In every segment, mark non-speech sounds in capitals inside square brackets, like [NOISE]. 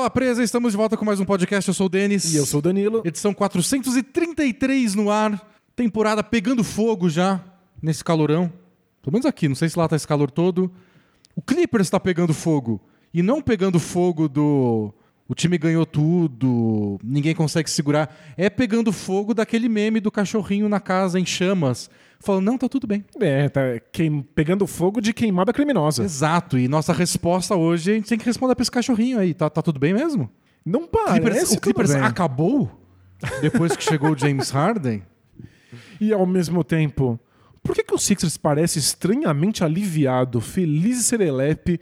Bola Presa, estamos de volta com mais um podcast. Eu sou o Denis. E eu sou o Danilo. Edição 433 no ar. Temporada pegando fogo já nesse calorão. Pelo menos aqui, não sei se lá tá esse calor todo. O Clippers está pegando fogo. E não pegando fogo do. O time ganhou tudo, ninguém consegue segurar. É pegando fogo daquele meme do cachorrinho na casa em chamas, falando: não, tá tudo bem. É, tá queim... pegando fogo de queimada criminosa. Exato, e nossa resposta hoje, a gente tem que responder pra esse cachorrinho aí. Tá, tá tudo bem mesmo? Não parece. Clippers, o Clippers acabou depois que chegou o James Harden? E ao mesmo tempo, por que, que o Sixers parece estranhamente aliviado, feliz e serelepe,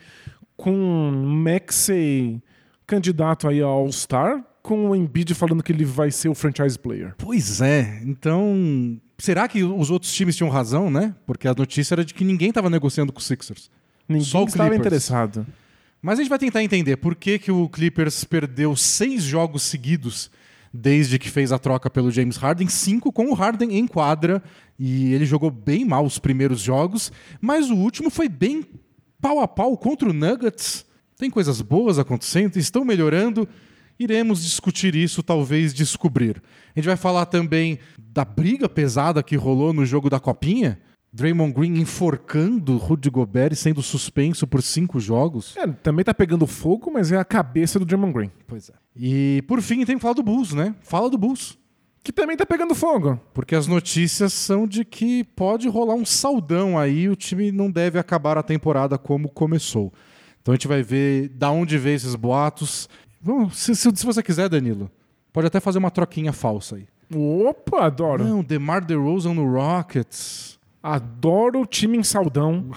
com Maxey candidato aí ao All-Star, com o Embiid falando que ele vai ser o franchise player? Pois é, então. Será que os outros times tinham razão, né? Porque a notícia era de que ninguém estava negociando com o Sixers. Ninguém Só o estava Clippers. interessado. Mas a gente vai tentar entender por que, que o Clippers perdeu seis jogos seguidos desde que fez a troca pelo James Harden, cinco com o Harden em quadra, e ele jogou bem mal os primeiros jogos, mas o último foi bem pau a pau contra o Nuggets. Tem coisas boas acontecendo, estão melhorando. Iremos discutir isso, talvez descobrir. A gente vai falar também da briga pesada que rolou no jogo da Copinha. Draymond Green enforcando Rudy Gobert e sendo suspenso por cinco jogos. É, também tá pegando fogo, mas é a cabeça do Draymond Green. Pois é. E por fim tem que falar do Bulls, né? Fala do Bulls. Que também tá pegando fogo. Porque as notícias são de que pode rolar um saldão aí, o time não deve acabar a temporada como começou. Então a gente vai ver da onde veio esses boatos. Vamos, se, se- se você quiser, Danilo, pode até fazer uma troquinha falsa aí. Opa, adoro. Não, DeMar DeRozan no Rockets. Adoro o time em saldão.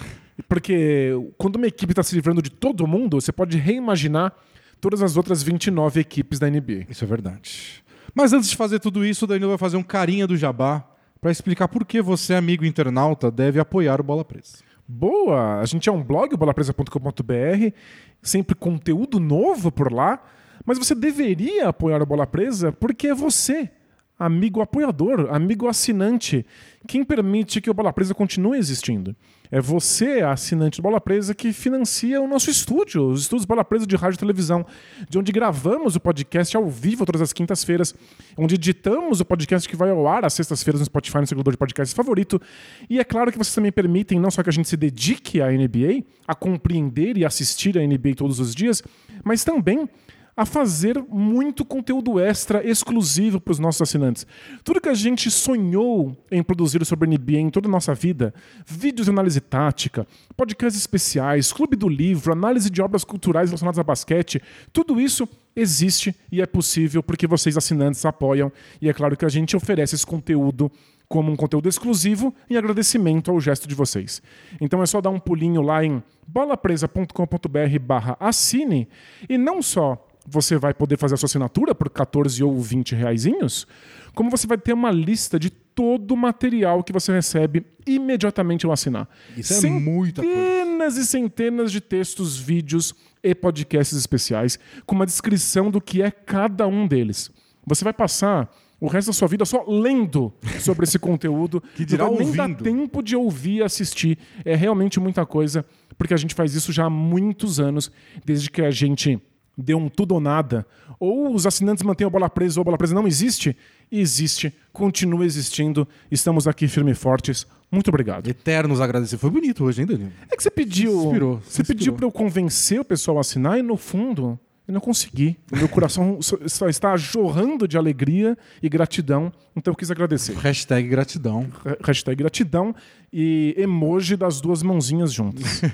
Porque quando uma equipe está se livrando de todo mundo, você pode reimaginar todas as outras 29 equipes da NBA. Isso é verdade. Mas antes de fazer tudo isso, o Danilo vai fazer um carinha do jabá para explicar por que você, amigo internauta, deve apoiar o Bola Presa. Boa! A gente é um blog, bolapresa.com.br, sempre conteúdo novo por lá, mas você deveria apoiar o Bola Presa porque é você, amigo apoiador, amigo assinante, quem permite que o Bola Presa continue existindo. É você, assinante do Bola Presa, que financia o nosso estúdio, os estúdios Bola Presa de rádio e televisão, de onde gravamos o podcast ao vivo todas as quintas-feiras, onde editamos o podcast que vai ao ar às sextas-feiras no Spotify, no seu agregador de podcast favorito. E é claro que vocês também permitem não só que a gente se dedique à NBA, a compreender e assistir à NBA todos os dias, mas também a fazer muito conteúdo extra exclusivo para os nossos assinantes. Tudo que a gente sonhou em produzir sobre NBA em toda a nossa vida, vídeos de análise tática, podcasts especiais, clube do livro, análise de obras culturais relacionadas a basquete, tudo isso existe e é possível porque vocês assinantes apoiam e é claro que a gente oferece esse conteúdo como um conteúdo exclusivo em agradecimento ao gesto de vocês. Então é só dar um pulinho lá em bolapresa.com.br barra assine e não só você vai poder fazer a sua assinatura por 14 ou 20 reaisinhos, como você vai ter uma lista de todo o material que você recebe imediatamente ao assinar. Isso é muita coisa. Centenas e centenas de textos, vídeos e podcasts especiais com uma descrição do que é cada um deles. Você vai passar o resto da sua vida só lendo sobre esse [LAUGHS] conteúdo. Que dirá não vai nem ouvindo. tempo de ouvir e assistir. É realmente muita coisa, porque a gente faz isso já há muitos anos, desde que a gente deu um tudo ou nada. Ou os assinantes mantêm a bola presa ou a bola presa não existe. Existe, continua existindo. Estamos aqui firmes e fortes. Muito obrigado. Eternos agradecer. Foi bonito hoje, hein, Danilo? É que você pediu. Se inspirou, se você pediu inspirou. para eu convencer o pessoal a assinar e no fundo eu não consegui. O meu coração [LAUGHS] só- está jorrando de alegria e gratidão. Então eu quis agradecer. Hashtag gratidão. Ha- Hashtag gratidão e emoji das duas mãozinhas juntas. [LAUGHS]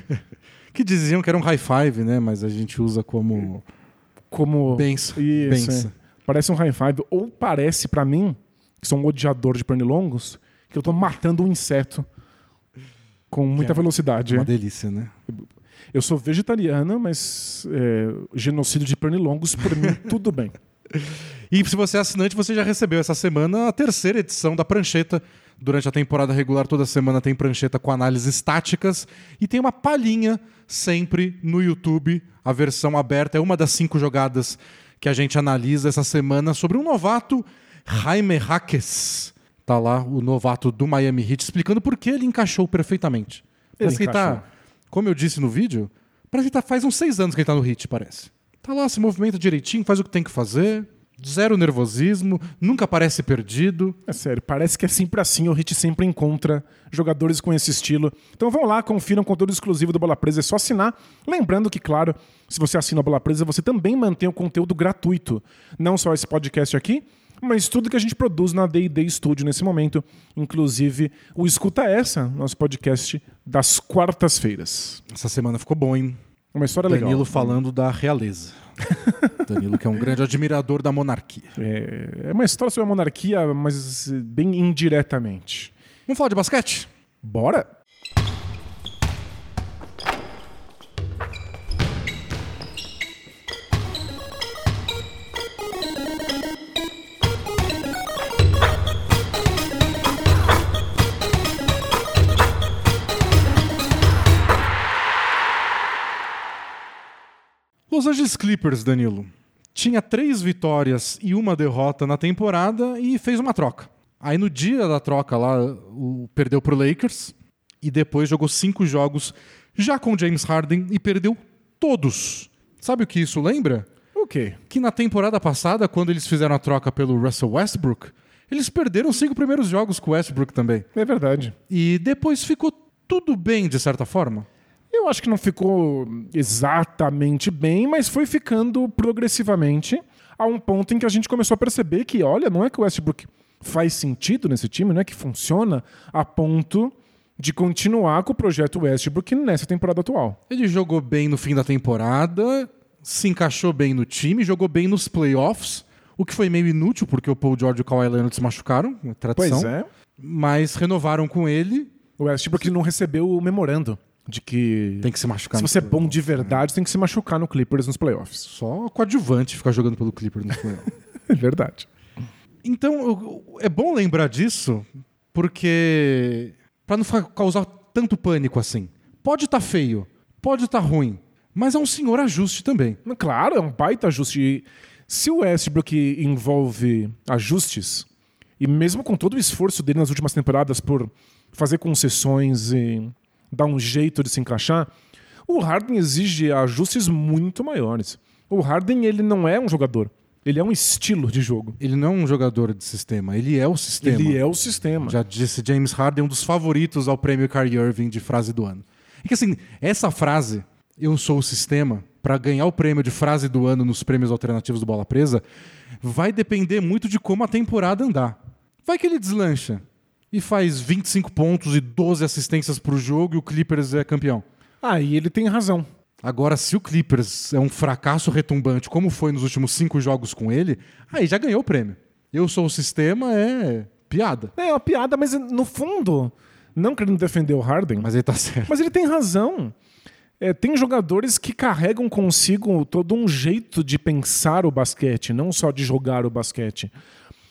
Que diziam que era um high five, né? Mas a gente usa como Como. benção. Isso, benção. é. Parece um high five. Ou parece pra mim, que sou um odiador de pernilongos, que eu tô matando um inseto com muita é velocidade. Uma delícia, né? Eu sou vegetariana, mas é, genocídio de pernilongos, por mim, [LAUGHS] tudo bem. E se você é assinante, você já recebeu essa semana a terceira edição da prancheta. Durante a temporada regular, toda semana tem prancheta com análises táticas e tem uma palhinha sempre no YouTube. A versão aberta é uma das cinco jogadas que a gente analisa essa semana sobre um novato, Jaime Jaques. Tá lá o novato do Miami Heat explicando por que ele encaixou perfeitamente. Ele Parece que ele tá, encaixou. como eu disse no vídeo, parece que tá, faz uns seis anos que ele tá no Heat, parece. Tá lá, se movimenta direitinho, faz o que tem que fazer. Zero nervosismo, nunca parece perdido. É sério, parece que é sempre assim. O Hit sempre encontra jogadores com esse estilo. Então vão lá, confiram conteúdo exclusivo do Bola Presa. É só assinar. Lembrando que, claro, se você assina a Bola Presa, você também mantém o conteúdo gratuito. Não só esse podcast aqui, mas tudo que a gente produz na D&D Studio nesse momento. Inclusive o Escuta Essa, nosso podcast das quartas-feiras. Essa semana ficou bom, hein? Uma história Danilo legal. falando da realeza. [LAUGHS] Danilo, que é um grande admirador da monarquia. É, é uma história sobre a monarquia, mas bem indiretamente. Vamos falar de basquete? Bora? Los Angeles Clippers, Danilo, tinha três vitórias e uma derrota na temporada e fez uma troca. Aí no dia da troca lá, o, perdeu pro Lakers e depois jogou cinco jogos já com James Harden e perdeu todos. Sabe o que isso lembra? O quê? Que na temporada passada, quando eles fizeram a troca pelo Russell Westbrook, eles perderam cinco primeiros jogos com o Westbrook também. É verdade. E depois ficou tudo bem, de certa forma. Eu acho que não ficou exatamente bem, mas foi ficando progressivamente a um ponto em que a gente começou a perceber que, olha, não é que o Westbrook faz sentido nesse time, não é que funciona a ponto de continuar com o projeto Westbrook nessa temporada atual. Ele jogou bem no fim da temporada, se encaixou bem no time, jogou bem nos playoffs, o que foi meio inútil porque o Paul George e o Kawhi Leonard se machucaram, é tradição. Pois é. Mas renovaram com ele. O Westbrook não recebeu o memorando de que Tem que se machucar. se você é bom de verdade, tem que se machucar no Clippers nos playoffs. Só coadjuvante ficar jogando pelo Clippers no playoff. [LAUGHS] É verdade. Então, é bom lembrar disso, porque. para não causar tanto pânico assim. Pode estar feio, pode estar ruim, mas é um senhor ajuste também. Claro, é um baita ajuste. Se o Westbrook envolve ajustes, e mesmo com todo o esforço dele nas últimas temporadas por fazer concessões e dar um jeito de se encaixar, o Harden exige ajustes muito maiores. O Harden ele não é um jogador, ele é um estilo de jogo. Ele não é um jogador de sistema, ele é o sistema. Ele é o sistema. Já disse James Harden, um dos favoritos ao prêmio Kyrie Irving de frase do ano. É que assim, essa frase, eu sou o sistema, para ganhar o prêmio de frase do ano nos prêmios alternativos do Bola Presa, vai depender muito de como a temporada andar. Vai que ele deslancha e faz 25 pontos e 12 assistências pro jogo e o Clippers é campeão. Aí ele tem razão. Agora, se o Clippers é um fracasso retumbante, como foi nos últimos cinco jogos com ele, aí já ganhou o prêmio. Eu sou o sistema, é piada. É uma piada, mas no fundo, não querendo defender o Harden, Mas ele tá certo. Mas ele tem razão. É, tem jogadores que carregam consigo todo um jeito de pensar o basquete, não só de jogar o basquete.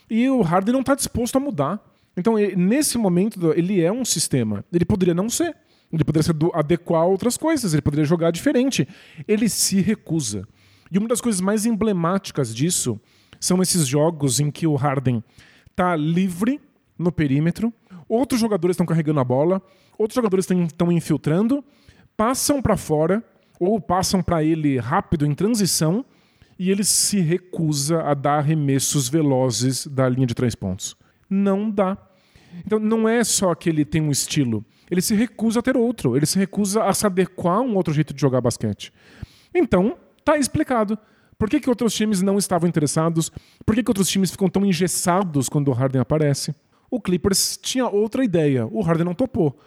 E o Harden não está disposto a mudar. Então, nesse momento, ele é um sistema. Ele poderia não ser. Ele poderia se adequar a outras coisas, ele poderia jogar diferente. Ele se recusa. E uma das coisas mais emblemáticas disso são esses jogos em que o Harden tá livre no perímetro, outros jogadores estão carregando a bola, outros jogadores estão infiltrando, passam para fora ou passam para ele rápido em transição e ele se recusa a dar arremessos velozes da linha de três pontos. Não dá. Então não é só que ele tem um estilo, ele se recusa a ter outro, ele se recusa a se adequar a um outro jeito de jogar basquete. Então, tá explicado. Por que, que outros times não estavam interessados? Por que, que outros times ficam tão engessados quando o Harden aparece? O Clippers tinha outra ideia, o Harden não topou.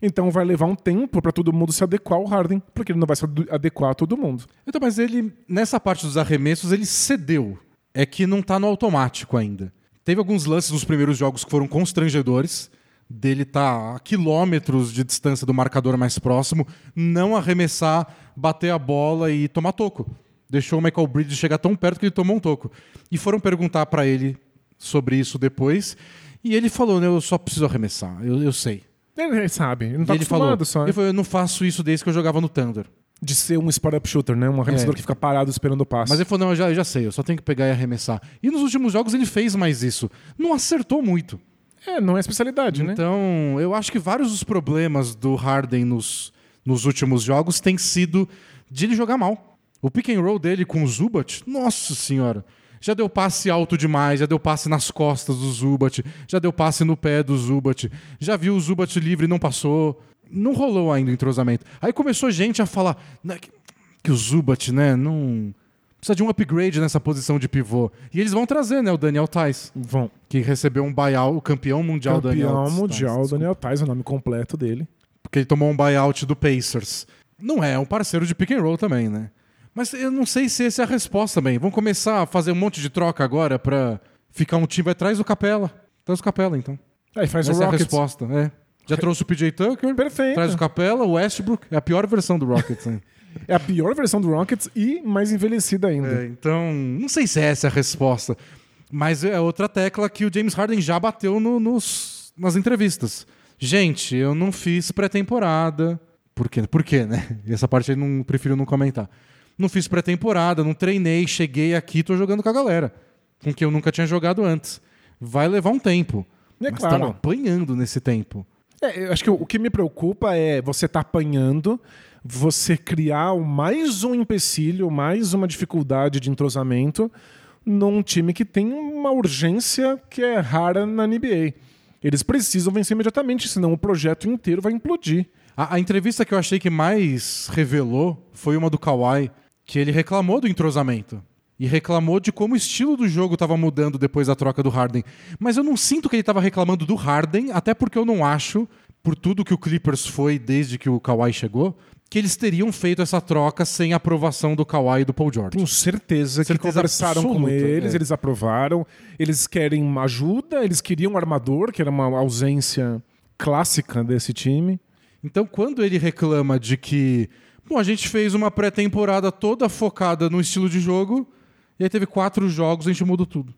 Então vai levar um tempo para todo mundo se adequar ao Harden, porque ele não vai se adequar a todo mundo. Então, mas ele, nessa parte dos arremessos, ele cedeu. É que não tá no automático ainda. Teve alguns lances nos primeiros jogos que foram constrangedores. Dele tá a quilômetros de distância do marcador mais próximo, não arremessar, bater a bola e tomar toco. Deixou o Michael Bridges chegar tão perto que ele tomou um toco. E foram perguntar para ele sobre isso depois. E ele falou: né, Eu só preciso arremessar, eu, eu sei. Ele sabe, ele não tá ele falou, acostumado só. ele falou: Eu não faço isso desde que eu jogava no Thunder. De ser um spot-up shooter, né? Um arremessador É. que fica parado esperando o passe. Mas ele falou: não, eu já, eu já sei, eu só tenho que pegar e arremessar. E nos últimos jogos ele fez mais isso. Não acertou muito. É, não é especialidade, né? Então, eu acho que vários dos problemas do Harden nos, nos últimos jogos têm sido de ele jogar mal. O pick and roll dele com o Zubat, nossa senhora. Já deu passe alto demais, já deu passe nas costas do Zubat, já deu passe no pé do Zubat, já viu o Zubat livre e não passou. Não rolou ainda o entrosamento. Aí começou gente a falar que, que o Zubat, né, não precisa de um upgrade nessa posição de pivô. E eles vão trazer, né, o Daniel Tais, Vão. que recebeu um buyout, o campeão mundial Daniel Campeão mundial. Daniel Tais, é o nome completo dele. Porque ele tomou um buyout do Pacers. Não é, é um parceiro de pick and roll também, né? Mas eu não sei se essa é a resposta também. Vamos começar a fazer um monte de troca agora pra ficar um time atrás do Capela. Traz o Capela, então. Aí faz essa o é a Rockets. resposta, é. Já trouxe o PJ Tucker. Perfeito. Traz o Capela, o Westbrook. É a pior versão do Rockets, né? É a pior versão do Rockets e mais envelhecida ainda. É, então, não sei se essa é a resposta. Mas é outra tecla que o James Harden já bateu no- nos, nas entrevistas. Gente, eu não fiz pré-temporada. Por quê? Por quê, né? Essa parte aí não prefiro não comentar. Não fiz pré-temporada, não treinei, cheguei aqui, tô jogando com a galera. Com quem eu nunca tinha jogado antes. Vai levar um tempo. É mas claro. estão apanhando nesse tempo. É, eu acho que o, o que me preocupa é você tá apanhando, você criar mais um empecilho, mais uma dificuldade de entrosamento num time que tem uma urgência que é rara na NBA. Eles precisam vencer imediatamente, senão o projeto inteiro vai implodir. A, a entrevista que eu achei que mais revelou foi uma do Kawhi, que ele reclamou do entrosamento. E reclamou de como o estilo do jogo estava mudando depois da troca do Harden. Mas eu não sinto que ele estava reclamando do Harden, até porque eu não acho, por tudo que o Clippers foi desde que o Kawhi chegou, que eles teriam feito essa troca sem a aprovação do Kawhi e do Paul George. Tenho certeza, que Certeza conversaram com absoluta, eles, é. eles aprovaram, eles querem ajuda, eles queriam um armador, que era uma ausência clássica desse time. Então, quando ele reclama de que, bom, a gente fez uma pré-temporada toda focada no estilo de jogo, e aí teve quatro jogos, a gente mudou tudo.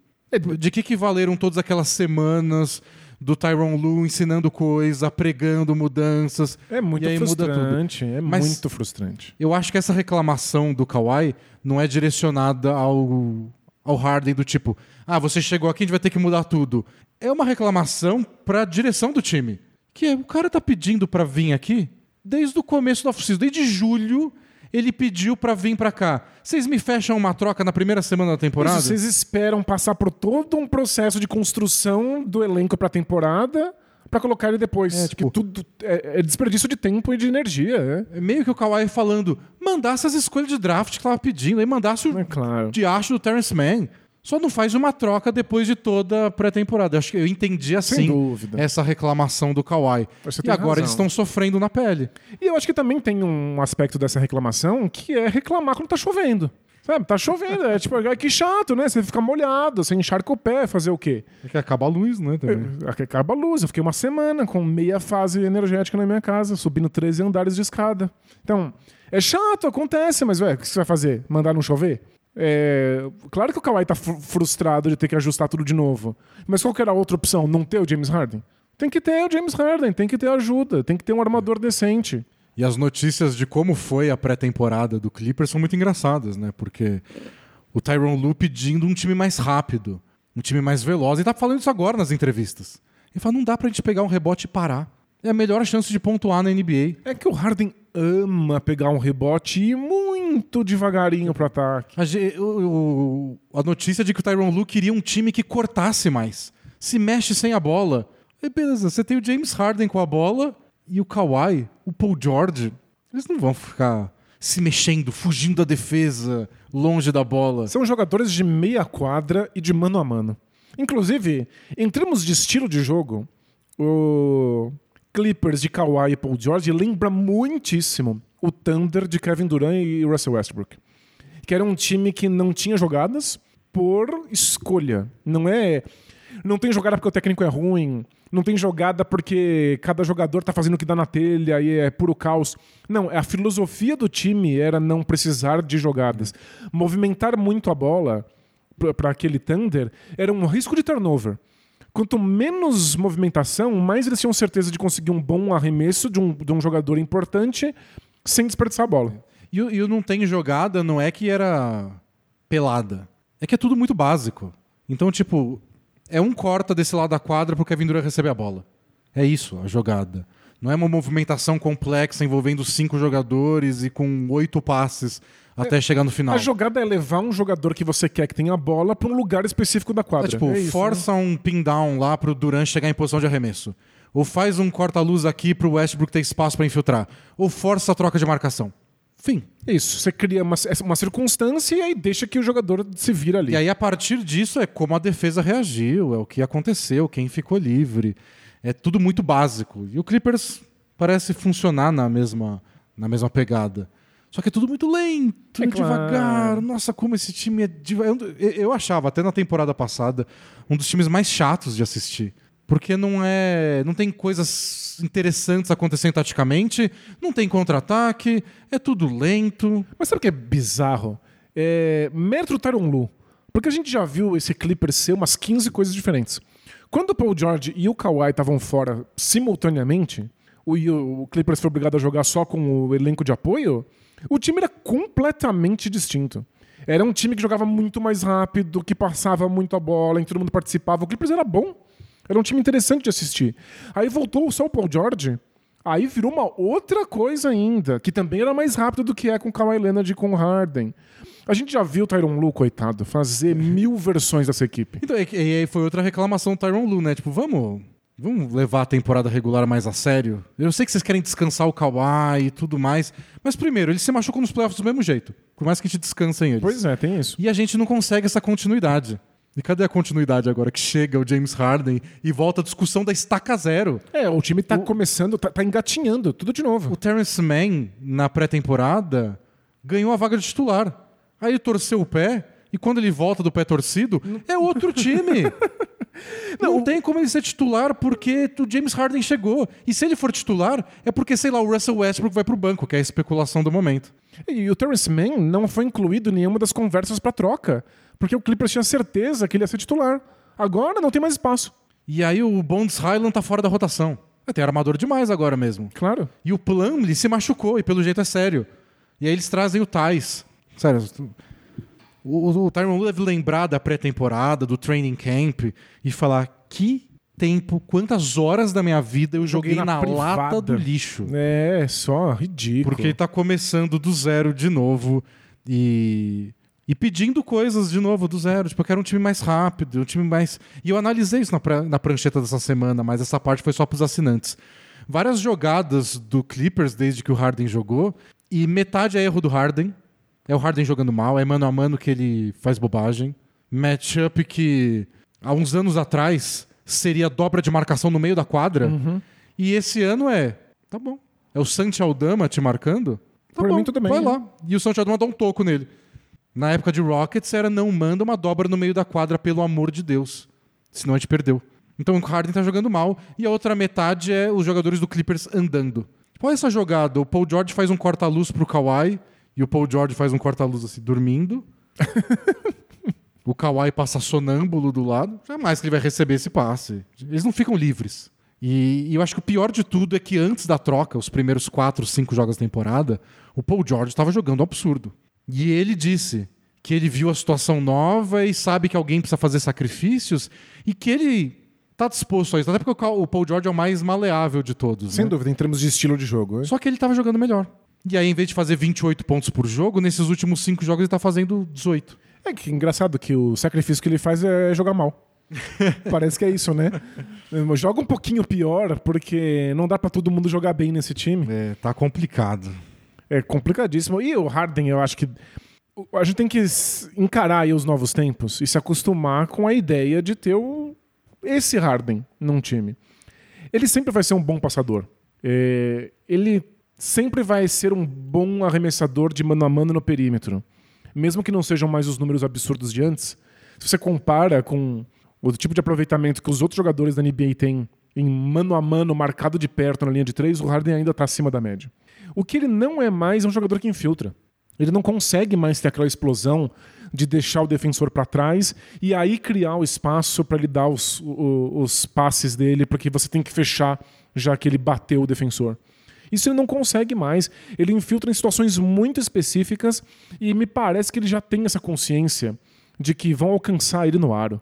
De que que valeram todas aquelas semanas do Tyron Lu ensinando coisa, pregando mudanças? É muito e aí muda tudo. frustrante, é Mas- muito frustrante. Eu acho que essa reclamação do Kawhi não é direcionada ao, ao Harden do tipo, ah, você chegou aqui, a gente vai ter que mudar tudo. É uma reclamação pra direção do time. Que é, o cara tá pedindo pra vir aqui desde o começo da oficina, desde julho ele pediu pra vir pra cá. Vocês me fecham uma troca na primeira semana da temporada? Vocês esperam passar por todo um processo de construção do elenco pra temporada pra colocar ele depois. É, tipo- tudo é, é desperdício de tempo e de energia, é. É meio que o Kawhi falando, mandasse as escolhas de draft que tava pedindo, aí mandasse o É claro. diacho do Terrence Mann. Só não faz uma troca depois de toda a pré-temporada. Acho que eu entendi assim dúvida. essa reclamação do Kawhi. E agora razão. eles estão sofrendo na pele. E eu acho que também tem um aspecto dessa reclamação que é reclamar quando tá chovendo. Sabe, tá chovendo, é tipo, é que chato, né? Você fica molhado, você encharca o pé, fazer o quê? É que acaba a luz, né? Também. É, Acaba a luz. Eu fiquei uma semana com meia fase energética na minha casa, subindo 13 andares de escada. Então, é chato, acontece, mas ué, o que você vai fazer? Mandar não chover? É, claro que o Kawhi tá fru- frustrado de ter que ajustar tudo de novo. Mas qual que era a outra opção? Não ter o James Harden? Tem que ter o James Harden, tem que ter ajuda, tem que ter um armador decente. E as notícias de como foi a pré-temporada do Clippers são muito engraçadas, né? Porque o Tyron Lu pedindo um time mais rápido, um time mais veloz. E tá falando isso agora nas entrevistas. Ele fala, não dá pra gente pegar um rebote e parar. É a melhor chance de pontuar na NBA. É que o Harden ama pegar um rebote e ir muito devagarinho pro ataque. A, o- a notícia de que o Tyron Lu queria um time que cortasse mais. Se mexe sem a bola. E beleza, você tem o James Harden com a bola e o Kawhi, o Paul George. Eles não vão ficar se mexendo, fugindo da defesa, longe da bola. São jogadores de meia quadra e de mano a mano. Inclusive, em termos de estilo de jogo, o Clippers de Kawhi e Paul George lembra muitíssimo o Thunder de Kevin Durant e Russell Westbrook. Que era um time que não tinha jogadas por escolha. Não é. Não tem jogada porque o técnico é ruim. Não tem jogada porque cada jogador tá fazendo o que dá na telha e é puro caos. Não, a filosofia do time era não precisar de jogadas. Movimentar muito a bola para aquele Thunder era um risco de turnover. Quanto menos movimentação, mais eles tinham certeza de conseguir um bom arremesso de um, de um jogador importante sem desperdiçar a bola. E, e o não tem jogada não é que era pelada. É que é tudo muito básico. Então, tipo, é um corta desse lado da quadra pro Kevin Durant receber a bola. É isso, a jogada. Não é uma movimentação complexa envolvendo cinco jogadores e com oito passes até chegar no final. A jogada é levar um jogador que você quer que tenha a bola para um lugar específico da É quadra. tipo, É isso, força um pin down lá pro Durant chegar em posição de arremesso. Ou faz um corta-luz aqui pro Westbrook ter espaço para infiltrar. Ou força a troca de marcação. Fim. Isso, você cria uma, uma circunstância e aí deixa que o jogador se vira ali. E aí, a partir disso, é como a defesa reagiu, é o que aconteceu, quem ficou livre. É tudo muito básico. E o Clippers parece funcionar na mesma, na mesma pegada. Só que é tudo muito lento, É devagar. claro. Nossa, como esse time é devagar. Eu, eu achava, até na temporada passada, um dos times mais chatos de assistir. Porque não é. Não tem coisas interessantes acontecendo taticamente, não tem contra-ataque, é tudo lento. Mas sabe o que é bizarro? É mérito do Tyron Lu. Porque a gente já viu esse Clippers ser umas 15 coisas diferentes. Quando o Paul George e o Kawhi estavam fora simultaneamente, o, o Clippers foi obrigado a jogar só com o elenco de apoio, o time era completamente distinto. Era um time que jogava muito mais rápido, que passava muito a bola, em todo mundo participava. O Clippers era bom. Era um time interessante de assistir. Aí voltou só o Paul George, aí virou uma outra coisa ainda, que também era mais rápido do que é com o Kawhi Leonard e com o Harden. A gente já viu o Tyron Lu, coitado, fazer mil versões dessa equipe. Então, e, e aí foi outra reclamação do Tyron Lu, né? Tipo, vamos, vamos levar a temporada regular mais a sério. Eu sei que vocês querem descansar o Kawhi e tudo mais, mas primeiro, ele se machucou nos playoffs do mesmo jeito, por mais que a gente descanse em eles. Pois é, tem isso. E a gente não consegue essa continuidade. E cadê a continuidade agora que chega o James Harden e volta a discussão da estaca zero? É, o time tá começando, tá, tá engatinhando, tudo de novo. O Terrence Mann, na pré-temporada, ganhou a vaga de titular. Aí ele torceu o pé, e quando ele volta do pé torcido, é outro time. [LAUGHS] Não, tem como ele ser titular porque o James Harden chegou. E se ele for titular, é porque, sei lá, o Russell Westbrook vai pro banco, que é a especulação do momento. E o Terrence Mann não foi incluído em nenhuma das conversas pra troca, porque o Clippers tinha certeza que ele ia ser titular. Agora não tem mais espaço. E aí o Bonds Highland tá fora da rotação. É, Tem armador demais agora mesmo. Claro. E o Plumlee se machucou, e pelo jeito é sério. E aí eles trazem o Thais. Sério, o, o, Tyronn Lue deve lembrar da pré-temporada, do training camp, e falar que tempo, quantas horas da minha vida eu joguei, Joguei na na, lata do lixo. É, só ridículo. Porque ele tá começando do zero de novo e, e pedindo coisas de novo do zero. Tipo, eu quero um time mais rápido, um time mais. E eu analisei isso na, pra- na prancheta dessa semana, mas essa parte foi só pros assinantes. Várias jogadas do Clippers desde que o Harden jogou, e metade é erro do Harden. É o Harden jogando mal, é mano a mano que ele faz bobagem. Matchup que há uns anos atrás seria dobra de marcação no meio da quadra. Uhum. E esse ano é. Tá bom. É o Santi Aldama te marcando? Tá Por bom, mim, tudo bem, Vai lá. E o Santi Aldama dá um toco nele. Na época de Rockets era não manda uma dobra no meio da quadra, pelo amor de Deus. Senão a gente perdeu. Então o Harden tá jogando mal. E a outra metade é os jogadores do Clippers andando. Olha essa jogada. O Paul George faz um corta-luz pro Kawhi. E o Paul George faz um corta-luz assim, dormindo. [LAUGHS] o Kawhi passa sonâmbulo do lado. Jamais que ele vai receber esse passe. Eles não ficam livres. E, e eu acho que o pior de tudo é que antes da troca, os primeiros quatro, cinco jogos da temporada, o Paul George estava jogando um absurdo. E ele disse que ele viu a situação nova e sabe que alguém precisa fazer sacrifícios e que ele tá disposto a isso. Até porque o Paul George é o mais maleável de todos. Sem né? dúvida, em termos de estilo de jogo. Só que ele tava jogando melhor. E aí, em vez de fazer 28 pontos por jogo, nesses últimos cinco jogos ele tá fazendo 18. É que engraçado que o sacrifício que ele faz é jogar mal. [LAUGHS] Parece que é isso, né? Joga um pouquinho pior, porque não dá pra todo mundo jogar bem nesse time. É, tá complicado. É complicadíssimo. E o Harden, eu acho que a gente tem que encarar os novos tempos e se acostumar com a ideia de ter o... esse Harden num time. Ele sempre vai ser um bom passador. É, Ele sempre vai ser um bom arremessador de mano a mano no perímetro. Mesmo que não sejam mais os números absurdos de antes. Se você compara com o tipo de aproveitamento que os outros jogadores da NBA têm em mano a mano, marcado de perto na linha de três, o Harden ainda está acima da média. O que ele não é mais é um jogador que infiltra. Ele não consegue mais ter aquela explosão de deixar o defensor para trás e aí criar o espaço para ele dar os, o- os passes dele, porque você tem que fechar já que ele bateu o defensor. Isso ele não consegue mais. Ele infiltra em situações muito específicas e me parece que ele já tem essa consciência de que vão alcançar ele no aro.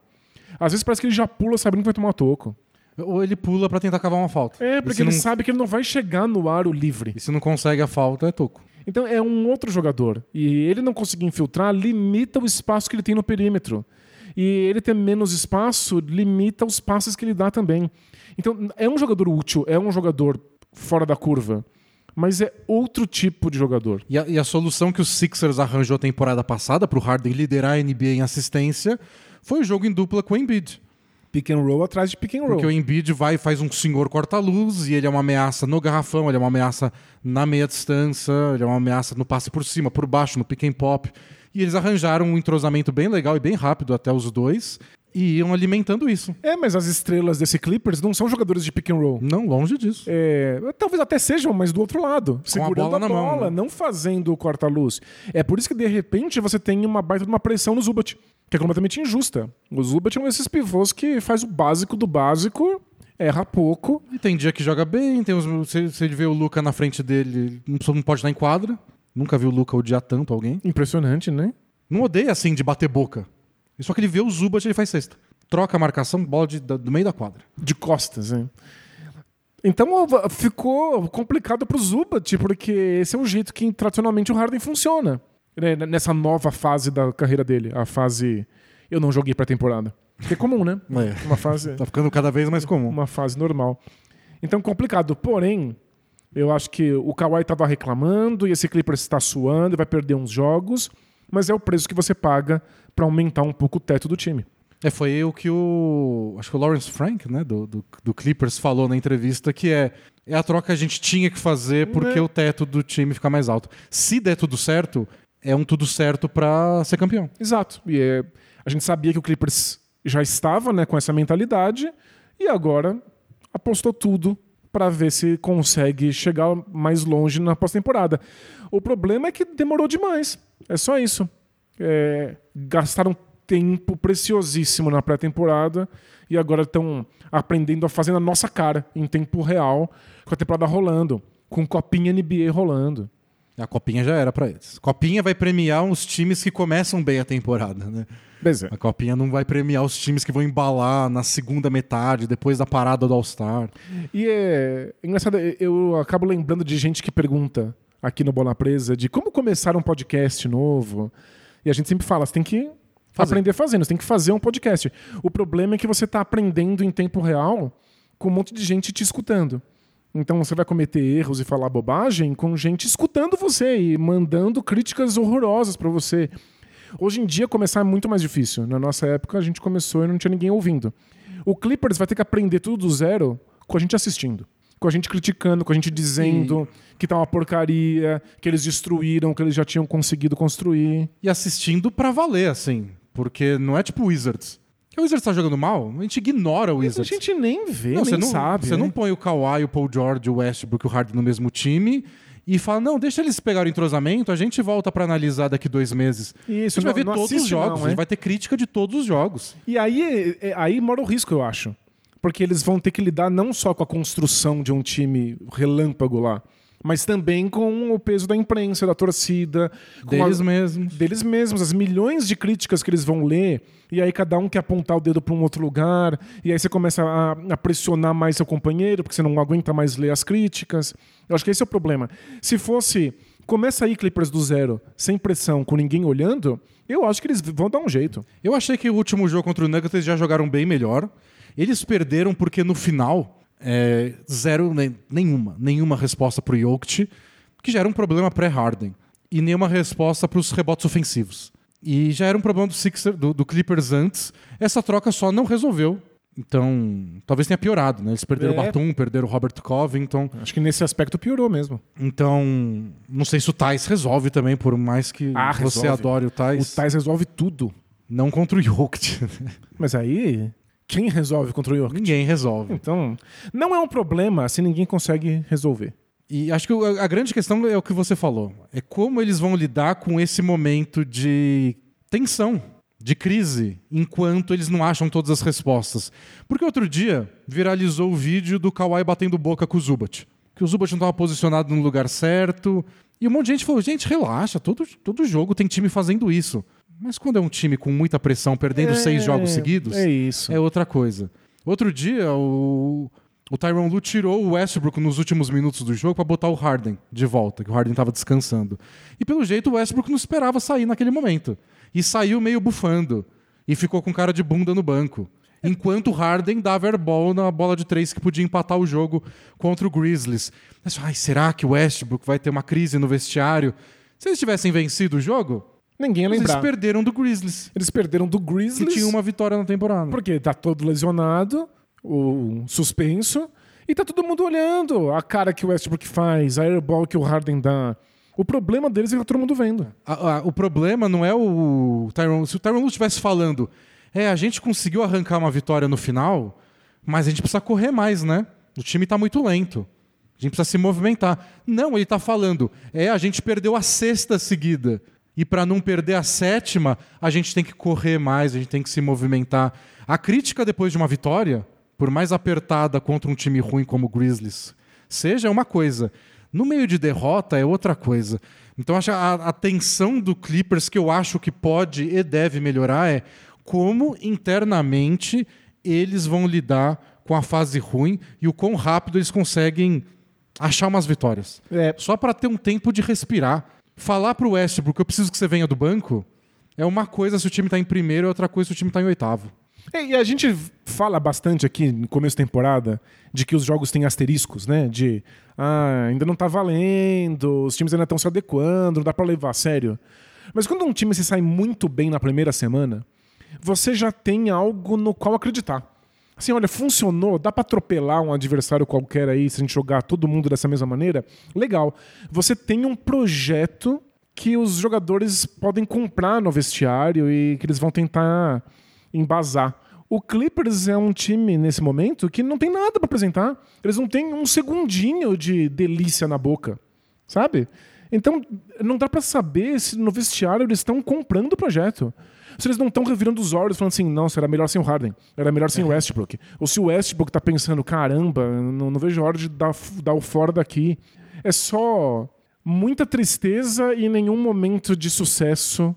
Às vezes parece que ele já pula sabendo que vai tomar toco. Ou ele pula pra tentar cavar uma falta. É, porque ele não, sabe que ele não vai chegar no aro livre. E se não consegue a falta, é toco. Então é um outro jogador. E ele não conseguir infiltrar limita o espaço que ele tem no perímetro. E ele ter menos espaço limita os passes que ele dá também. Então é um jogador útil, é um jogador fora da curva. Mas é outro tipo de jogador. E a, e a solução que o Sixers arranjou a temporada passada pro Harden liderar a NBA em assistência foi o jogo em dupla com o Embiid. Pick and roll atrás de pick and roll. Porque o Embiid vai e faz um senhor corta-luz e ele é uma ameaça no garrafão, ele é uma ameaça na meia distância, ele é uma ameaça no passe por cima, por baixo, no pick and pop. E eles arranjaram um entrosamento bem legal e bem rápido até os dois e iam alimentando isso. É, mas as estrelas desse Clippers não são jogadores de pick and roll. Não longe disso. É, talvez até sejam, mas do outro lado, segurando bola a bola, mão, né? não fazendo o corta-luz. É por isso que de repente você tem uma baita de uma pressão no Zubat, que é completamente injusta. O Zubat é um desses pivôs que faz o básico do básico, erra pouco. E tem dia que joga bem, tem os, você, você vê o Luca na frente dele, não não pode estar em quadra. Nunca vi o Luca odiar tanto alguém. Impressionante, né? Não odeia assim de bater boca. Só que ele vê o Zubat e ele faz cesta. Troca a marcação, bola de- da- do meio da quadra. De costas, né? Então ficou complicado pro Zubat, porque esse é o jeito que tradicionalmente o Harden funciona. né, Nessa nova fase da carreira dele, a fase eu não joguei pré-temporada. Que é comum, né? É. Uma fase Tá ficando cada vez mais comum. uma fase normal. Então, complicado. Porém, eu acho que o Kawhi estava reclamando e esse Clippers está suando e vai perder uns jogos, mas é o preço que você paga para aumentar um pouco o teto do time. É, foi o que o. Acho que o Lawrence Frank, né, do, do, do Clippers, falou na entrevista que é, é a troca que a gente tinha que fazer porque É. o teto do time fica mais alto. Se der tudo certo, é um tudo certo pra ser campeão. Exato. E é, a gente sabia que o Clippers já estava né, com essa mentalidade e agora apostou tudo para ver se consegue chegar mais longe na pós-temporada. O problema é que demorou demais. É só isso. É, gastaram tempo preciosíssimo na pré-temporada e agora estão aprendendo a fazer na nossa cara, em tempo real, com a temporada rolando, com copinha NBA rolando. A copinha já era pra eles. Copinha vai premiar os times que começam bem a temporada, né? Beleza. A copinha não vai premiar os times que vão embalar na segunda metade, depois da parada do All-Star. E é engraçado, eu acabo lembrando de gente que pergunta aqui no Bola Presa de como começar um podcast novo. E a gente sempre fala, você tem que Fazer. aprender fazendo, você tem que fazer um podcast. O problema é que você está aprendendo em tempo real com um monte de gente te escutando. Então você vai cometer erros e falar bobagem com gente escutando você e mandando críticas horrorosas para você. Hoje em dia começar é muito mais difícil. Na nossa época a gente começou e não tinha ninguém ouvindo. O Clippers vai ter que aprender tudo do zero com a gente assistindo. Com a gente criticando, com a gente dizendo que tá uma porcaria, que eles destruíram, que eles já tinham conseguido construir. E assistindo pra valer, assim. Porque não é tipo o Wizards. O Wizards tá jogando mal, a gente ignora o A Wizards. gente nem vê, Não, nem você não sabe. Você né? não põe o Kawhi, o Paul George, o Westbrook e o Harden no mesmo time e fala, não, deixa eles pegarem o entrosamento, a gente volta pra analisar daqui dois meses. Isso, a gente vai não- ver não todos os jogos, não, a é? gente vai ter crítica de todos os jogos. E aí, é- aí mora o risco, eu acho. Porque eles vão ter que lidar não só com a construção de um time relâmpago lá, mas também com o peso da imprensa, da torcida, com Deles a- mesmos. deles mesmos, as milhões de críticas que eles vão ler, e aí cada um quer apontar o dedo para um outro lugar, e aí você começa a, a pressionar mais seu companheiro, porque você não aguenta mais ler as críticas. Eu acho que esse é o problema. Se fosse, começa aí Clippers do zero, sem pressão, com ninguém olhando, eu acho que eles vão dar um jeito. Eu achei que o último jogo contra o Nuggets eles já jogaram bem melhor. Eles perderam porque no final, é, zero, nenhuma, nenhuma resposta pro Jokic, que já era um problema pré-Harden. E nenhuma resposta pros rebotes ofensivos. E já era um problema do, Sixer, do, do Clippers antes. Essa troca só não resolveu. Então, talvez tenha piorado, né? Eles perderam É. o Batum, perderam o Robert Covington. Acho que nesse aspecto piorou mesmo. Então, não sei se o Thais resolve também, por mais que Ah, você resolve. adore o O Thais. Thais resolve tudo. Não contra o Jokic. [LAUGHS] Mas aí, quem resolve contra o York? Ninguém resolve. Então, não é um problema se ninguém consegue resolver. E acho que a grande questão é o que você falou. É como eles vão lidar com esse momento de tensão, de crise, enquanto eles não acham todas as respostas. Porque outro dia viralizou o vídeo do Kawhi batendo boca com o Zubat. Que o Zubat não estava posicionado no lugar certo. E um monte de gente falou, gente, relaxa, todo, todo jogo tem time fazendo isso. Mas quando é um time com muita pressão, perdendo seis jogos seguidos, É isso. é outra coisa. Outro dia, o, o Tyron Lu tirou o Westbrook nos últimos minutos do jogo para botar o Harden de volta, que o Harden estava descansando. E pelo jeito o Westbrook não esperava sair naquele momento. E saiu meio bufando. E ficou com cara de bunda no banco. Enquanto o Harden dava airball na bola de três que podia empatar o jogo contra o Grizzlies. Mas, ai, será que o Westbrook vai ter uma crise no vestiário? Se eles tivessem vencido o jogo, Ninguém ia lembrar. eles perderam do Grizzlies. Eles perderam do Que Grizzlies. tinha uma vitória na temporada. Porque tá todo lesionado, o suspenso, e tá todo mundo olhando a cara que o Westbrook faz, a airball que o Harden dá. O problema deles é que tá todo mundo vendo. A- a- o problema não é o Tyron. Se o Tyron Lu estivesse falando, é, a gente conseguiu arrancar uma vitória no final, mas a gente precisa correr mais, né? O time tá muito lento. A gente precisa se movimentar. Não, ele tá falando, é, a gente perdeu a sexta seguida. E para não perder a sétima, a gente tem que correr mais, a gente tem que se movimentar. A crítica depois de uma vitória, por mais apertada contra um time ruim como o Grizzlies, seja uma coisa. No meio de derrota é outra coisa. Então acho a, a tensão do Clippers que eu acho que pode e deve melhorar é como internamente eles vão lidar com a fase ruim e o quão rápido eles conseguem achar umas vitórias. É, Só para ter um tempo de respirar. Falar pro Westbrook, eu preciso que você venha do banco, é uma coisa se o time tá em primeiro e outra coisa se o time tá em oitavo. É, E a gente fala bastante aqui no começo da temporada de que os jogos têm asteriscos, né? De ah, ainda não tá valendo, os times ainda estão se adequando, não dá pra levar a sério. Mas quando um time se sai muito bem na primeira semana, você já tem algo no qual acreditar. Assim, olha, funcionou, dá pra atropelar um adversário qualquer aí se a gente jogar todo mundo dessa mesma maneira? Legal. Você tem um projeto que os jogadores podem comprar no vestiário e que eles vão tentar embasar. O Clippers é um time nesse momento que não tem nada pra apresentar. Eles não têm um segundinho de delícia na boca, sabe? Então não dá pra saber se no vestiário eles estão comprando o projeto. Se eles não estão revirando os olhos falando assim, não, será melhor sem o Harden, era melhor sem o Westbrook. Ou se o Westbrook tá pensando, caramba, não, não vejo a hora de dar, dar o fora daqui. É só muita tristeza e nenhum momento de sucesso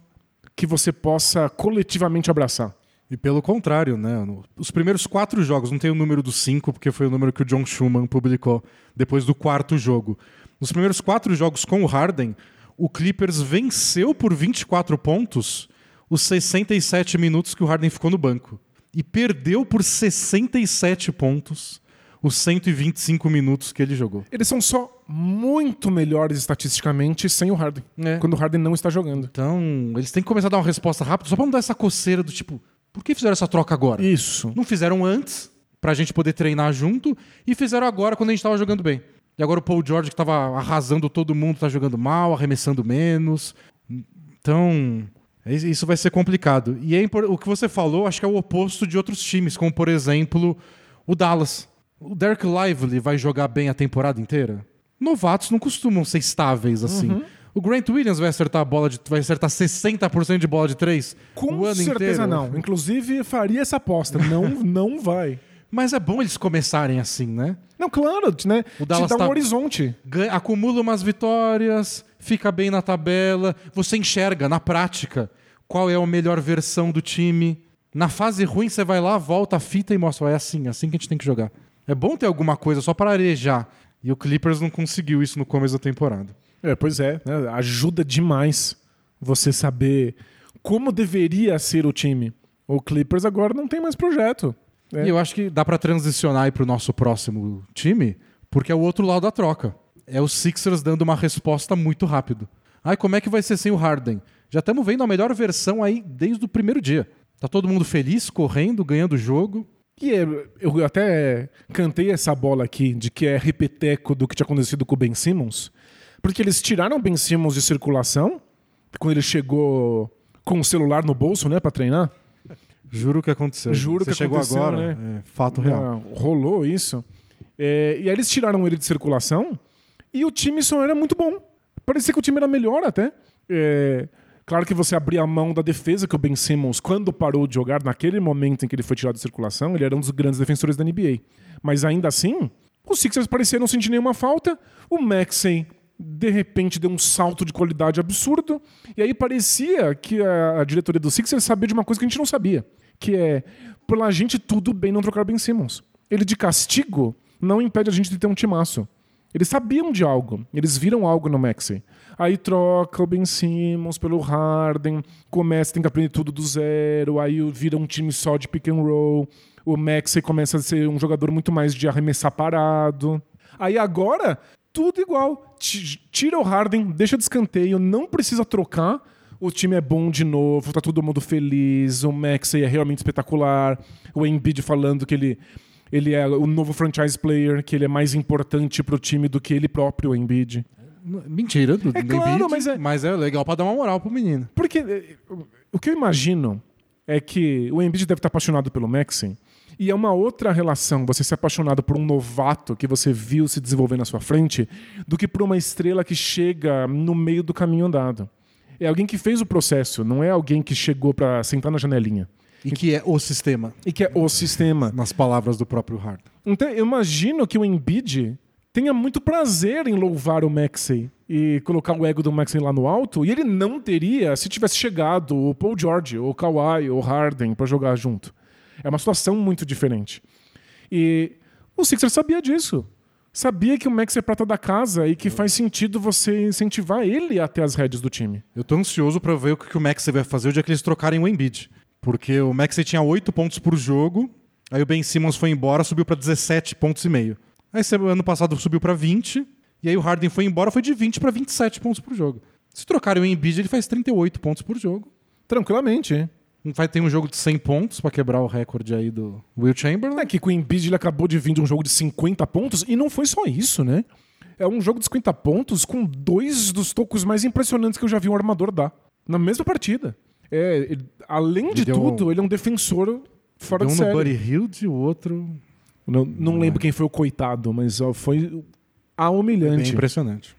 que você possa coletivamente abraçar. E pelo contrário, né? Os primeiros quatro jogos, não tem o número dos cinco, porque foi o número que o John Schumann publicou depois do quarto jogo. Nos primeiros quatro jogos com o Harden, o Clippers venceu por 24 pontos os 67 minutos que o Harden ficou no banco. E perdeu por 67 pontos os 125 minutos que ele jogou. Eles são só muito melhores estatisticamente sem o Harden. É. Quando o Harden não está jogando. Então, eles têm que começar a dar uma resposta rápida, só pra não dar essa coceira do tipo, por que fizeram essa troca agora? Isso. Não fizeram antes, pra gente poder treinar junto, e fizeram agora quando a gente tava jogando bem. E agora o Paul George, que tava arrasando todo mundo, tá jogando mal, arremessando menos. Então, isso vai ser complicado. E é o que você falou, acho que é o oposto de outros times, como por exemplo o Dallas. O Derek Lively vai jogar bem a temporada inteira? Novatos não costumam ser estáveis assim. O Grant Williams vai acertar a bola de, vai acertar 60% de bola de três Com o ano certeza inteiro? não. Inclusive, faria essa aposta. Não, [LAUGHS] não vai. Mas é bom eles começarem assim, né? Não, claro, né? O Dallas Te dá um tá- horizonte. Ganha- acumula umas vitórias, fica bem na tabela, você enxerga na prática qual é a melhor versão do time. Na fase ruim, você vai lá, volta a fita e mostra, é assim, é assim que a gente tem que jogar. É bom ter alguma coisa só para arejar. E o Clippers não conseguiu isso no começo da temporada. É, pois é. né? Ajuda demais você saber como deveria ser o time. O Clippers agora não tem mais projeto. É. E eu acho que dá para transicionar aí pro nosso próximo time, porque é o outro lado da troca. É os Sixers dando uma resposta muito rápido. Ai, como é que vai ser sem o Harden? Já estamos vendo a melhor versão aí desde o primeiro dia. Tá todo mundo feliz, correndo, ganhando o jogo. E é, eu até cantei essa bola aqui de que é repeteco do que tinha acontecido com o Ben Simmons, porque eles tiraram o Ben Simmons de circulação quando ele chegou com o celular no bolso, né, para treinar. Juro que aconteceu. Juro Você que chegou aconteceu, agora. né? É fato real. Ah, rolou isso. É, e aí eles tiraram ele de circulação e o time só era muito bom. Parecia que o time era melhor até. É, claro que você abria a mão da defesa, que o Ben Simmons, quando parou de jogar, naquele momento em que ele foi tirado de circulação, ele era um dos grandes defensores da NBA. Mas ainda assim, os Sixers pareciam não sentir nenhuma falta. O Maxey, de repente, deu um salto de qualidade absurdo. E aí parecia que a, a diretoria do Sixers sabia de uma coisa que a gente não sabia. que é pela gente tudo bem não trocar Ben Simmons. Ele de castigo não impede a gente de ter um timaço. Eles sabiam de algo, eles viram algo no Maxi. Aí troca o Ben Simmons pelo Harden, começa, tem que aprender tudo do zero, aí vira um time só de pick and roll. O Maxi começa a ser um jogador muito mais de arremessar parado. Aí agora, tudo igual. Tira o Harden, deixa de escanteio, não precisa trocar. O time é bom de novo, tá todo mundo feliz. O Maxey é realmente espetacular. O Embiid falando que ele ele é o novo franchise player, que ele é mais importante pro time do que ele próprio, o Embiid. Mentira, do, é claro, Embiid, mas é... mas é legal para dar uma moral pro menino. Porque eh, o que eu imagino é que o Embiid deve estar apaixonado pelo Maxi, e é uma outra relação você ser apaixonado por um novato que você viu se desenvolver na sua frente do que por uma estrela que chega no meio do caminho andado. É alguém que fez o processo, não é alguém que chegou para sentar na janelinha. E que é o sistema. E que é o sistema. Nas palavras do próprio Harden. Então, eu imagino que o Embiid tenha muito prazer em louvar o Maxey e colocar o ego do Maxey lá no alto, e ele não teria se tivesse chegado o Paul George, ou o Kawhi, ou o Harden para jogar junto. É uma situação muito diferente. E o Sixers sabia disso. Sabia que o Max é prata da casa e que faz sentido você incentivar ele até as rédeas do time. Eu tô ansioso para ver o que o Max vai fazer o dia que eles trocarem o Embiid. Porque o Maxey tinha 8 pontos por jogo, aí o Ben Simmons foi embora, subiu para 17 pontos e meio. Aí ano passado subiu para 20, e aí o Harden foi embora, foi de 20 para 27 pontos por jogo. Se trocarem o Embiid, ele faz 38 pontos por jogo. Tranquilamente, hein? Vai ter um jogo de 100 pontos para quebrar o recorde aí do Will Chamberlain. É que com o Embiid ele acabou de vir de um jogo de 50 pontos e não foi só isso, né? É um jogo de 50 pontos com dois dos tocos mais impressionantes que eu já vi um armador dar. Na mesma partida. É, ele, além ele de tudo, um... ele é um defensor fora de série. Um no Buddy Hield e o outro... Não, não, lembro é. quem foi o coitado, mas foi a humilhante. É bem impressionante.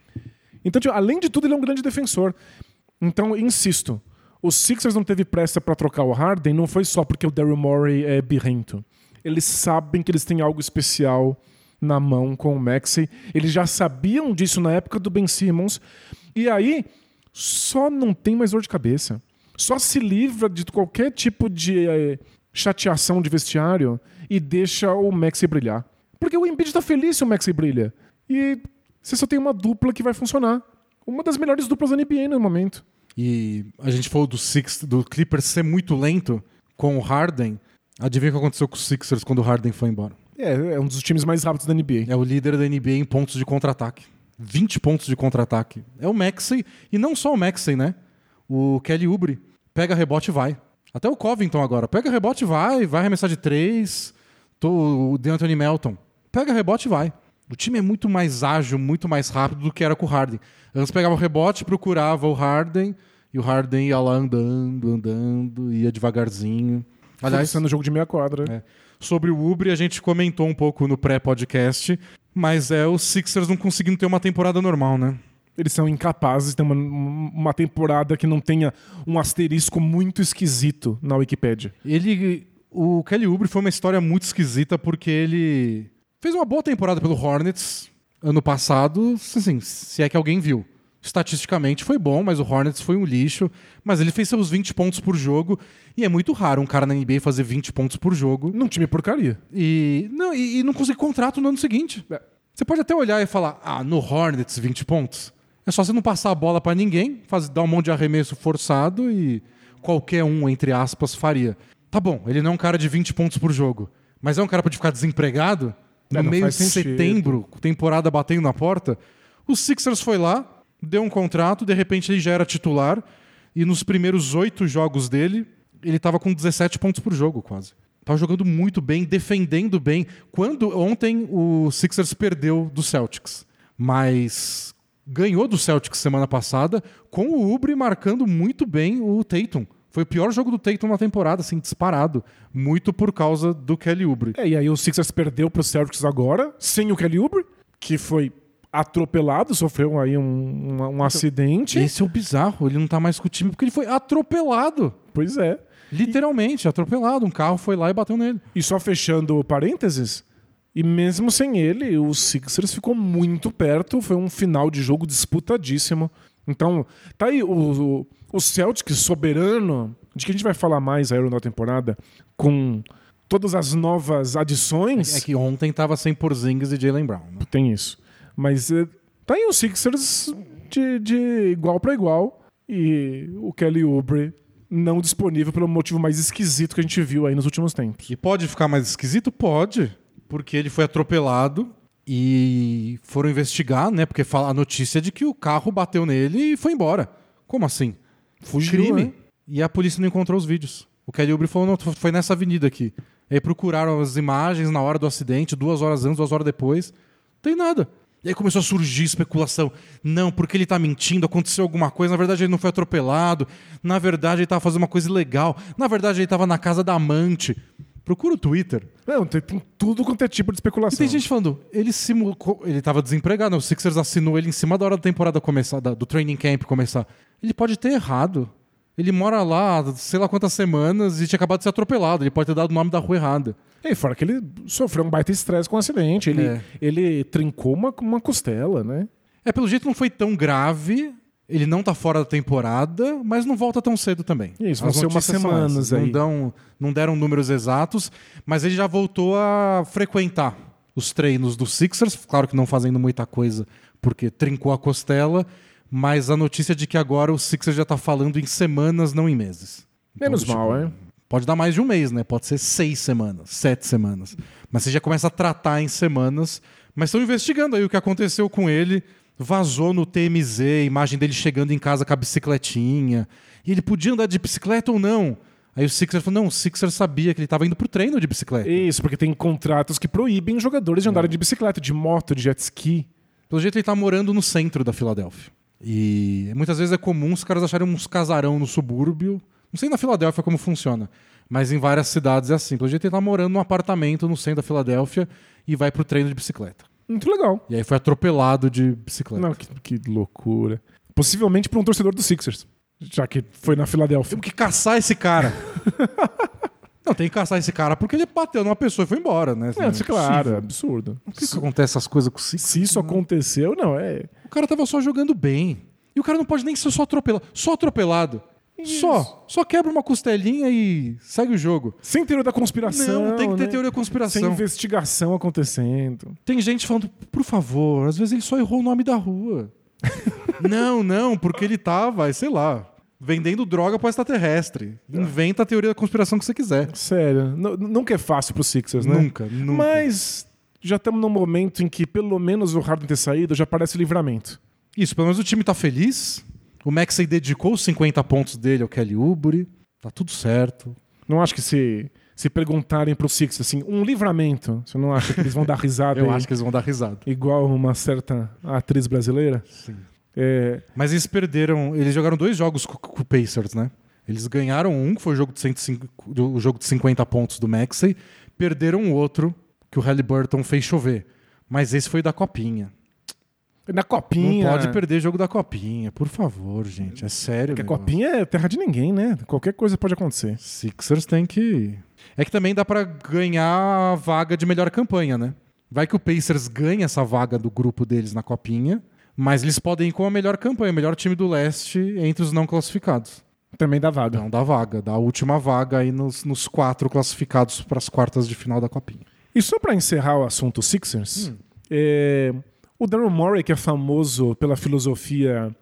Então, tipo, além de tudo, ele é um grande defensor. Então, insisto, o Sixers não teve pressa para trocar o Harden, não foi só porque o Daryl Morey é birrento. Eles sabem que eles têm algo especial na mão com o Maxey. Eles já sabiam disso na época do Ben Simmons. E aí, só não tem mais dor de cabeça só se livra de qualquer tipo de é, chateação de vestiário e deixa o Maxi brilhar. Porque o Embiid tá feliz se o Maxi brilha. E você só tem uma dupla que vai funcionar. Uma das melhores duplas da NBA no momento. E a gente falou do, Six, do Clippers ser muito lento com o Harden. Adivinha o que aconteceu com os Sixers quando o Harden foi embora? É, é um dos times mais rápidos da NBA. É o líder da NBA em pontos de contra-ataque. 20 pontos de contra-ataque. É o Maxey, e não só o Maxey, né? O Kelly Oubre pega rebote e vai. Até o Covington agora. Pega rebote e vai, vai arremessar de três. Tô, o DeAnthony Melton. Pega rebote e vai. O time é muito mais ágil, muito mais rápido do que era com o Harden. Antes pegava o rebote, procurava o Harden, e o Harden ia lá andando, andando, ia devagarzinho. Aliás, sendo jogo de meia quadra. É. Sobre o Ubre, a gente comentou um pouco no pré-podcast, mas é os Sixers não conseguindo ter uma temporada normal, né? Eles são incapazes de ter uma, uma temporada que não tenha um asterisco muito esquisito na Wikipedia. Ele. O Kelly Oubre foi uma história muito esquisita porque ele fez uma boa temporada pelo Hornets ano passado, assim, se é que alguém viu. Estatisticamente foi bom, mas o Hornets foi um lixo. Mas ele fez seus 20 pontos por jogo. E é muito raro um cara na NBA fazer 20 pontos por jogo. Num time porcaria. E não, e, e não conseguir contrato no ano seguinte. É. Você pode até olhar e falar, ah, no Hornets 20 pontos. É só você não passar a bola para ninguém, fazer, dar um monte de arremesso forçado e qualquer um, entre aspas, faria. Tá bom, ele não é um cara de 20 pontos por jogo, mas é um cara para ficar desempregado no é, meio de setembro, temporada batendo na porta. O Sixers foi lá, deu um contrato, de repente ele já era titular e nos primeiros oito jogos dele, ele estava com 17 pontos por jogo quase. Tava jogando muito bem, defendendo bem. Quando ontem o Sixers perdeu do Celtics, mas ganhou do Celtics semana passada, com o Ubre marcando muito bem o Tatum. Foi o pior jogo do Tatum na temporada, assim, disparado. Muito por causa do Kelly Oubre. É, e aí o Sixers perdeu pro Celtics agora, sem o Kelly Oubre, que foi atropelado, sofreu aí um, um, um então, acidente. Esse é o bizarro, ele não tá mais com o time porque ele foi atropelado. Pois é. Literalmente, e... atropelado. Um carro foi lá e bateu nele. E só fechando parênteses, e mesmo sem ele, o Sixers ficou muito perto. Foi um final de jogo disputadíssimo. Então, tá aí o, o, Celtic soberano de que a gente vai falar mais aí na temporada com todas as novas adições. É que ontem tava sem Porzingis e Jalen Brown. Né? Tem isso. Mas é, tá aí o Sixers de, de igual para igual e o Kelly Oubre não disponível pelo motivo mais esquisito que a gente viu aí nos últimos tempos. E pode ficar mais esquisito? Pode, porque ele foi atropelado e foram investigar, né? Porque fala a notícia de que o carro bateu nele e foi embora. Como assim? Fugiu, Crime. né? E a polícia não encontrou os vídeos. O Kelly Oubre falou, não, foi nessa avenida aqui. Aí procuraram as imagens na hora do acidente, duas horas antes, duas horas depois. Não tem nada. E aí começou a surgir especulação. Não, porque ele tá mentindo, aconteceu alguma coisa. Na verdade, ele não foi atropelado. Na verdade, ele tava fazendo uma coisa ilegal. Na verdade, ele tava na casa da amante. Procura o Twitter. Não, tem, tem tudo quanto é tipo de E especulação. tem gente falando, ele simulou. Ele tava desempregado, né? o Sixers assinou ele em cima da hora da temporada começar, da- do training camp começar. Ele pode ter errado. Ele mora lá, sei lá quantas semanas, e tinha acabado de ser atropelado. Ele pode ter dado o nome da rua errada. E fora que ele sofreu um baita estresse com o acidente. Ele, É. ele trincou uma, uma costela, né? É, pelo jeito não foi tão grave. Ele não tá fora da temporada, mas não volta tão cedo também. Isso, vão As ser umas semanas aí. Não, dão, não deram números exatos, mas ele já voltou a frequentar os treinos do Sixers. Claro que não fazendo muita coisa, porque trincou a costela. Mas a notícia de que agora o Sixers já tá falando em semanas, não em meses. Então, Menos mal, é. Pode dar mais de um mês, né? Pode ser seis semanas, sete semanas. Mas você já começa a tratar em semanas. Mas estão investigando aí o que aconteceu com ele. Vazou no TMZ, imagem dele chegando em casa com a bicicletinha. E ele podia andar de bicicleta ou não. Aí o Sixer falou: não, o Sixer sabia que ele estava indo pro treino de bicicleta. Isso, porque tem contratos que proíbem jogadores de andarem de bicicleta, de moto, de jet ski. Pelo jeito ele tá morando no centro da Filadélfia. E muitas vezes é comum os caras acharem uns casarão no subúrbio. Não sei na Filadélfia como funciona, mas em várias cidades é assim. Pelo jeito ele tá morando num apartamento no centro da Filadélfia e vai pro treino de bicicleta. Muito legal. E aí foi atropelado de bicicleta. Não, que, que loucura. Possivelmente por um torcedor do Sixers, já que foi na Filadélfia. Temos que caçar esse cara. [LAUGHS] Não, tem que caçar esse cara porque ele bateu numa pessoa e foi embora, né? É, isso é claro, é absurdo. Por que, que acontece essas coisas com o Sixers? Se isso aconteceu, não, é. O cara tava só jogando bem. E o cara não pode nem ser só atropelado. Só atropelado. Só. Só quebra uma costelinha e segue o jogo. Sem teoria da conspiração. Não, tem que ter né? teoria da Sem conspiração. investigação acontecendo. Tem gente falando, por favor, às vezes ele só errou o nome da rua. [LAUGHS] não, não, porque ele tava, sei lá, vendendo droga pro extraterrestre. Inventa a teoria da conspiração que você quiser. Sério, nu- nunca é fácil pro Sixers, né? Nunca, nunca. Mas já estamos num momento em que pelo menos o Harden ter saído já parece livramento. Isso, pelo menos o time tá feliz. O Maxey dedicou os 50 pontos dele ao Kelly Oubre. Tá tudo certo. Não acho que se, se perguntarem pro Sixers assim, um livramento, você não acha que eles vão dar risada [LAUGHS] Eu aí, acho que eles vão dar risada. igual uma certa atriz brasileira? Sim. É, Mas eles perderam. Eles jogaram dois jogos com, com o Pacers, né? Eles ganharam um, que foi o jogo de, 105, do- o jogo de 50 pontos do Maxey. Perderam o outro, que o Halliburton fez chover. Mas esse foi da Copinha. Na Não copinha. pode perder jogo da Copinha, por favor, gente. É sério. Porque a copinha é terra de ninguém, né? Qualquer coisa pode acontecer. Sixers tem que. É que também dá pra ganhar a vaga de melhor campanha, né? Vai que o Pacers ganha essa vaga do grupo deles na Copinha, mas eles podem ir com a melhor campanha, o melhor time do leste entre os não classificados. Também dá vaga. Não dá vaga, dá a última vaga aí nos, nos quatro classificados para as quartas de final da Copinha. E só pra encerrar o assunto Sixers, Hum. é, o Daryl Morey, que é famoso pela filosofia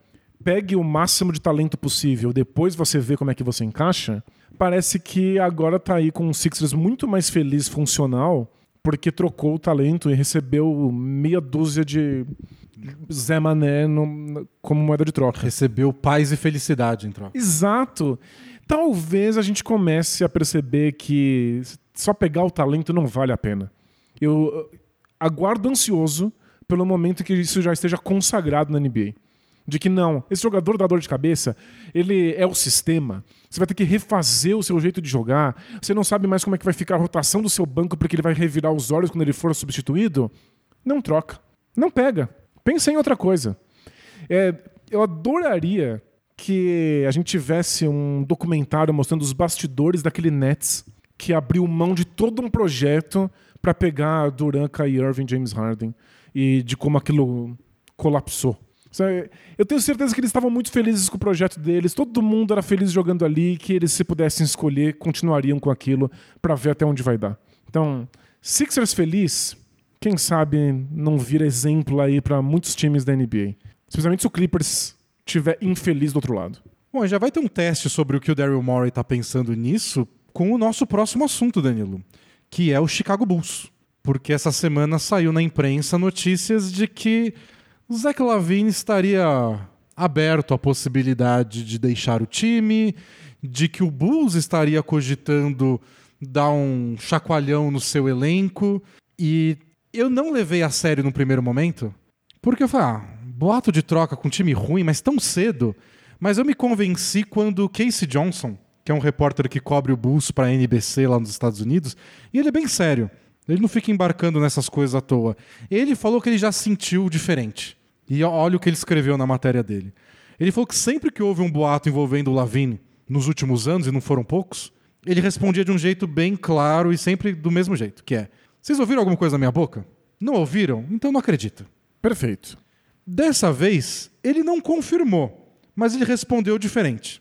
pegue o máximo de talento possível, depois você vê como é que você encaixa, parece que agora tá aí com um Sixers muito mais feliz, funcional, porque trocou o talento e recebeu meia dúzia de Zé Mané no- como moeda de troca. Recebeu paz e felicidade em troca. Exato. Talvez a gente comece a perceber que só pegar o talento não vale a pena. Eu uh, aguardo ansioso pelo momento que isso já esteja consagrado na NBA. De que não, esse jogador dá dor de cabeça, ele é o sistema. Você vai ter que refazer o seu jeito de jogar. Você não sabe mais como é que vai ficar a rotação do seu banco porque ele vai revirar os olhos quando ele for substituído. Não troca. Não pega. Pensa em outra coisa. É, eu adoraria que a gente tivesse um documentário mostrando os bastidores daquele Nets que abriu mão de todo um projeto para pegar Duran, Kyrie Irving, James Harden e de como aquilo colapsou. Eu tenho certeza que eles estavam muito felizes com o projeto deles, todo mundo era feliz jogando ali, que eles, se pudessem escolher, continuariam com aquilo para ver até onde vai dar. Então, Sixers feliz, quem sabe não vira exemplo aí para muitos times da NBA. Especialmente se o Clippers estiver infeliz do outro lado. Bom, já vai ter um teste sobre o que o Daryl Morey está pensando nisso com o nosso próximo assunto, Danilo, que é o Chicago Bulls. Porque essa semana saiu na imprensa notícias de que o Zach Lavine estaria aberto à possibilidade de deixar o time, de que o Bulls estaria cogitando dar um chacoalhão no seu elenco. E eu não levei a sério no primeiro momento, porque eu falei, ah, boato de troca com time ruim, mas tão cedo. Mas eu me convenci quando o Casey Johnson, que é um repórter que cobre o Bulls para a NBC lá nos Estados Unidos, e ele é bem sério. Ele não fica embarcando nessas coisas à toa. Ele falou que ele já sentiu diferente. E olha o que ele escreveu na matéria dele. Ele falou que sempre que houve um boato envolvendo o Lavine nos últimos anos, e não foram poucos, ele respondia de um jeito bem claro e sempre do mesmo jeito, que é: Vocês ouviram alguma coisa na minha boca? Não ouviram? Então não acredita. Perfeito. Dessa vez, ele não confirmou, mas ele respondeu diferente.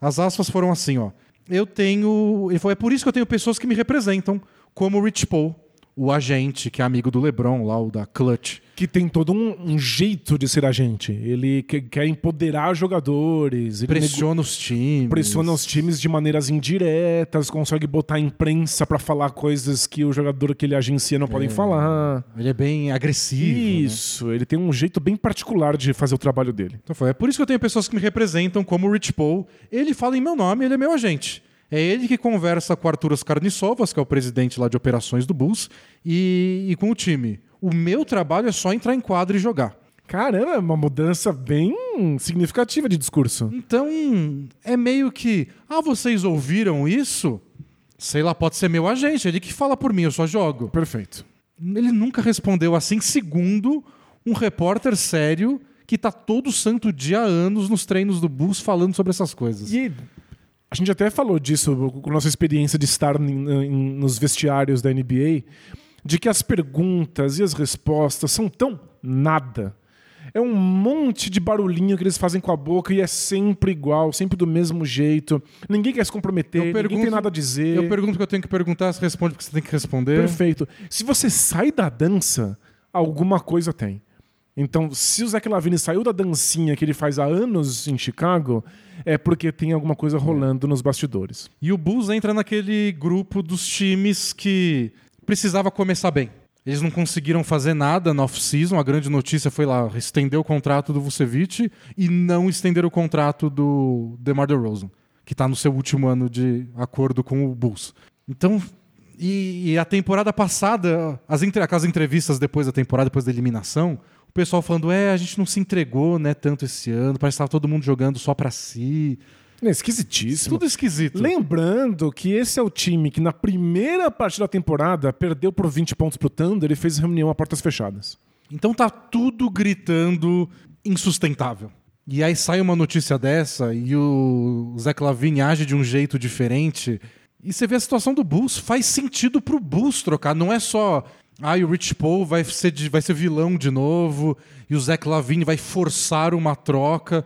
As aspas foram assim, ó. Eu tenho. Ele falou, é por isso que eu tenho pessoas que me representam, como o Rich Paul, o agente, que é amigo do LeBron, lá, o da Clutch. Que tem todo um, um jeito de ser agente. Ele que- quer empoderar jogadores. Pressiona nego- os times. pressiona os times de maneiras indiretas, consegue botar a imprensa pra falar coisas que o jogador que ele agencia não podem falar. Ele é bem agressivo. né? Isso, ele tem um jeito bem particular de fazer o trabalho dele. Então foi. É por isso que eu tenho pessoas que me representam, como o Rich Paul. Ele fala em meu nome, ele é meu agente. É ele que conversa com Arturas Carniçovas, que é o presidente lá de operações do Bulls, e, e com o time. O meu trabalho é só entrar em quadra e jogar. Caramba, é uma mudança bem significativa de discurso. Então, é meio que. Ah, vocês ouviram isso? Sei lá, pode ser meu agente, ele que fala por mim, eu só jogo. Perfeito. Ele nunca respondeu assim, segundo um repórter sério que tá todo santo dia há anos nos treinos do Bulls falando sobre essas coisas. E a gente até falou disso com a nossa experiência de estar em- em- nos vestiários da NBA, de que as perguntas e as respostas são tão nada. É um monte de barulhinho que eles fazem com a boca e é sempre igual, sempre do mesmo jeito. Ninguém quer se comprometer, ninguém tem nada a dizer. Eu pergunto o que eu tenho que perguntar, você responde o que você tem que responder. Perfeito. Se você sai da dança, alguma coisa tem. Então, se o Zach Lavine saiu da dancinha que ele faz há anos em Chicago, é porque tem alguma coisa rolando nos bastidores. E o Bulls entra naquele grupo dos times que precisava começar bem. Eles não conseguiram fazer nada na off-season. A grande notícia foi lá estender o contrato do Vucevic e não estender o contrato do DeMar DeRozan, que está no seu último ano de acordo com o Bulls. Então, e, e a temporada passada, as, entre, aquelas entrevistas depois da temporada, depois da eliminação, o pessoal falando, é, a gente não se entregou né, tanto esse ano, parece que estava todo mundo jogando só para si. É esquisitíssimo. Tudo esquisito. Lembrando que esse é o time que na primeira parte da temporada perdeu por 20 pontos pro Thunder e fez reunião a portas fechadas. Então tá tudo gritando insustentável. E aí sai uma notícia dessa e o Zach Lavine age de um jeito diferente. E você vê a situação do Bulls, faz sentido pro Bulls trocar. Não é só, ah, o Rich Paul vai ser, de- vai ser vilão de novo e o Zach Lavine vai forçar uma troca.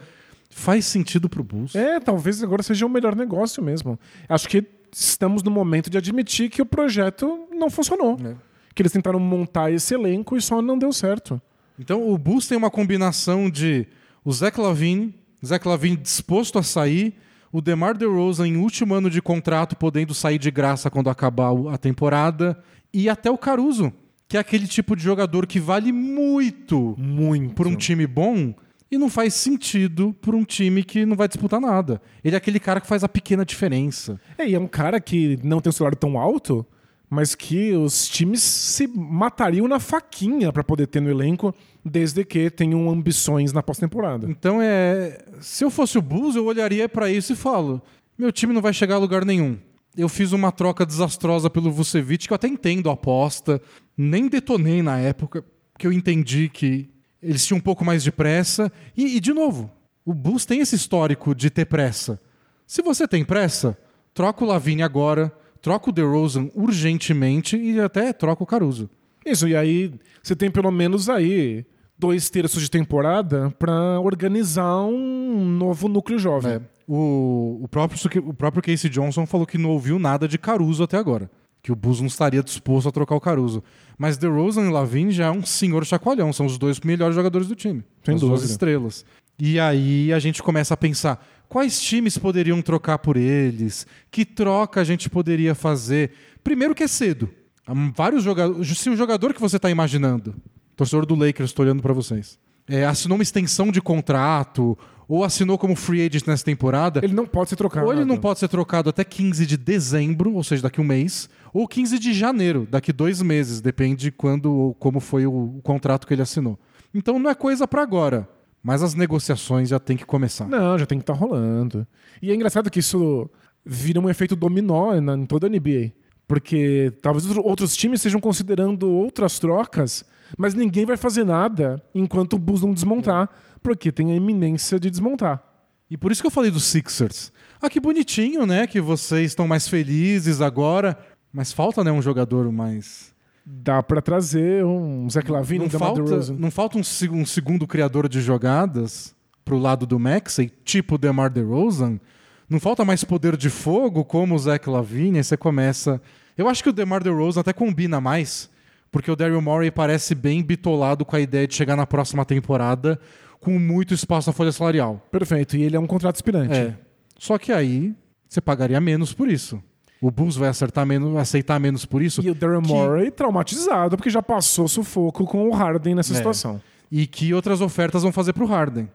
Faz sentido pro Bulls. É, talvez agora seja o melhor negócio mesmo. Acho que estamos no momento de admitir que o projeto não funcionou. É. Que eles tentaram montar esse elenco e só não deu certo. Então o Bulls tem uma combinação de o Zach Lavine, Zach Lavine disposto a sair, o DeMar DeRozan em último ano de contrato podendo sair de graça quando acabar a temporada e até o Caruso, que é aquele tipo de jogador que vale muito Muito. por um time bom e não faz sentido por um time que não vai disputar nada. Ele é aquele cara que faz a pequena diferença. É, e é um cara que não tem um salário tão alto, mas que os times se matariam na faquinha pra poder ter no elenco, desde que tenham ambições na pós-temporada. Então é, se eu fosse o Bulls, eu olharia pra isso e falo: meu time não vai chegar a lugar nenhum. Eu fiz uma troca desastrosa pelo Vucevic, que eu até entendo a aposta, nem detonei na época, porque eu entendi que eles tinham um pouco mais de pressa. E, e, de novo, o Bulls tem esse histórico de ter pressa. Se você tem pressa, troca o Lavine agora, troca o DeRozan urgentemente e até troca o Caruso. Isso, e aí você tem pelo menos aí dois terços de temporada para organizar um novo núcleo jovem. É, o, o, próprio, o próprio Casey Johnson falou que não ouviu nada de Caruso até agora. Que o Bulls não estaria disposto a trocar o Caruso. Mas DeRozan e Lavine já é um senhor chacoalhão. São os dois melhores jogadores do time. Sem dúvida. duas estrelas. E aí a gente começa a pensar quais times poderiam trocar por eles? Que troca a gente poderia fazer? Primeiro que é cedo. Há vários jogadores. Se o jogador que você está imaginando, torcedor do Lakers, estou olhando para vocês, é, assinou uma extensão de contrato ou assinou como free agent nessa temporada. Ele não pode ser trocado. Ou ele não pode ser trocado até 15 de dezembro, ou seja, daqui um mês, ou 15 de janeiro, daqui dois meses, depende quando ou como foi o, o contrato que ele assinou. Então não é coisa para agora. Mas as negociações já tem que começar. Não, já tem que estar tá rolando. E é engraçado que isso vira um efeito dominó em toda a NBA. Porque talvez outros times estejam considerando outras trocas, mas ninguém vai fazer nada enquanto o Bulls não desmontar, porque tem a iminência de desmontar. E por isso que eu falei dos Sixers. Ah, que bonitinho, né? Que vocês estão mais felizes agora. Mas falta, né, um jogador mais dá para trazer um Zach Lavine, não falta, não falta um, um, segundo criador de jogadas pro lado do Maxey, tipo DeMar DeRozan. Não falta mais poder de fogo como o Zach Lavine, aí você começa... Eu acho que o DeMar DeRozan até combina mais, porque o Daryl Morey parece bem bitolado com a ideia de chegar na próxima temporada com muito espaço na folha salarial. Perfeito, e ele é um contrato aspirante. É. Só que aí você pagaria menos por isso. O Bulls vai acertar menos, aceitar menos por isso. E o Daryl que... Morey traumatizado, porque já passou sufoco com o Harden nessa É. situação. E que outras ofertas vão fazer pro Harden.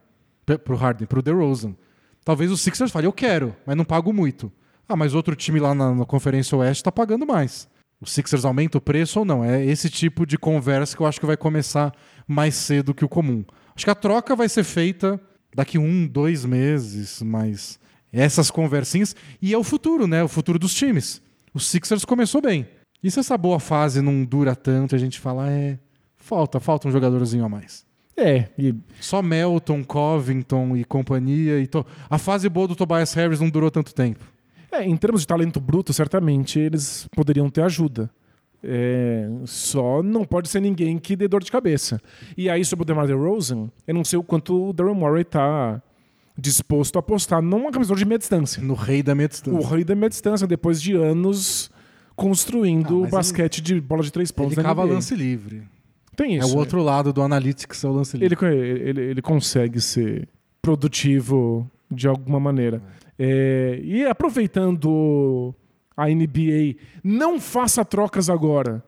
Pro Harden, pro DeRozan. Talvez o Sixers fale, eu quero, mas não pago muito. Ah, mas outro time lá na, na Conferência Oeste tá pagando mais. O Sixers aumenta o preço ou não? É esse tipo de conversa que eu acho que vai começar mais cedo que o comum. Acho que a troca vai ser feita daqui um, dois meses, mas essas conversinhas. E é o futuro, né? O futuro dos times. O Sixers começou bem. E se essa boa fase não dura tanto, a gente fala, é. Falta, falta um jogadorzinho a mais. É, e Só Melton, Covington e companhia. E to... A fase boa do Tobias Harris não durou tanto tempo. É, em termos de talento bruto, certamente eles poderiam ter ajuda. É, só não pode ser ninguém que dê dor de cabeça. E aí, sobre o DeMar DeRozan, eu não sei o quanto o Daryl Morey tá disposto a apostar num camisador de meia distância. No rei da meia distância. O rei da meia distância, depois de anos construindo Ah, o basquete de bola de três pontos Ele cava lance livre. Tem É isso. o outro lado do Analytics, é o lance livre. ele, ele, ele consegue ser produtivo de alguma maneira. É, e aproveitando a NBA, não faça trocas agora,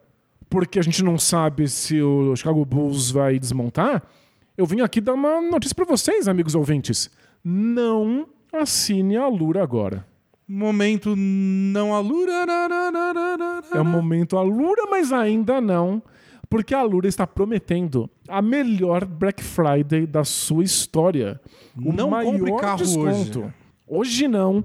porque a gente não sabe se o Chicago Bulls vai desmontar. Eu vim aqui dar uma notícia para vocês, amigos ouvintes. Não assine a Lura agora. Momento não alura. É o momento Alura, mas ainda não, porque a Alura está prometendo a melhor Black Friday da sua história. O Não maior desconto. hoje. Hoje não.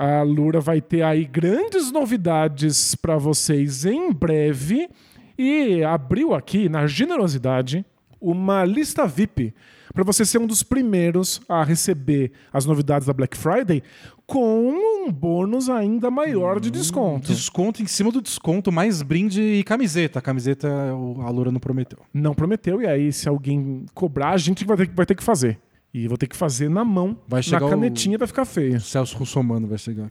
A Alura vai ter aí grandes novidades para vocês em breve e abriu aqui na generosidade uma lista VIP para você ser um dos primeiros a receber as novidades da Black Friday com um bônus ainda maior de desconto. Desconto em cima do desconto, mais brinde e camiseta. A camiseta a Lura não prometeu. não prometeu, e aí se alguém cobrar, a gente vai ter, vai ter que fazer. E vou ter que fazer na mão, Vai chegar na o- canetinha vai ficar feio. O Celso Russomano vai chegar.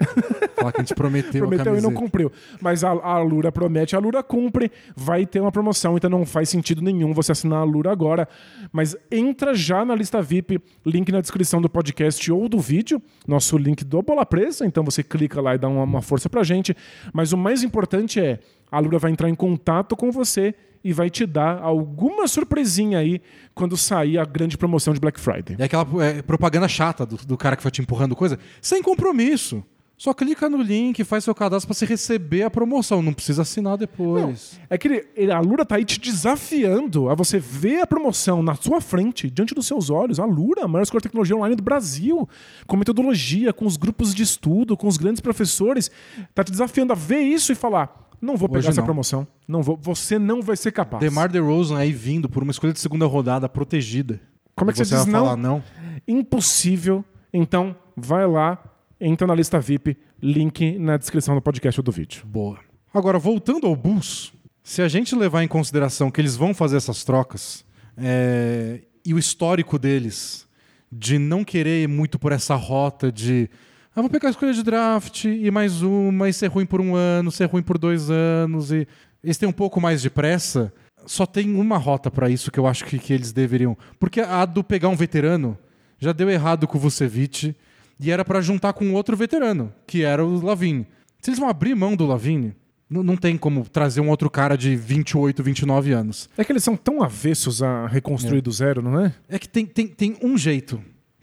Falar que a gente prometeu, Prometeu e não cumpriu. Mas a, a Lura promete, a Lura cumpre, vai ter uma promoção, então não faz sentido nenhum você assinar a Lura agora. Mas entra já na lista VIP, link na descrição do podcast ou do vídeo, nosso link do Bola Presa, então você clica lá e dá uma, uma força pra gente. Mas o mais importante é, a Lura vai entrar em contato com você e vai te dar alguma surpresinha aí quando sair a grande promoção de Black Friday. É aquela é, propaganda chata do, do cara que vai te empurrando coisa. Sem compromisso. Só clica no link, faz seu cadastro pra você receber a promoção. Não precisa assinar depois. É que ele- a Lura tá aí te desafiando a você ver a promoção na sua frente, diante dos seus olhos. A Lura, a maior escola de tecnologia online do Brasil, com metodologia, com os grupos de estudo, com os grandes professores, tá te desafiando a ver isso e falar: não vou pegar Hoje essa não. promoção, não vou, você não vai ser capaz. DeMar DeRozan aí vindo por uma escolha de segunda rodada protegida. Como é que você vai diz não? falar não? Impossível. Então, vai lá, entra na lista VIP, link na descrição do podcast ou do vídeo. Boa. Agora, voltando ao Bulls, se a gente levar em consideração que eles vão fazer essas trocas, é, e o histórico deles de não querer ir muito por essa rota de ah, vou pegar a escolha de draft e mais uma, e ser ruim por um ano, ser ruim por dois anos, e eles têm um pouco mais de pressa. Só tem uma rota para isso que eu acho que, que eles deveriam. Porque a do pegar um veterano já deu errado com o Vucevic e era para juntar com outro veterano, que era o Lavine. Se eles vão abrir mão do Lavine, não, não tem como trazer um outro cara de 28, 29 anos. É que eles são tão avessos a reconstruir do zero, não é? É que tem, tem, tem um jeito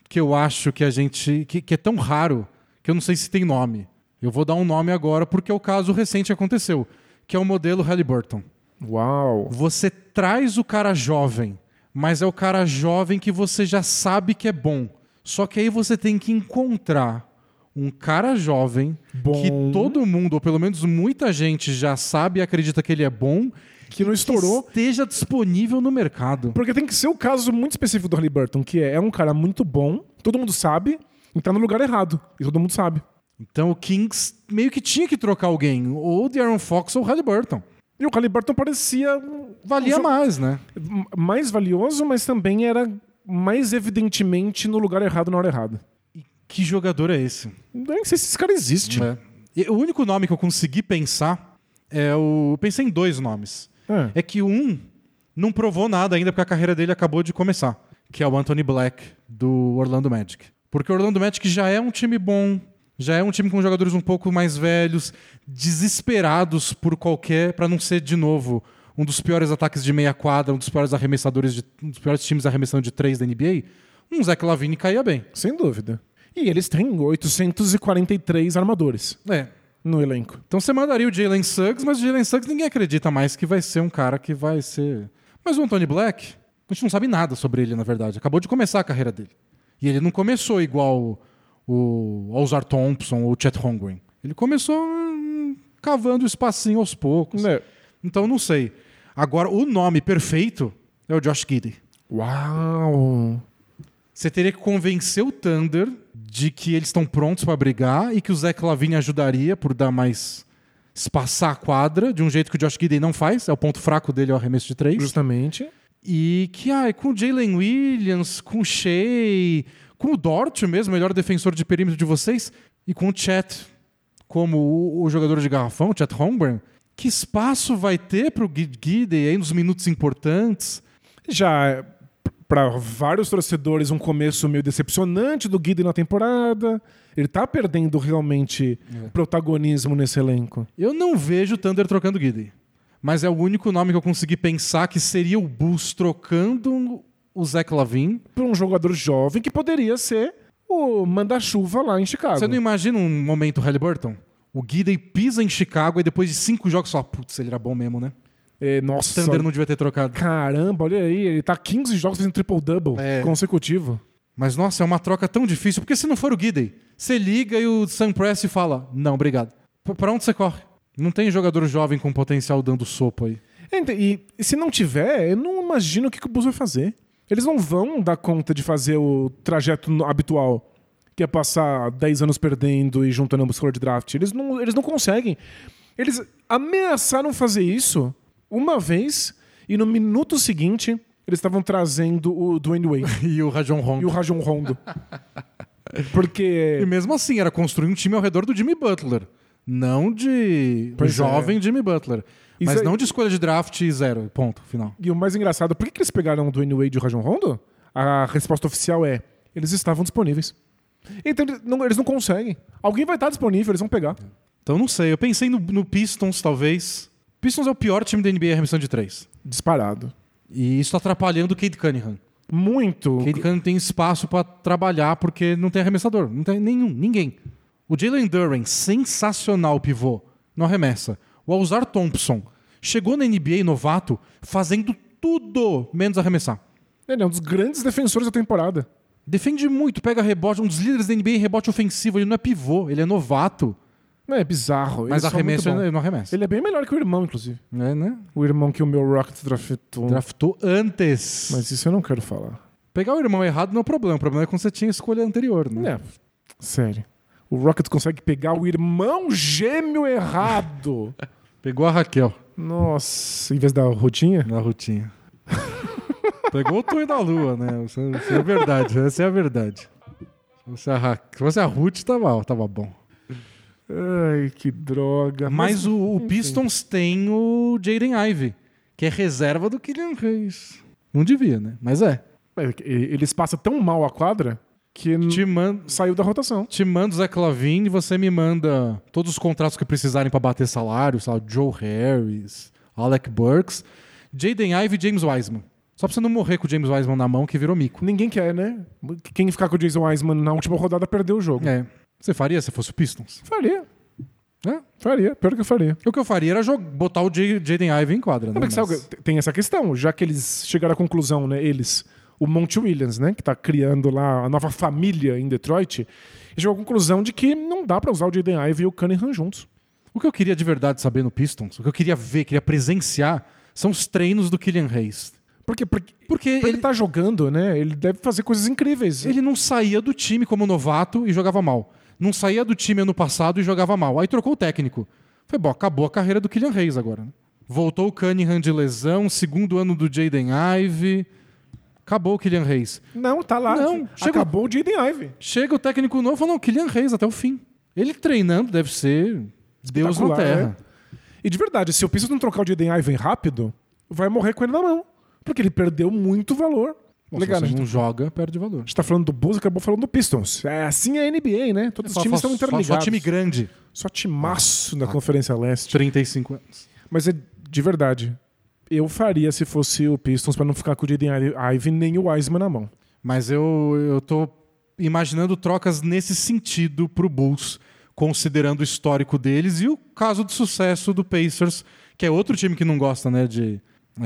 que eu acho que a gente. Que, que é tão raro que eu não sei se tem nome. Eu vou dar um nome agora porque é o caso recente aconteceu, que é o modelo Halliburton. Uau! Você traz o cara jovem, mas é o cara jovem que você já sabe que é bom. Só que aí você tem que encontrar um cara jovem Bom. que todo mundo, ou pelo menos muita gente, já sabe e acredita que ele é bom, Que não estourou. que esteja disponível no mercado. Porque tem que ser o caso muito específico do Halliburton, que é, é um cara muito bom, todo mundo sabe, e tá no lugar errado. E todo mundo sabe. Então o Kings meio que tinha que trocar alguém, ou de Aaron Fox ou o Halliburton. E o Halliburton parecia Valia mais, né? mais valioso, mas também era mais evidentemente no lugar errado na hora errada. E que jogador é esse? Nem sei se esse cara existe. É. E o único nome que eu consegui pensar é o. eu Pensei em dois nomes. É. É que um não provou nada ainda porque a carreira dele acabou de começar, que é o Anthony Black do Orlando Magic. Porque o Orlando Magic já é um time bom, já é um time com jogadores um pouco mais velhos, desesperados por qualquer, para não ser de novo um dos piores ataques de meia quadra, um dos piores arremessadores de, um dos piores times arremessando de três da NBA. Um Zach Lavine caía bem. Sem dúvida. E eles têm 843 armadores É, no elenco. Então você mandaria o Jalen Suggs, mas o Jalen Suggs ninguém acredita mais que vai ser um cara que vai ser. Mas o Anthony Black, a gente não sabe nada sobre ele, na verdade. Acabou de começar a carreira dele. E ele não começou igual o Ozar Thompson ou o Chet Holmgren. Ele começou hum, cavando o espacinho aos poucos. Né? Então não sei. Agora, o nome perfeito é o Josh Giddey. Uau! Você teria que convencer o Thunder de que eles estão prontos para brigar e que o Zach Lavine ajudaria por dar mais espaçar a quadra de um jeito que o Josh Giddey não faz, é o ponto fraco dele é o arremesso de três. Justamente. E que ai, com o Jalen Williams, com o Shea, com o Dort mesmo, melhor defensor de perímetro de vocês, e com o Chet como o, o jogador de garrafão, Chet Holmgren, que espaço vai ter para o Giddey aí nos minutos importantes? Já para vários torcedores um começo meio decepcionante do Guida na temporada. Ele tá perdendo realmente protagonismo nesse elenco. Eu não vejo o Thunder trocando Giddey. Mas é o único nome que eu consegui pensar que seria o Bulls trocando o Zach Lavine. Para um jogador jovem que poderia ser o manda-chuva lá em Chicago. Você não imagina um momento Halliburton? O Giddey pisa em Chicago e depois de cinco jogos só, putz, ele era bom mesmo, né? É, O nossa, Thunder não devia ter trocado. caramba, olha aí, ele tá 15 jogos fazendo triple-double É. consecutivo. Mas nossa, é uma troca tão difícil, porque se não for o Giddey, você liga e o Sam Press fala: Não, obrigado. Pra onde você corre? Não tem jogador jovem com potencial dando sopa aí. E, e se não tiver, eu não imagino o que, que o Bulls vai fazer. Eles não vão dar conta de fazer o trajeto habitual, que é passar 10 anos perdendo e juntando uma escolha de draft. Eles não, eles não conseguem. Eles ameaçaram fazer isso uma vez e no minuto seguinte eles estavam trazendo o Dwayne Wade [LAUGHS] E o Rajon Rondo. e o Rajon Rondo. Porque E mesmo assim, era construir um time ao redor do Jimmy Butler. Não de Pois jovem Jimmy Butler. Isso Mas aí- não de escolha de draft zero. Ponto, final. E o mais engraçado, por que, que eles pegaram o Dwayne Wade e o Rajon Rondo? A resposta oficial é: eles estavam disponíveis. Então eles não, eles não conseguem. Alguém vai estar disponível, eles vão pegar. Então não sei. Eu pensei no, no Pistons, talvez. Pistons é o pior time da NBA em arremessão de três. Disparado. E isso tá atrapalhando o Cade Cunningham. Muito. Cade Cunningham tem espaço pra trabalhar porque não tem arremessador. Não tem nenhum, ninguém. O Jalen Duren, sensacional pivô, não arremessa. O Alzar Thompson chegou na NBA novato fazendo tudo menos arremessar. Ele é um dos grandes defensores da temporada. Defende muito, pega rebote, um dos líderes da NBA em rebote ofensivo. Ele não é pivô, ele é novato. É bizarro. Mas arremesso muito bons. ele não arremessa. Ele é bem melhor que o irmão, inclusive. É, né? O irmão que o meu Rocket draftou. Draftou antes. Mas isso eu não quero falar. Pegar o irmão errado não é o problema. O problema é quando você tinha a escolha anterior, né? É, sério. O Rocket consegue pegar o irmão gêmeo errado. [LAUGHS] Pegou a Raquel Nossa, em vez da rotinha? na rotinha. [LAUGHS] Pegou o Tonho da Lua, né? Isso, isso é verdade, essa é a verdade. Se fosse a, Ra- se fosse a Ruth, tava, tava bom. Ai, que droga. Mas o, o enfim. Pistons tem o Jaden Ivey, que é reserva do Kylian Reis. Não devia, né? Mas é. É, Eles passam tão mal a quadra que Te, saiu da rotação. te mando o Zé Clavin e você me manda todos os contratos que precisarem pra bater salário, sabe? Joe Harris, Alec Burks, Jaden Ivey e James Wiseman. Só pra você não morrer com o James Wiseman na mão, que virou mico. Ninguém quer, né? Quem ficar com o Jason Wiseman na última rodada perdeu o jogo. É. Você faria se fosse o Pistons? Faria. É. Faria. Pior que eu faria. O que eu faria era botar o Jaden Ivey em quadra, né? Mas- tem essa questão, já que eles chegaram à conclusão, né? Eles, o Monty Williams, né? Que tá criando lá a nova família em Detroit, ele chegou à conclusão de que não dá pra usar o Jaden Ivey e o Cunningham juntos. O que eu queria de verdade saber no Pistons, o que eu queria ver, queria presenciar, são os treinos do Kylian Reis. Porque, porque, Porque ele, ele, tá jogando, né? Ele deve fazer coisas incríveis. ele não saía do time como novato e jogava mal. Não saía do time ano passado e jogava mal. Aí trocou o técnico. Foi bom, acabou a carreira do Kylian Reis agora. né? Voltou o Cunningham de lesão, segundo ano do Jaden Ivey. Acabou o Kylian Reis. Não, tá lá. Não, chega- Acabou o Jaden Ivey. Chega o técnico novo e fala, não, Kylian Reis até o fim. Ele treinando deve ser Deus na terra. né? E de verdade, se o Pistons não trocar o Jaden Ivey rápido, vai morrer com ele na mão. Porque ele perdeu muito valor. Bom, Legal, se né? a você gente não joga, perde valor. a gente tá falando do Bulls, acabou falando do Pistons. É assim é a NBA, né? Todos os Só- times só- estão interligados. Só time grande, Só timaço da Conferência Leste. 35 anos. Mas é de verdade. Eu faria se fosse o Pistons pra não ficar com o Jaden Ivey nem o Wiseman na mão. Mas eu, eu tô imaginando trocas nesse sentido pro Bulls, considerando o histórico deles e o caso de sucesso do Pacers, que é outro time que não gosta né, de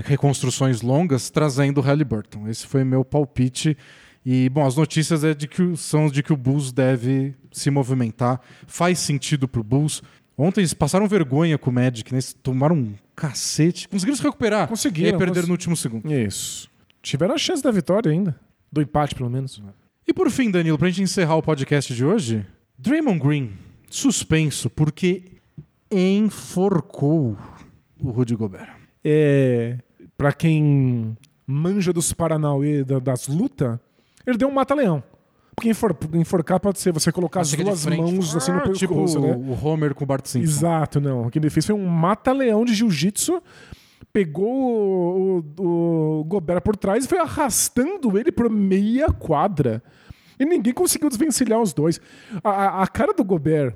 reconstruções longas, trazendo o Halliburton. Esse foi meu palpite. E, bom, as notícias é de que, o- são de que o Bulls deve se movimentar. Faz sentido pro Bulls. Ontem eles passaram vergonha com o Magic, né? Eles tomaram um cacete. Conseguiram se recuperar. Conseguiram, E aí perderam cons- no último segundo. Isso. Tiveram a chance da vitória ainda. Do empate, pelo menos. E por fim, Danilo, pra gente encerrar o podcast de hoje, Draymond Green, suspenso, porque enforcou o Rudy Gobert. É. Pra quem manja dos Paranauê da- das lutas, ele deu um mata-leão. Porque enfor- enforcar pode ser você colocar as duas frente, mãos assim no ah, tipo pescoço, né? o Homer com o Bart Simpson. Exato, não. O que ele fez foi um mata-leão de jiu-jitsu, pegou o, o- o Gobert por trás e foi arrastando ele por meia quadra. E ninguém conseguiu desvencilhar os dois. A, a- cara do Gobert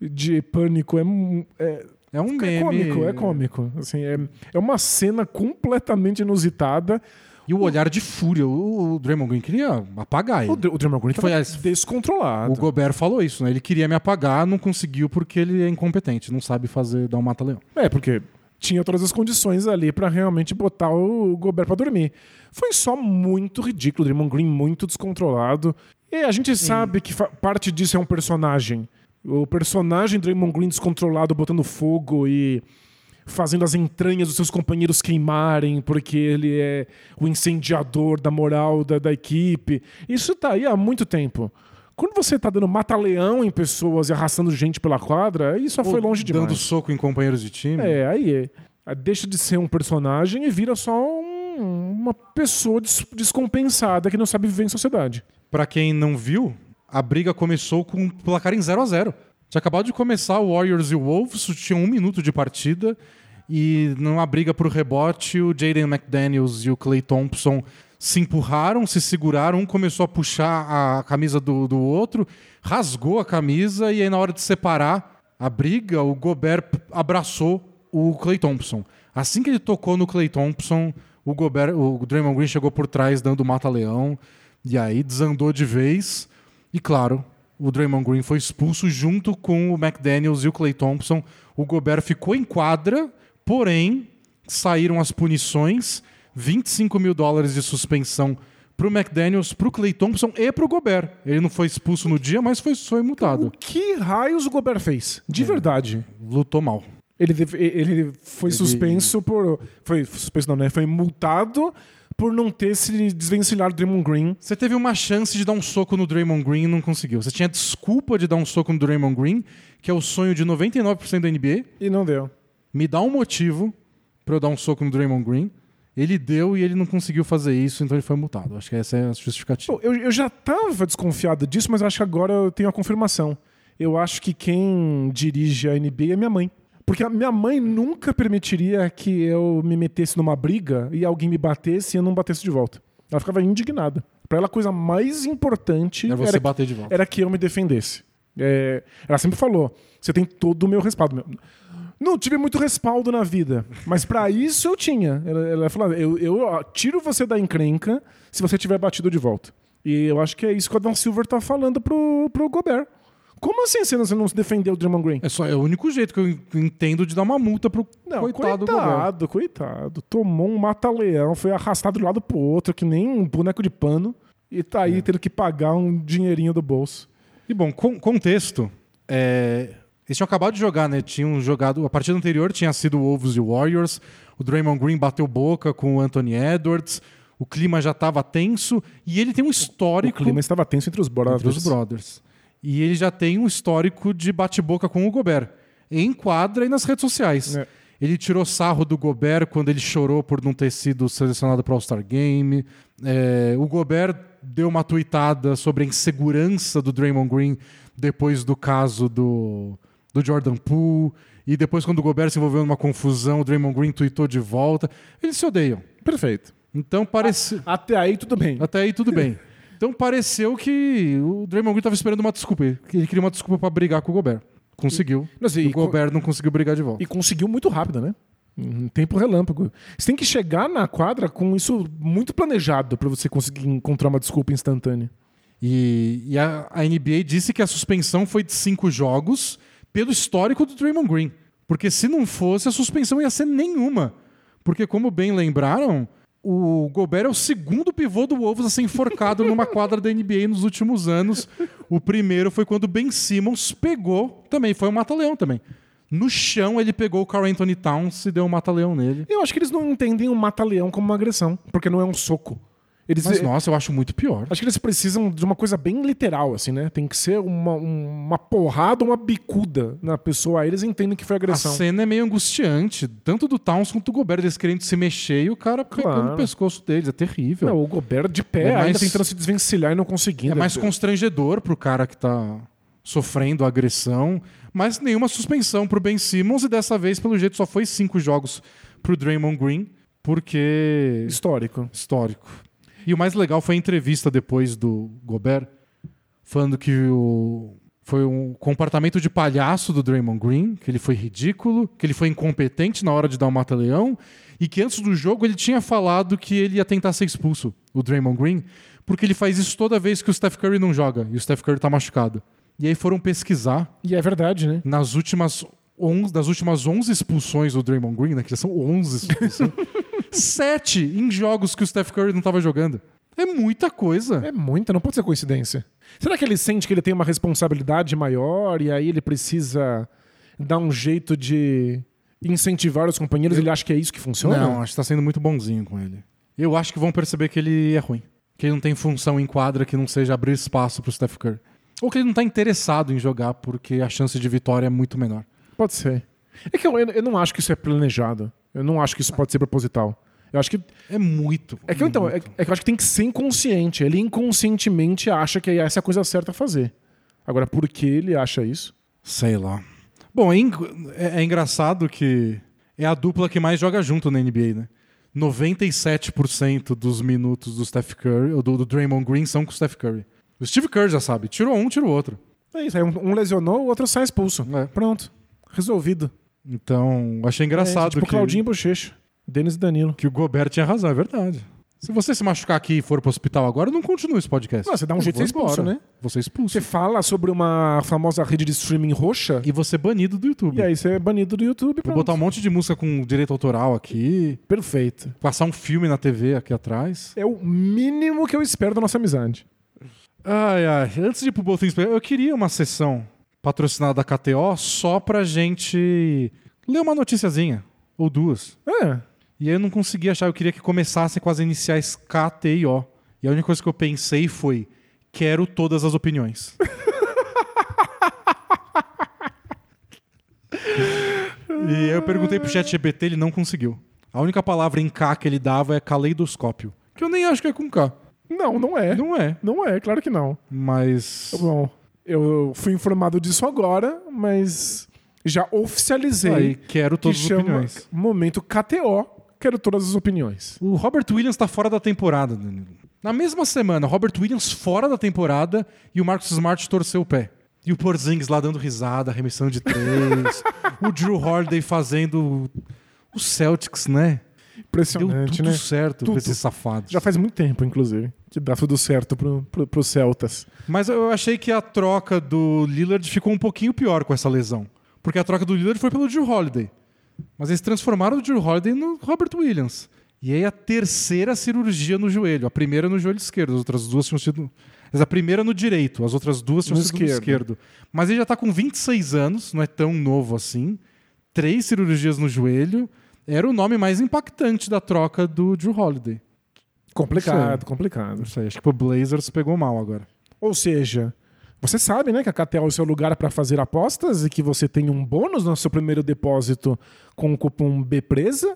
de pânico é, é, É um é meme. cômico, é cômico. Assim, é, é uma cena completamente inusitada. E o olhar de fúria. O, o Draymond Green queria apagar ele. O, Dr- o Draymond Green Foi descontrolado. O Gobert falou isso, né? Ele queria me apagar, não conseguiu porque ele é incompetente, não sabe fazer dar um mata-leão. É, porque tinha todas as condições ali pra realmente botar o Gobert pra dormir. Foi só muito ridículo, o Draymond Green muito descontrolado. E a gente sabe que parte disso é um personagem. O personagem Draymond Green descontrolado, botando fogo e fazendo as entranhas dos seus companheiros queimarem porque ele é o incendiador da moral da, da equipe. Isso tá aí há muito tempo. Quando você tá dando mata-leão em pessoas e arrastando gente pela quadra, aí só foi longe demais. Dando soco em companheiros de time. É, aí é. Ah, deixa de ser um personagem e vira só um- uma pessoa des- descompensada que não sabe viver em sociedade. Pra quem não viu, a briga começou com um placar em 0 a 0 Tinha acabado de começar o Warriors e o Wolves, tinha um minuto de partida. E numa briga pro rebote, o Jaden McDaniels e o Clay Thompson se empurraram, se seguraram. Um começou a puxar a camisa do, do outro, rasgou a camisa. E aí, na hora de separar a briga, o Gobert abraçou o Clay Thompson. Assim que ele tocou no Clay Thompson, o, Gobert, o Draymond Green chegou por trás dando mata-leão. E aí desandou de vez. E claro, o Draymond Green foi expulso junto com o McDaniels e o Clay Thompson. O Gobert ficou em quadra, porém saíram as punições: 25 mil dólares de suspensão pro McDaniels, pro Clay Thompson e pro Gobert. Ele não foi expulso no dia, mas foi, foi multado. O que raios o Gobert fez? De É. verdade. Lutou mal. Ele, ele foi suspenso por. Foi suspenso, não, né? Foi multado por não ter se desvencilhado do Draymond Green. Você teve uma chance de dar um soco no Draymond Green e não conseguiu. Você tinha desculpa de dar um soco no Draymond Green, que é o sonho de 99% da NBA. E não deu. Me dá um motivo pra eu dar um soco no Draymond Green. Ele deu e ele não conseguiu fazer isso, então ele foi multado. Acho que essa é a justificativa. Eu, eu já estava desconfiado disso, mas acho que agora eu tenho a confirmação. Eu acho que quem dirige a NBA é minha mãe. Porque a minha mãe nunca permitiria que eu me metesse numa briga e alguém me batesse e eu não batesse de volta. Ela ficava indignada. Pra ela, a coisa mais importante É você era, bater de volta. era que eu me defendesse. É, ela sempre falou: você tem todo o meu respaldo. Não tive muito respaldo na vida, mas pra isso eu tinha. Ela, ela falou: eu, eu tiro você da encrenca se você tiver batido de volta. E eu acho que é isso que o Adam Silver tá falando pro, pro Gobert. Como assim você não, você não se defendeu do Draymond Green? É só é o único jeito que eu entendo de dar uma multa pro Não, coitado, do Gobert. coitado, coitado. Tomou um mata-leão, foi arrastado de um lado pro outro, que nem um boneco de pano, e tá É. aí tendo que pagar um dinheirinho do bolso. E bom, con- contexto. É... Eles tinham acabado de jogar, né? Tinham jogado. A partida anterior tinha sido Wolves e Warriors. O Draymond Green bateu boca com o Anthony Edwards. O clima já estava tenso. E ele tem um O histórico clima estava tenso entre os brothers. entre os brothers. E ele já tem um histórico de bate-boca com o Gobert. Em quadra e nas redes sociais. É. Ele tirou sarro do Gobert quando ele chorou por não ter sido selecionado para o All-Star Game. É, o Gobert deu uma tuitada sobre a insegurança do Draymond Green depois do caso do, do Jordan Poole. E depois, quando o Gobert se envolveu numa confusão, o Draymond Green tuitou de volta. Eles se odeiam. Perfeito. Então parece. Até aí tudo bem. Até aí tudo bem. [LAUGHS] Então pareceu que o Draymond Green estava esperando uma desculpa. Ele queria uma desculpa para brigar com o Gobert. Conseguiu. Não sei, o Gobert não conseguiu brigar de volta. E conseguiu muito rápido, né? Em tempo relâmpago. Você tem que chegar na quadra com isso muito planejado pra você conseguir encontrar uma desculpa instantânea. E, e a, a NBA disse que a suspensão foi de cinco jogos pelo histórico do Draymond Green. Porque se não fosse, a suspensão ia ser nenhuma. Porque, como bem lembraram, o Gobert é o segundo pivô do Wolves a ser enforcado numa [LAUGHS] quadra da NBA nos últimos anos. O primeiro foi quando Ben Simmons pegou, também foi um mata-leão também. No chão, ele pegou o Carl Anthony Towns e deu um mata-leão nele. Eu acho que eles não entendem o mata-leão como uma agressão, porque não é um soco. Eles, Mas, nossa, eu acho muito pior. Acho que eles precisam de uma coisa bem literal, assim, né? Tem que ser uma, um- uma porrada, uma bicuda na pessoa. Aí eles entendem que foi A agressão. cena é meio angustiante, tanto do Towns quanto do Gobert, eles querendo se mexer e o cara pegando Claro. o pescoço deles. É terrível. Não, o Gobert de pé, É mais- ainda tentando se desvencilhar e não conseguindo. é mais constrangedor pro cara que tá sofrendo agressão, mas nenhuma suspensão pro Ben Simmons e dessa vez, pelo jeito, só foi cinco jogos pro Draymond Green, porque histórico. histórico. E o mais legal foi a entrevista depois do Gobert, falando que o foi um comportamento de palhaço do Draymond Green, que ele foi ridículo, que ele foi incompetente na hora de dar o mata-leão, e que antes do jogo ele tinha falado que ele ia tentar ser expulso, o Draymond Green, porque ele faz isso toda vez que o Steph Curry não joga, e o Steph Curry tá machucado. E aí foram pesquisar E é verdade, né? nas últimas 11, das últimas 11 expulsões do Draymond Green, né, que já são 11 expulsões, [LAUGHS] sete em jogos que o Steph Curry não estava jogando. É muita coisa. É muita, não pode ser coincidência. Será que ele sente que ele tem uma responsabilidade maior e aí ele precisa dar um jeito de incentivar os companheiros? Ele acha que é isso que funciona? Não, acho que tá sendo muito bonzinho com ele. Eu acho que vão perceber que ele é ruim. Que ele não tem função em quadra que não seja abrir espaço pro Steph Curry. Ou que ele não tá interessado em jogar porque a chance de vitória é muito menor. Pode ser. É que eu, eu não acho que isso é planejado. Eu não acho que isso pode ser proposital. Eu acho que. É muito. É que, eu, então, é, muito. é que eu acho que tem que ser inconsciente. Ele inconscientemente acha que essa é a coisa certa a fazer. Agora, por que ele acha isso? Sei lá. Bom, é, é- é engraçado que é a dupla que mais joga junto na NBA, né? 97% dos minutos do Steph Curry, ou do, do Draymond Green, são com o Steph Curry. O Steve Kerr já sabe, tirou um, tirou o outro. É isso. Aí um, um lesionou, o outro sai expulso. É. Pronto. Resolvido. Então, achei É, engraçado tipo que, Claudinho e Bochecha. Denis e Danilo. que o Gobert tinha razão, é verdade. Se você se machucar aqui e for pro hospital agora, não continua esse podcast. Não, você dá um Eu jeito de vou expulso, embora. né? Você é expulso. Você fala sobre uma famosa rede de streaming roxa E você é banido do YouTube. e aí você é banido do YouTube. Vou Pronto. botar um monte de música com direito autoral aqui, Perfeito. passar um filme na TV aqui atrás. É o mínimo que eu espero da nossa amizade. Ai, ai. Antes de ir pro Both Things eu queria uma sessão patrocinada da KTO só pra gente ler uma noticiazinha. Ou duas. É. E aí eu não consegui achar. Eu queria que começasse com as iniciais K, T e O. E a única coisa que eu pensei foi: quero todas as opiniões. [LAUGHS] e aí eu perguntei pro chat GPT, ele não conseguiu. A única palavra em K que ele dava é caleidoscópio. Que eu nem acho que é com K. Não, não é. Não é. Não é, claro que não. Mas. Bom, eu fui informado disso agora, mas já oficializei. Aí, quero que todas as chama opiniões. Momento KTO, quero todas as opiniões. O Robert Williams tá fora da temporada, Danilo. Na mesma semana, Robert Williams fora da temporada e o Marcus Smart torceu o pé. E o Porzingis lá dando risada, arremessando de três. [LAUGHS] o Drew Holiday fazendo o Celtics, né? Deu Impressionante, tudo né? certo Tudo. pra esses safados. Já faz muito tempo, inclusive, que dá tudo certo pro, pro, pros Celtas. Mas eu achei que a troca do Lillard ficou um pouquinho pior com essa lesão. Porque a troca do Lillard foi pelo Drew Holiday. Mas eles transformaram o Drew Holiday no Robert Williams. E aí a terceira cirurgia no joelho. A primeira no joelho esquerdo, as outras duas tinham sido. Mas a primeira no direito, as outras duas tinham No sido no esquerdo. esquerdo. Mas ele já tá com 26 anos, não é tão novo assim. Três cirurgias no joelho. Era o nome mais impactante da troca do Drew Holiday. Complicado, complicado. Não sei, acho que o Blazers pegou mal agora. Ou seja, você sabe, né, que a KTO é o seu lugar para fazer apostas e que você tem um bônus no seu primeiro depósito com o cupom BPRESA.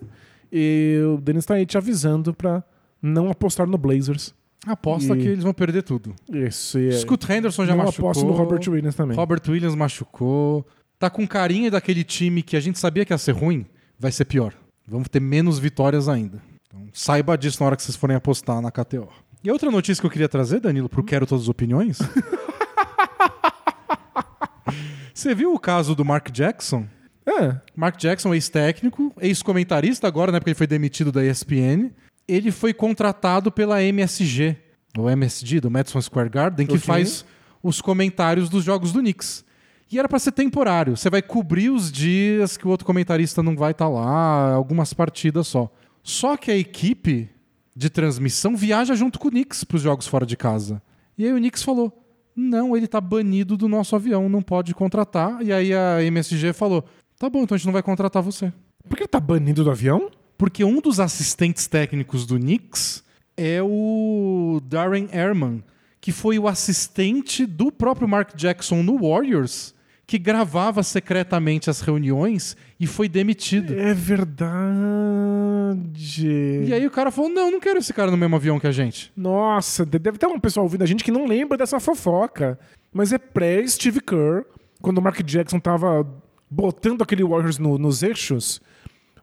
E o Denis tá aí te avisando para não apostar no Blazers. Aposta E- que eles vão perder tudo. Isso. E é- Scoot Henderson já não machucou. aposto no Robert Williams também. Robert Williams machucou. Tá com carinha daquele time que a gente sabia que ia ser ruim, vai ser pior. Vamos ter menos vitórias ainda. Então, saiba disso na hora que vocês forem apostar na KTO. E outra notícia que eu queria trazer, Danilo, pro Quero Todas as Opiniões. [LAUGHS] Você viu o caso do Mark Jackson? É, Mark Jackson, ex-técnico, ex-comentarista agora, né? Porque ele foi demitido da ESPN. Ele foi contratado pela MSG, ou MSG, do Madison Square Garden, que Ok. faz os comentários dos jogos do Knicks. E era pra ser temporário. Você vai cobrir os dias que o outro comentarista não vai estar lá, algumas partidas só. Só que a equipe de transmissão viaja junto com o Knicks pros jogos fora de casa. E aí o Knicks falou: não, ele tá banido do nosso avião, não pode contratar. E aí a MSG falou: tá bom, então a gente não vai contratar você. por que ele tá banido do avião? Porque um dos assistentes técnicos do Knicks é o Darren Ehrman, que foi o assistente do próprio Mark Jackson no Warriors, que gravava secretamente as reuniões e foi demitido. É verdade. E aí o cara falou: não, não quero esse cara no mesmo avião que a gente. Nossa, de- deve ter um pessoal ouvindo a gente que não lembra dessa fofoca. Mas é pré-Steve Kerr, quando o Mark Jackson tava botando aquele Warriors no- nos eixos,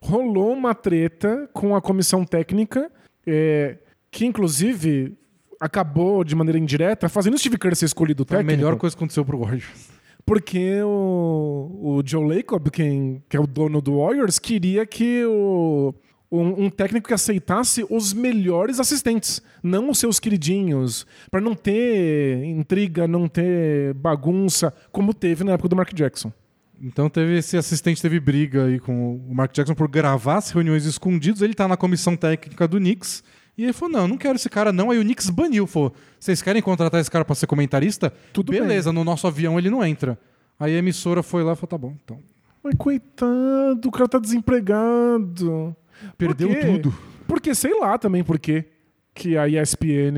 rolou uma treta com a comissão técnica, é, que inclusive acabou de maneira indireta fazendo o Steve Kerr ser escolhido Foi a técnico. melhor coisa que aconteceu pro Warriors. Porque o, o Joe Lacob, quem, que é o dono do Warriors, queria que o, um, um técnico que aceitasse os melhores assistentes, não os seus queridinhos, Pra não ter intriga, não ter bagunça, como teve na época do Mark Jackson. Então teve esse assistente teve briga aí com o Mark Jackson por gravar as reuniões escondidos. Ele tá na comissão técnica do Knicks. E ele falou: não, não quero esse cara, não. Aí o Knicks baniu. Falou: vocês querem contratar esse cara pra ser comentarista? Tudo Beleza, no nosso avião ele não entra. Aí a emissora foi lá e falou: tá bom, então. Mas coitado, o cara tá desempregado. Perdeu quê? tudo. Porque, sei lá também por quê. Que a ESPN,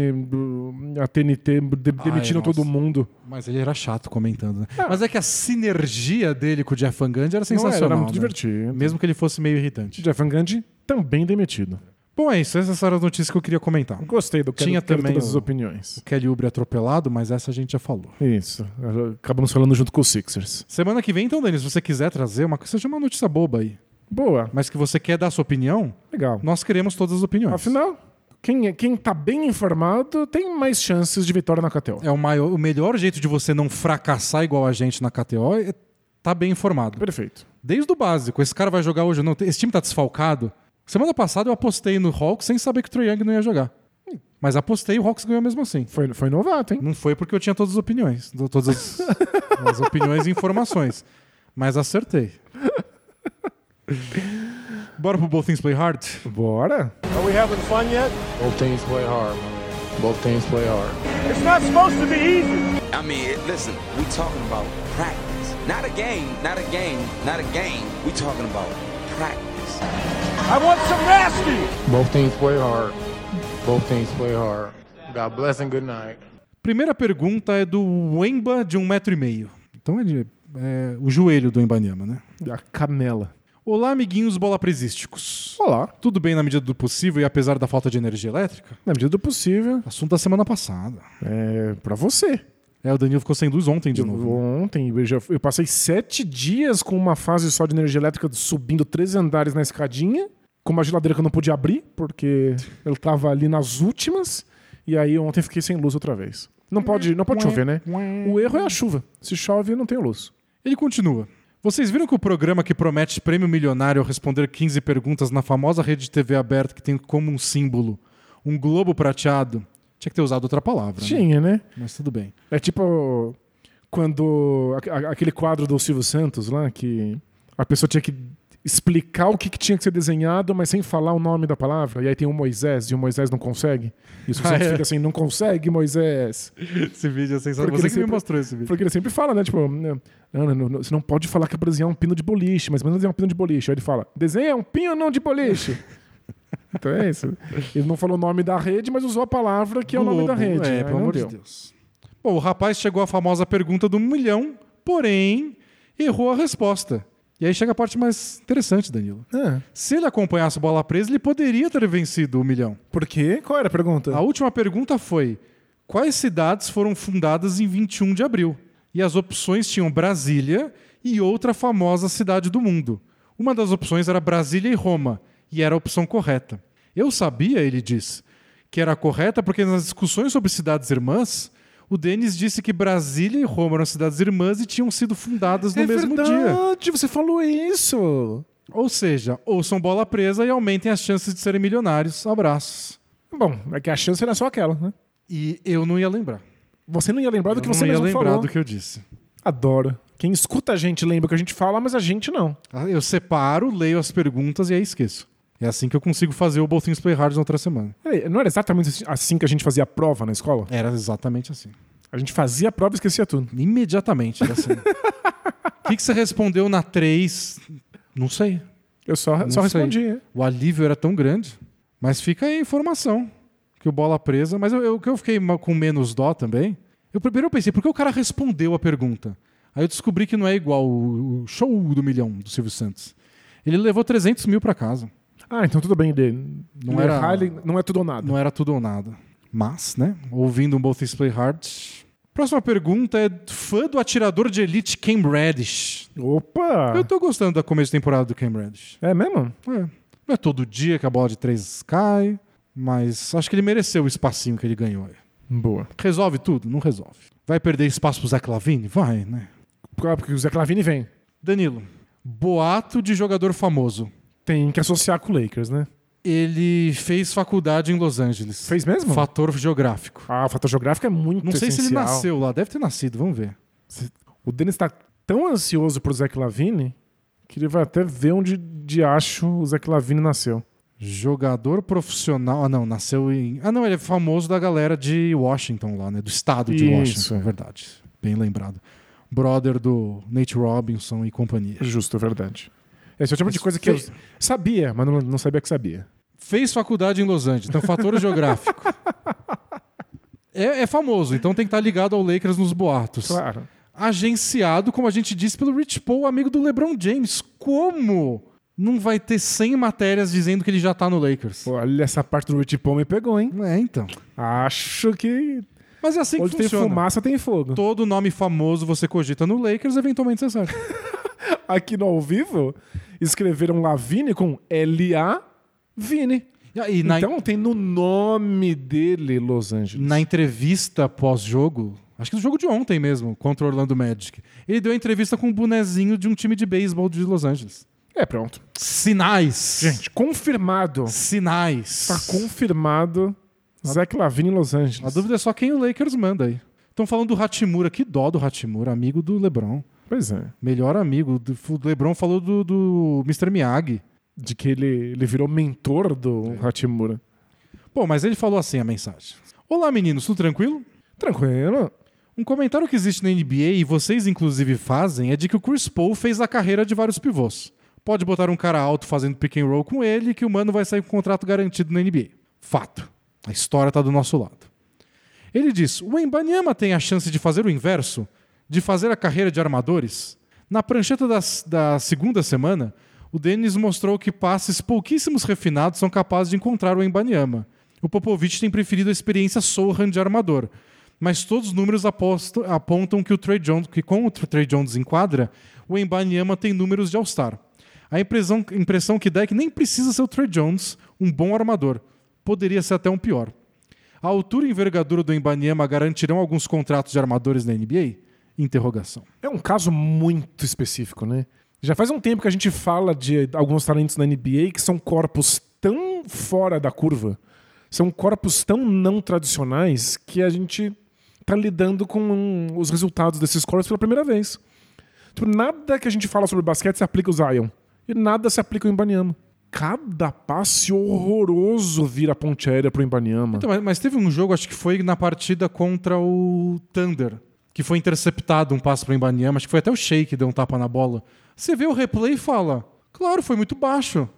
a TNT de- demitiram nossa. todo mundo. Mas ele era chato comentando, né? Mas é que a sinergia dele com o Jeff Van Gundy era Não sensacional. era, era muito né? divertido. Mesmo que ele fosse meio irritante. Jeff Van Gundy também demitido. Bom, é isso. Essas eram as notícias que eu queria comentar. Gostei do Tinha quero também todas as o- opiniões. Kelly Oubre atropelado, mas essa a gente já falou. Isso. Acabamos falando junto com os Sixers. Semana que vem, então, Denis, se você quiser trazer uma coisa, seja uma notícia boba aí, Boa. mas que você quer dar a sua opinião, Legal. nós queremos todas as opiniões. Afinal, quem, é- quem tá bem informado tem mais chances de vitória na KTO. É o, maior, o melhor jeito de você não fracassar igual a gente na KTO é tá bem informado. Perfeito. Desde o básico. Esse cara vai jogar hoje não? Esse time tá desfalcado? Semana passada eu apostei no Hawks sem saber que o Trae Young não ia jogar. Mas apostei e o Hawks ganhou mesmo assim. Foi, foi novato, hein? Não foi porque eu tinha todas as opiniões. Todas as, [LAUGHS] as opiniões e informações. Mas acertei. Bora pro Both Things Play Hard? Bora. Are we having fun yet? Both teams play hard, man. Both teams play hard. It's not supposed to be easy. I mean, listen, we talking about practice. Not a game, not a game, not a game. We talking about practice. I want some nasty. Both teams play hard. Both teams play hard. God bless and good night. Primeira pergunta é do Wemba de um metro e meio. Então é, de- é o joelho do Embanyama, né? A canela. Olá, amiguinhos bolapresísticos. Olá. Tudo bem na medida do possível e apesar da falta de energia elétrica? Na medida do possível, Assunto da semana passada. é pra você. É, o Danilo ficou sem luz ontem de Eu- novo. Ontem eu, já- eu passei sete dias com uma fase só de energia elétrica subindo três andares na escadinha, com uma geladeira que eu não podia abrir, porque eu tava ali nas últimas, e aí ontem fiquei sem luz outra vez. Não pode, não pode chover, né? O erro é a chuva. Se chove, não tem luz. Ele continua. Vocês viram que o programa que promete prêmio milionário ao responder 15 perguntas na famosa rede de TV aberta que tem como um símbolo um globo prateado? Tinha que ter usado outra palavra. né? Tinha, né? Mas tudo bem. É tipo quando aquele quadro do Silvio Santos lá, que a pessoa tinha que explicar o que, que tinha que ser desenhado, mas sem falar o nome da palavra. E aí tem o Moisés, e o Moisés não consegue. E o Ah, é? fica assim, não consegue, Moisés. Esse vídeo é sensacional. Porque Você que me sempre- mostrou esse vídeo. Porque ele sempre fala, né? Tipo, não, não, não, não, você não pode falar que é pra desenhar um pino de boliche, mas não desenhar um pino de boliche. Aí ele fala, desenha um pino não de boliche. [LAUGHS] então é isso. Ele não falou o nome da rede, mas usou a palavra que é o nome da rede. É, Aí pelo amor de Deus. Bom, o rapaz chegou à famosa pergunta do milhão, porém errou a resposta. E aí chega a parte mais interessante, Danilo. Ah, Se ele acompanhasse a bola presa, ele poderia ter vencido o milhão. por quê? Qual era a pergunta? A última pergunta foi: quais cidades foram fundadas em 21 de abril? E as opções tinham Brasília e outra famosa cidade do mundo. Uma das opções era Brasília e Roma, e era a opção correta. Eu sabia, ele diz, que era correta porque nas discussões sobre cidades irmãs, o Denis disse que Brasília e Roma eram cidades irmãs e tinham sido fundadas no é mesmo dia. verdade, você falou isso. Ou seja, ouçam bola presa e aumentem as chances de serem milionários. Abraços. Bom, é que a chance era só aquela, né? E eu não ia lembrar. Você não ia lembrar do que Eu você não ia mesmo lembrar falou. do que eu disse. Adoro. Quem escuta a gente lembra o que a gente fala, mas a gente não. Ah, Eu separo, leio as perguntas e aí esqueço. É assim que eu consigo fazer o Both Things Play Hard na outra semana. Não era exatamente assim que a gente fazia a prova na escola? Era exatamente assim. A gente fazia a prova e esquecia tudo. Imediatamente, era assim. [LAUGHS] O que, que você respondeu na 3? Não sei. Eu só, Não só sei. respondi. é. O alívio era tão grande. Mas fica aí a informação. Que o bola presa. Mas eu- eu- que eu fiquei com menos dó também. Eu primeiro eu pensei, por que o cara respondeu a pergunta? Aí eu descobri que não é igual o show do milhão do Silvio Santos. Ele levou 300 mil pra casa. Ah, então tudo bem dele. Não era- não é tudo ou nada. Não era tudo ou nada. Mas, né? Ouvindo um Both Things Play Hard. Próxima pergunta é fã do atirador de elite Cam Reddish. Opa! Eu tô gostando da começo de temporada do Cam Reddish. É mesmo? É. Não é todo dia que a bola de três cai, mas acho que ele mereceu o espacinho que ele ganhou. aí. Boa. Resolve tudo? Não resolve. Vai perder espaço pro Zé Clavini? Vai, né? Porque o Zé Clavini vem. Danilo, boato de jogador famoso. Tem que associar com o Lakers, né? Ele fez faculdade em Los Angeles. Fez mesmo? Fator geográfico. Ah, o fator geográfico é muito Não sei se ele nasceu lá, deve ter nascido, vamos ver. O Denis tá tão ansioso pro Zé Clavini que ele vai até ver onde de acho o Zé Clavini nasceu. Jogador profissional. Ah, não, nasceu em. Ah, não, ele é famoso da galera de Washington lá, né? Do estado de Isso, Washington, é. é verdade. Bem lembrado. Brother do Nate Robinson e companhia. Justo, é verdade. Esse é o tipo de coisa que eu sabia, mas não, não sabia que sabia. Fez faculdade em Los Angeles, então fator [LAUGHS] geográfico. É, é famoso, então tem que estar ligado ao Lakers nos boatos. Claro. Agenciado, como a gente disse, pelo Rich Paul, amigo do LeBron James. Como não vai ter 100 matérias dizendo que ele já tá no Lakers? Pô, olha, essa parte do Rich Paul me pegou, hein? É, então. Acho que Mas é assim que onde tem funciona. fumaça tem fogo. Todo nome famoso você cogita no Lakers, eventualmente você sabe. [LAUGHS] Aqui no ao vivo, escreveram Lavine com L-A Vini. E na, Então tem no nome dele Los Angeles. na entrevista pós-jogo, acho que no jogo de ontem mesmo, contra o Orlando Magic, ele deu a entrevista com um bonezinho de um time de beisebol de Los Angeles. É, pronto. Sinais. Gente, confirmado. Sinais. Tá confirmado Zé Lavine em Los A Angeles. dúvida é só quem o Lakers manda aí. Estão falando do Hatimura, que dó do Hatimura, amigo do LeBron. Pois é. Melhor amigo. Do- O LeBron falou do, do Mr. Miyagi. De que ele, ele virou mentor do Hachimura. Pô, mas ele falou assim a mensagem. Olá, meninos, tudo tranquilo? Tranquilo. Um comentário que existe na NBA e vocês inclusive fazem é de que o Chris Paul fez a carreira de vários pivôs. Pode botar um cara alto fazendo pick and roll com ele que o mano vai sair com contrato garantido na NBA. Fato. A história tá do nosso lado. Ele diz: o Embanyama tem a chance de fazer o inverso, de fazer a carreira de armadores. Na prancheta da segunda semana, O Denis mostrou que passes pouquíssimos refinados são capazes de encontrar o Embanyama. O Popovich tem preferido a experiência Sohan de armador, mas todos os números apontam que o Trey Jones, que com o Trey Jones em quadra, o Embanyama tem números de All-Star. A impressão, impressão que dá é que nem precisa ser o Trey Jones um bom armador. Poderia ser até um pior. A altura e envergadura do Embanyama garantirão alguns contratos de armadores na NBA? Interrogação. É um caso muito específico, né? Já faz um tempo que a gente fala de alguns talentos na NBA que são corpos tão fora da curva, são corpos tão não tradicionais que a gente tá lidando com os resultados desses corpos pela primeira vez. Tipo, nada que a gente fala sobre basquete se aplica ao Zion. E nada se aplica ao Ibaniama. Cada passe horroroso vira ponte aérea pro Ibaniama. Então, mas, mas teve um jogo, acho que foi na partida contra o Thunder, que foi interceptado um passe para o Embanyama, acho que foi até o Shea que deu um tapa na bola. Você vê o replay e fala, claro, foi muito baixo.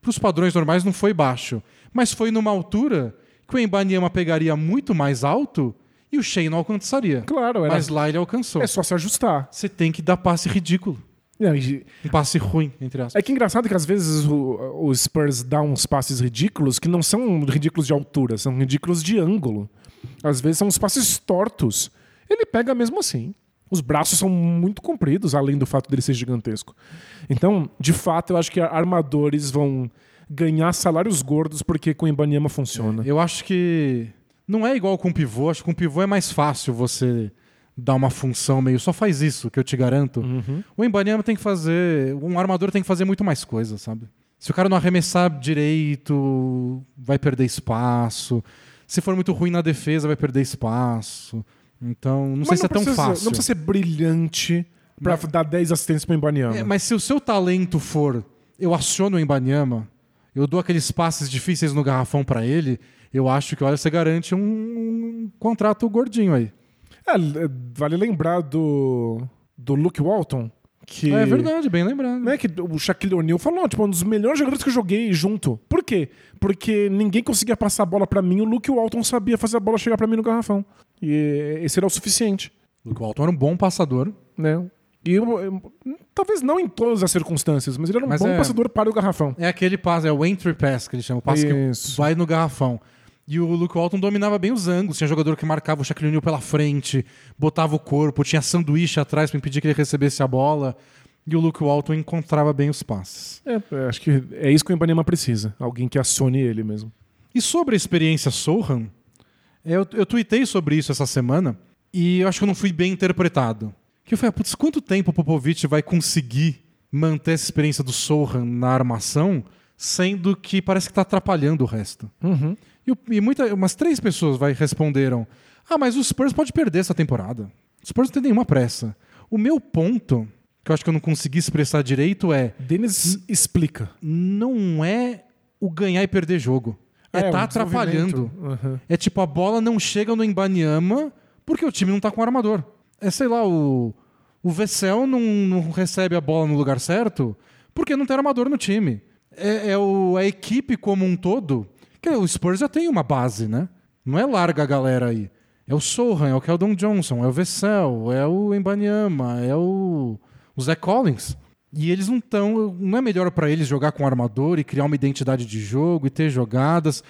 Para os padrões normais não foi baixo, mas foi numa altura que o Embanyama pegaria muito mais alto e o Shea não alcançaria. Claro, era- Mas lá ele alcançou. é só se ajustar. Você tem que dar passe ridículo. Não, e- Um passe ruim, entre aspas. É que é engraçado que às vezes o, o Spurs dá uns passes ridículos que não são ridículos de altura, são ridículos de ângulo. Às vezes são uns passes tortos. Ele pega mesmo assim. Os braços são muito compridos, além do fato dele ser gigantesco. Então, de fato, eu acho que armadores vão ganhar salários gordos porque com o Ibaniama funciona. Eu acho que não é igual com pivô. Acho que com pivô é mais fácil você dar uma função meio. Só faz isso, que eu te garanto. Uhum. O Embanyama tem que fazer. Um armador tem que fazer muito mais coisa, sabe? Se o cara não arremessar direito, vai perder espaço. Se for muito ruim na defesa, vai perder espaço. Então, não sei Mas se é tão fácil. Não precisa ser brilhante pra dar 10 assistências pro Ibaniama. É, mas se o seu talento for eu aciono o Embanyama, eu dou aqueles passes difíceis no garrafão pra ele, eu acho que olha, você garante um, um contrato gordinho aí. É, vale lembrar do, do Luke Walton, que... É verdade, bem lembrado. Né, que o Shaquille O'Neal falou, tipo, um dos melhores jogadores que eu joguei junto. Por quê? Porque ninguém conseguia passar a bola pra mim, o Luke Walton sabia fazer a bola chegar pra mim no garrafão. E esse era o suficiente, Luke Walton era um bom passador. né? E eu- eu- talvez não em todas as circunstâncias, mas ele era um Mas bom é- passador para o garrafão. É aquele passe, é o entry pass que ele chama, o passe Isso. que vai no garrafão. E o Luke Walton dominava bem os ângulos, tinha jogador que marcava o Shaquille O'Neal pela frente, botava o corpo, tinha sanduíche atrás pra impedir que ele recebesse a bola. E o Luke Walton encontrava bem os passes. É, é, acho que é isso que o Ibanema precisa. Alguém que acione ele mesmo. E sobre a experiência Sohan, eu, eu tuitei sobre isso essa semana e eu acho que eu não fui bem interpretado. Que eu falei, ah, putz, quanto tempo o Popovich vai conseguir manter essa experiência do Sohan na armação, sendo que parece que está atrapalhando o resto? E, e muita, umas três pessoas vai, responderam: Ah, mas o Spurs pode perder essa temporada. O Spurs não tem nenhuma pressa. O meu ponto, que eu acho que eu não consegui expressar direito, é: Denis explica. não é o ganhar e perder jogo. É, É, tá o atrapalhando. Uhum. É tipo, a bola não chega no Embanyama porque o time não tá com armador. É, sei lá, o, o Vessel não, não recebe a bola no lugar certo porque não tem armador no time. É, é o, a equipe como um todo. Que o Spurs já tem uma base, né? Não é larga a galera aí. É o Sohan, é o Keldon Johnson, é o Vessel, é o Embanyama, é o, o Zach Collins. E eles não estão. Não é melhor pra eles jogar com armador e criar uma identidade de jogo e ter jogadas.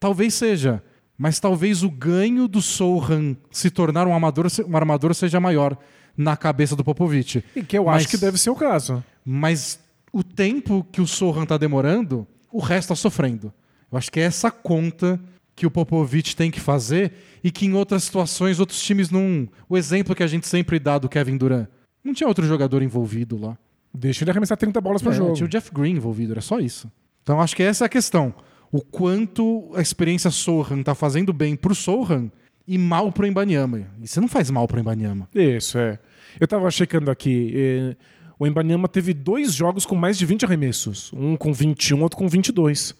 Talvez seja, mas talvez o ganho do Sohan se tornar um, amador, um armador seja maior na cabeça do Popovich. E que eu Mas- acho que deve ser o caso. Mas o tempo que o Sohan tá demorando, o resto tá sofrendo. Eu acho que é essa conta que o Popovich tem que fazer e que em outras situações outros times não. O exemplo que a gente sempre dá do Kevin Durant. Não tinha outro jogador envolvido lá. Deixa ele arremessar 30 bolas pro É, jogo. Tinha o Jeff Green envolvido, era só isso. Então acho que essa é a questão. O quanto a experiência Sohan tá fazendo bem pro Sohan e mal pro Embanyama. E você não faz mal pro Embanyama. Isso, é. Eu tava checando aqui. eh, o Embanyama teve dois jogos com mais de 20 arremessos. Um com 21, outro com 22.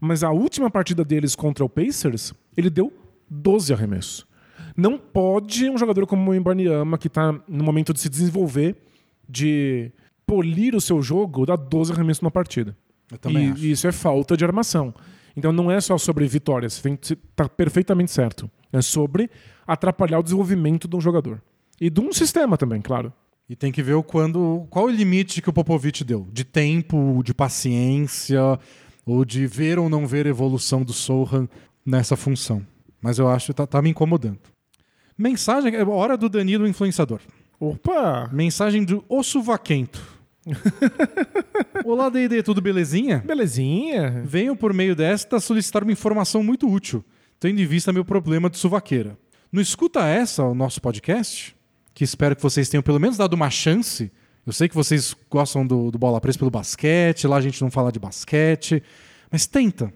Mas a última partida deles contra o Pacers, ele deu 12 arremessos. Não pode um jogador como o Embanyama, que tá no momento de se desenvolver, de polir o seu jogo, dar 12 arremessos numa partida. Eu também e, acho. e isso é falta de armação. Então não é só sobre vitórias, você tem que- tá perfeitamente certo. É sobre atrapalhar o desenvolvimento de um jogador. E de um sistema também, claro. E tem que ver o quando, qual o limite que o Popovich deu. De tempo, de paciência, ou de ver ou não ver a evolução do Sohan nessa função. Mas eu acho que tá, tá me incomodando. Mensagem, é hora do Danilo Influenciador. Opa! Mensagem do Osso Vaquento. [LAUGHS] Olá, D&D, tudo belezinha? Belezinha. Venho por meio desta solicitar uma informação muito útil, tendo em vista meu problema de suvaqueira. No Escuta Essa, o nosso podcast, que espero que vocês tenham pelo menos dado uma chance. Eu sei que vocês gostam do, do Bola Presa pelo basquete, lá a gente não fala de basquete, mas tenta.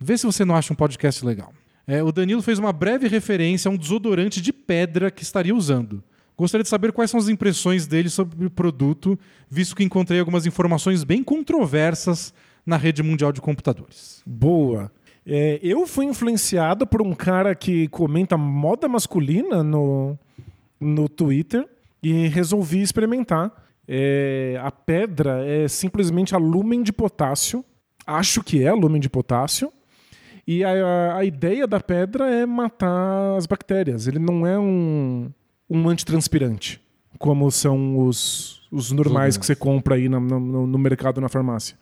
Vê se você não acha um podcast legal. É, o Danilo fez uma breve referência a um desodorante de pedra que estaria usando. Gostaria de saber quais são as impressões dele sobre o produto, visto que encontrei algumas informações bem controversas na rede mundial de computadores. Boa. É, eu fui influenciado por um cara que comenta moda masculina no, no Twitter e resolvi experimentar. É, a pedra é simplesmente a lumen de potássio. Acho que é a lumen de potássio. E a, a ideia da pedra é matar as bactérias. Ele não é um, um antitranspirante, como são os, os normais que você compra aí na- no, no mercado, na farmácia.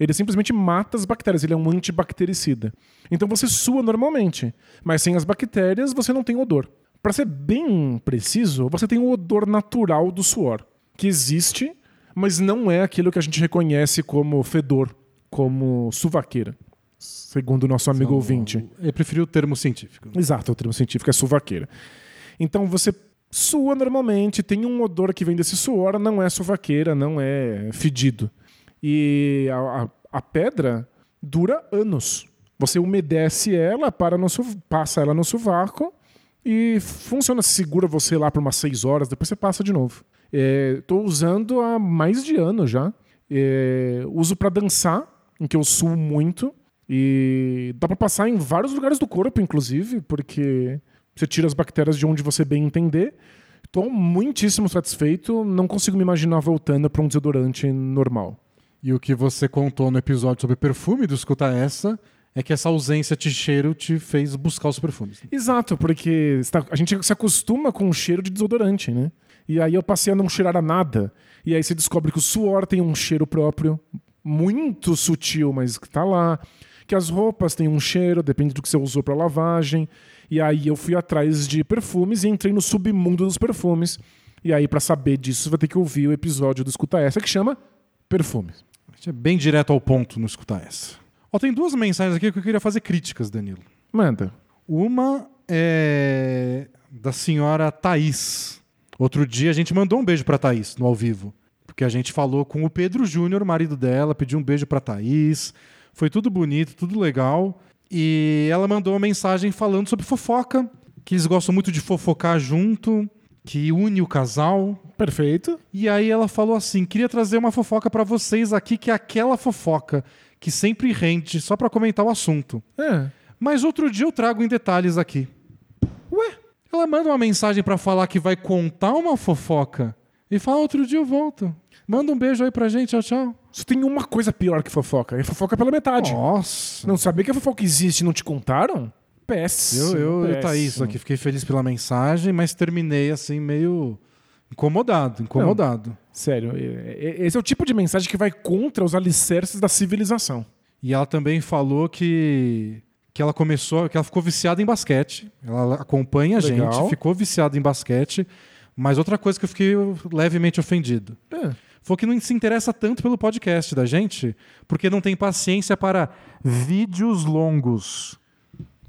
Ele simplesmente mata as bactérias, ele é um antibactericida. Então você sua normalmente, mas sem as bactérias você não tem odor. Para ser bem preciso, você tem o odor natural do suor, que existe, mas não é aquilo que a gente reconhece como fedor, como suvaqueira, segundo o nosso amigo ouvinte. Eu preferi o termo científico. Exato, o termo científico é suvaqueira. Então você sua normalmente, tem um odor que vem desse suor, não é suvaqueira, não é fedido. E a, a- a pedra dura anos. Você umedece ela, para no, passa ela no sovaco e funciona, segura você lá por umas seis horas, depois você passa de novo. Estou usando há mais de ano já. É, uso para dançar, em que eu suo muito. E dá para passar em vários lugares do corpo, inclusive, porque você tira as bactérias de onde você bem entender. Estou muitíssimo satisfeito. Não consigo me imaginar voltando para um desodorante normal. E o que você contou no episódio sobre perfume do Escuta Essa é que essa ausência de cheiro te fez buscar os perfumes. Exato, porque a gente se acostuma com o cheiro de desodorante, né? E aí eu passei a não cheirar a nada. E aí você descobre que o suor tem um cheiro próprio, muito sutil, mas que tá lá. Que as roupas têm um cheiro, depende do que você usou para lavagem. E aí eu fui atrás de perfumes e entrei no submundo dos perfumes. E aí, para saber disso, você vai ter que ouvir o episódio do Escuta Essa que chama Perfumes. A gente é bem direto ao ponto no Escuta Essa. Ó, tem duas mensagens aqui que eu queria fazer críticas, Danilo. Manda. Uma é da senhora Thaís. Outro dia a gente mandou um beijo pra Thaís no ao vivo. Porque a gente falou com o Pedro Júnior, marido dela, pediu um beijo pra Thaís. Foi tudo bonito, tudo legal. E ela mandou uma mensagem falando sobre fofoca, que eles gostam muito de fofocar junto, que une o casal. Perfeito. E aí ela falou assim: queria trazer uma fofoca pra vocês aqui, que é aquela fofoca que sempre rende, só pra comentar o assunto. É. Mas outro dia eu trago em detalhes aqui. Ué? Ela manda uma mensagem pra falar que vai contar uma fofoca e fala outro dia eu volto. Manda um beijo aí pra gente, tchau, tchau. Só tem uma coisa pior que fofoca. É fofoca pela metade. Nossa. Não saber que a fofoca existe e não te contaram? Péssimo. Eu, eu, eu péssimo. tá isso aqui. Fiquei feliz pela mensagem, mas terminei assim, meio incomodado, incomodado. Sério, é- é- esse é o tipo de mensagem que vai contra os alicerces da civilização. E ela também falou que que ela começou, que ela ficou viciada em basquete. Ela acompanha a Legal. gente, ficou viciada em basquete. Mas outra coisa que eu fiquei levemente ofendido. É. Foi que não se interessa tanto pelo podcast da gente, porque não tem paciência para vídeos longos.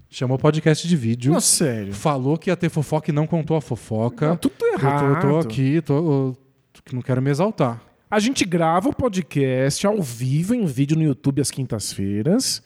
Chamou podcast de vídeo. Nossa, sério. Falou que ia ter fofoca e não contou a fofoca. Não, tudo Eu tô- errado. Eu tô, aqui, tô, eu não quero me exaltar. A gente grava o podcast ao vivo em vídeo no YouTube às quintas-feiras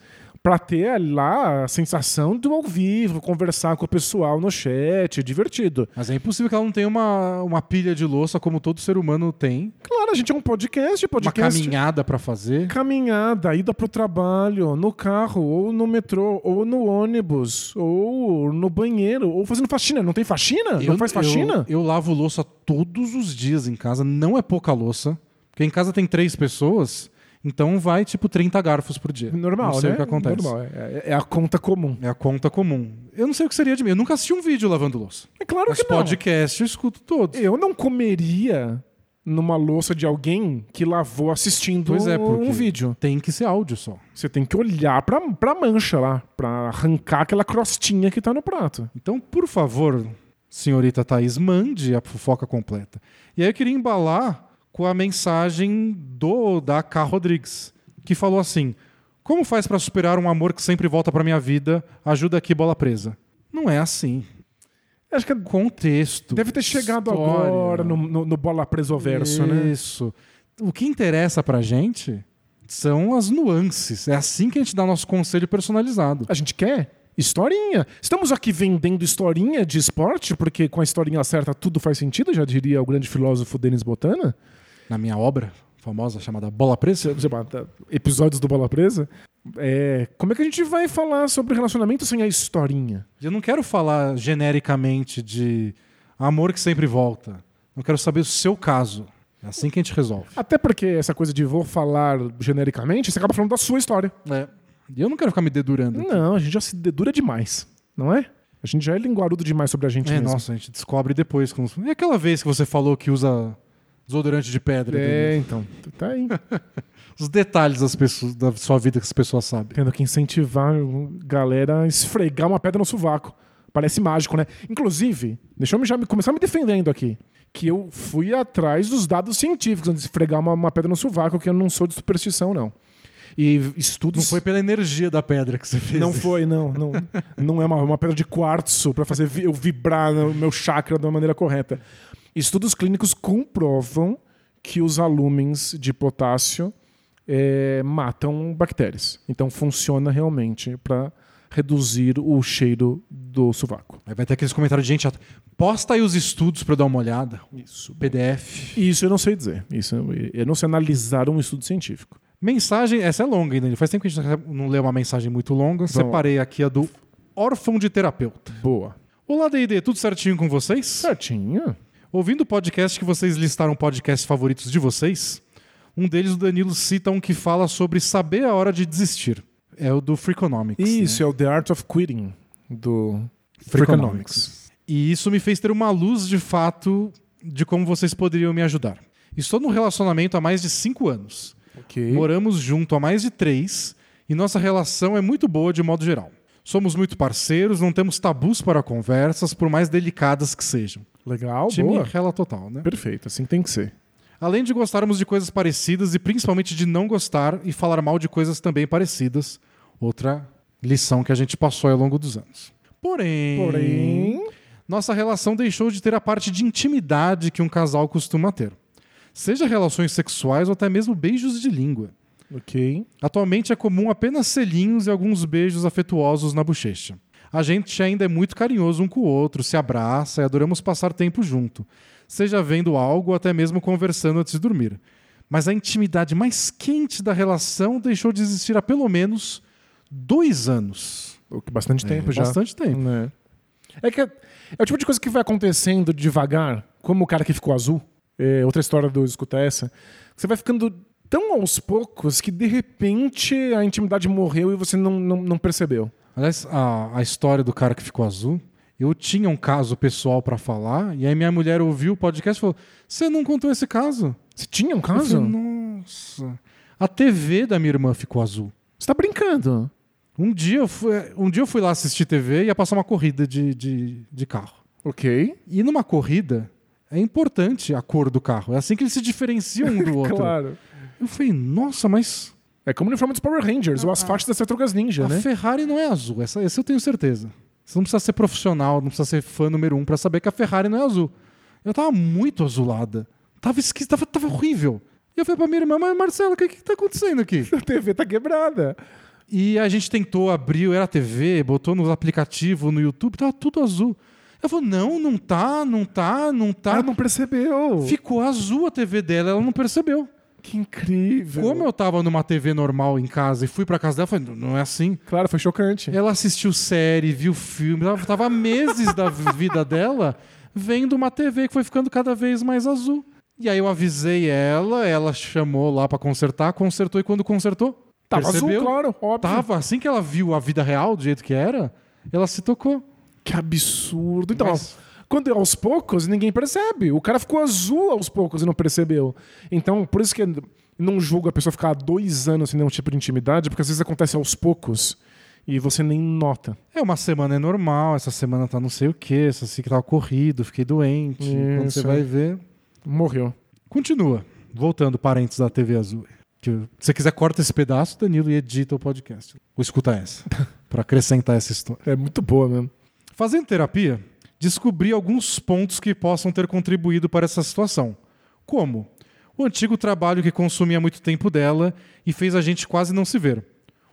pra ter lá a sensação do ao vivo, conversar com o pessoal no chat, divertido. Mas é impossível que ela não tenha uma, uma pilha de louça como todo ser humano tem. Claro, a gente é um podcast, Uma podcast caminhada pra fazer. caminhada, ida pro trabalho, no carro, ou no metrô, ou no ônibus, ou no banheiro, ou fazendo faxina. Não tem faxina? não faz faxina? Eu, eu lavo louça todos os dias em casa. Não é pouca louça. Porque em casa tem três pessoas, então vai tipo 30 garfos por dia. Normal, não sei né? o que acontece. Normal, é, é a conta comum. É a conta comum. Eu não sei o que seria de mim. Eu nunca assisti um vídeo lavando louça. É claro Mas que não. podcast eu escuto todos. Eu não comeria numa louça de alguém que lavou assistindo Pois é, um vídeo. tem que ser áudio só. Você tem que olhar pra, pra mancha lá, pra arrancar aquela crostinha que tá no prato. Então, por favor, senhorita Thaís, mande a fofoca completa. E aí eu queria embalar com a mensagem do da K. Rodrigues, que falou assim: Como faz pra superar um amor que sempre volta pra minha vida? Ajuda aqui, bola presa. Não é assim. Acho que Contexto. deve ter chegado história. agora no, no, no bola preso verso, né? Isso. O que interessa pra gente são as nuances. É assim que a gente dá nosso conselho personalizado. A gente quer historinha. Estamos aqui vendendo historinha de esporte, porque com a historinha certa tudo faz sentido, já diria o grande filósofo Denis Botana. Na minha obra famosa chamada Bola Presa, bota episódios do Bola Presa. É, como é que a gente vai falar sobre relacionamento sem a historinha? Eu não quero falar genericamente de amor que sempre volta. Eu quero saber o seu caso. É assim que a gente resolve. Até porque essa coisa de vou falar genericamente, você acaba falando da sua história. É. E eu não quero ficar me dedurando. aqui. Não, a gente já se dedura demais, não é? A gente já é linguarudo demais sobre a gente É, mesmo. nossa, a gente descobre depois. Como... E aquela vez que você falou que usa desodorante de pedra? É, então. Tá aí. [LAUGHS] Os detalhes das pessoas, da sua vida que as pessoas sabem. Tendo que incentivar a galera a esfregar uma pedra no sovaco. Parece mágico, né? Inclusive, deixa eu já me- começar me defendendo aqui. Que eu fui atrás dos dados científicos antes de esfregar uma, uma pedra no sovaco, que eu não sou de superstição, não. E estudos. Não foi pela energia da pedra que você fez. Não isso. foi, não. Não, [LAUGHS] não é uma, uma pedra de quartzo para fazer eu vibrar no meu chakra da maneira correta. Estudos clínicos comprovam que os alúmenes de potássio eh, matam bactérias. Então funciona realmente para reduzir o cheiro do sovaco. Aí vai ter aqueles comentários de gente chata. Posta aí os estudos eu dar uma olhada. Isso. PDF. Isso eu não sei dizer. Isso eu- eu não sei analisar um estudo científico. Mensagem, essa é longa ainda. Faz tempo que a gente não lê uma mensagem muito longa. Separei aqui a do órfão de terapeuta. Boa. Olá, D&D, tudo certinho com vocês? Certinho. Ouvindo o podcast que vocês listaram podcasts favoritos de vocês, um deles, o Danilo, cita um que fala sobre saber a hora de desistir. É o do Freakonomics. Isso né? é o The Art of Quitting do Freakonomics. E isso me fez ter uma luz de fato de como vocês poderiam me ajudar. Estou num relacionamento há mais de cinco anos. Ok. Moramos junto há mais de três e nossa relação é muito boa de modo geral. Somos muito parceiros, não temos tabus para conversas, por mais delicadas que sejam. Legal, Time boa. rela total, né? Perfeito, assim tem que ser. Além de gostarmos de coisas parecidas e principalmente de não gostar e falar mal de coisas também parecidas. Outra lição que a gente passou ao longo dos anos. Porém, Porém, nossa relação deixou de ter a parte de intimidade que um casal costuma ter. Seja relações sexuais ou até mesmo beijos de língua. ok. Atualmente é comum apenas selinhos e alguns beijos afetuosos na bochecha. A gente ainda é muito carinhoso um com o outro, se abraça e adoramos passar tempo junto, seja vendo algo ou até mesmo conversando antes de dormir. Mas a intimidade mais quente da relação deixou de existir há pelo menos dois anos. O que Bastante tempo já. Bastante tempo. Né? É que é, é o tipo de coisa que vai acontecendo devagar, como o cara que ficou azul. É, outra história do Escuta Essa. Você vai ficando tão aos poucos que de repente a intimidade morreu e você não, não, não percebeu. Aliás, a, a história do cara que ficou azul, eu tinha um caso pessoal pra falar, e aí minha mulher ouviu o podcast e falou: Você não contou esse caso? Você tinha um caso? falei, Nossa. A TV da minha irmã ficou azul. Você tá brincando? Um dia eu fui, um dia eu fui lá assistir TV e ia passar uma corrida de, de, de carro. Ok. E numa corrida, é importante a cor do carro. É assim que eles se diferenciam um do [LAUGHS] outro. Claro. Eu falei, nossa, mas É como o uniforme dos Power Rangers, ou as faixas das Tartarugas Ninja, a né? Ferrari não é azul. Essa, essa eu tenho certeza. Você não precisa ser profissional, não precisa ser fã número um pra saber que a Ferrari não é azul. Eu tava muito azulada. Tava esquisito, tava, tava horrível. E eu falei pra minha irmã, mas Marcela, o que, que tá acontecendo aqui? [LAUGHS] A TV tá quebrada. E a gente tentou abrir, era a TV, botou no aplicativo, no YouTube, tava tudo azul. Eu falei, não, não tá, não tá, não tá. Ela não percebeu. Ficou azul a TV dela, ela não percebeu. Que incrível. Como eu tava numa TV normal em casa e fui pra casa dela, falei, não é assim. Claro, foi chocante. Ela assistiu série, viu filme, ela tava há meses da vida dela vendo uma TV que foi ficando cada vez mais azul. E aí eu avisei ela, ela chamou lá pra consertar, consertou e quando consertou, Tava percebeu? azul, claro, óbvio. Tava, assim que ela viu a vida real do jeito que era, ela se tocou. Que absurdo. Então, Mas- Quando é aos poucos, ninguém percebe. O cara ficou azul aos poucos e não percebeu. Então, por isso que não julgo a pessoa ficar dois anos sem nenhum tipo de intimidade, porque às vezes acontece aos poucos e você nem nota. É, uma semana é normal, essa semana tá não sei o quê, essa assim que tava corrido, fiquei doente. Quando você Isso. vai ver. Morreu. Continua. Voltando, parentes da TV Azul. Que, se você quiser, corta esse pedaço, Danilo, e edita o podcast. Ou escuta essa. [LAUGHS] pra acrescentar essa história. É muito boa mesmo. Fazendo terapia, descobri alguns pontos que possam ter contribuído para essa situação. Como? O antigo trabalho que consumia muito tempo dela e fez a gente quase não se ver.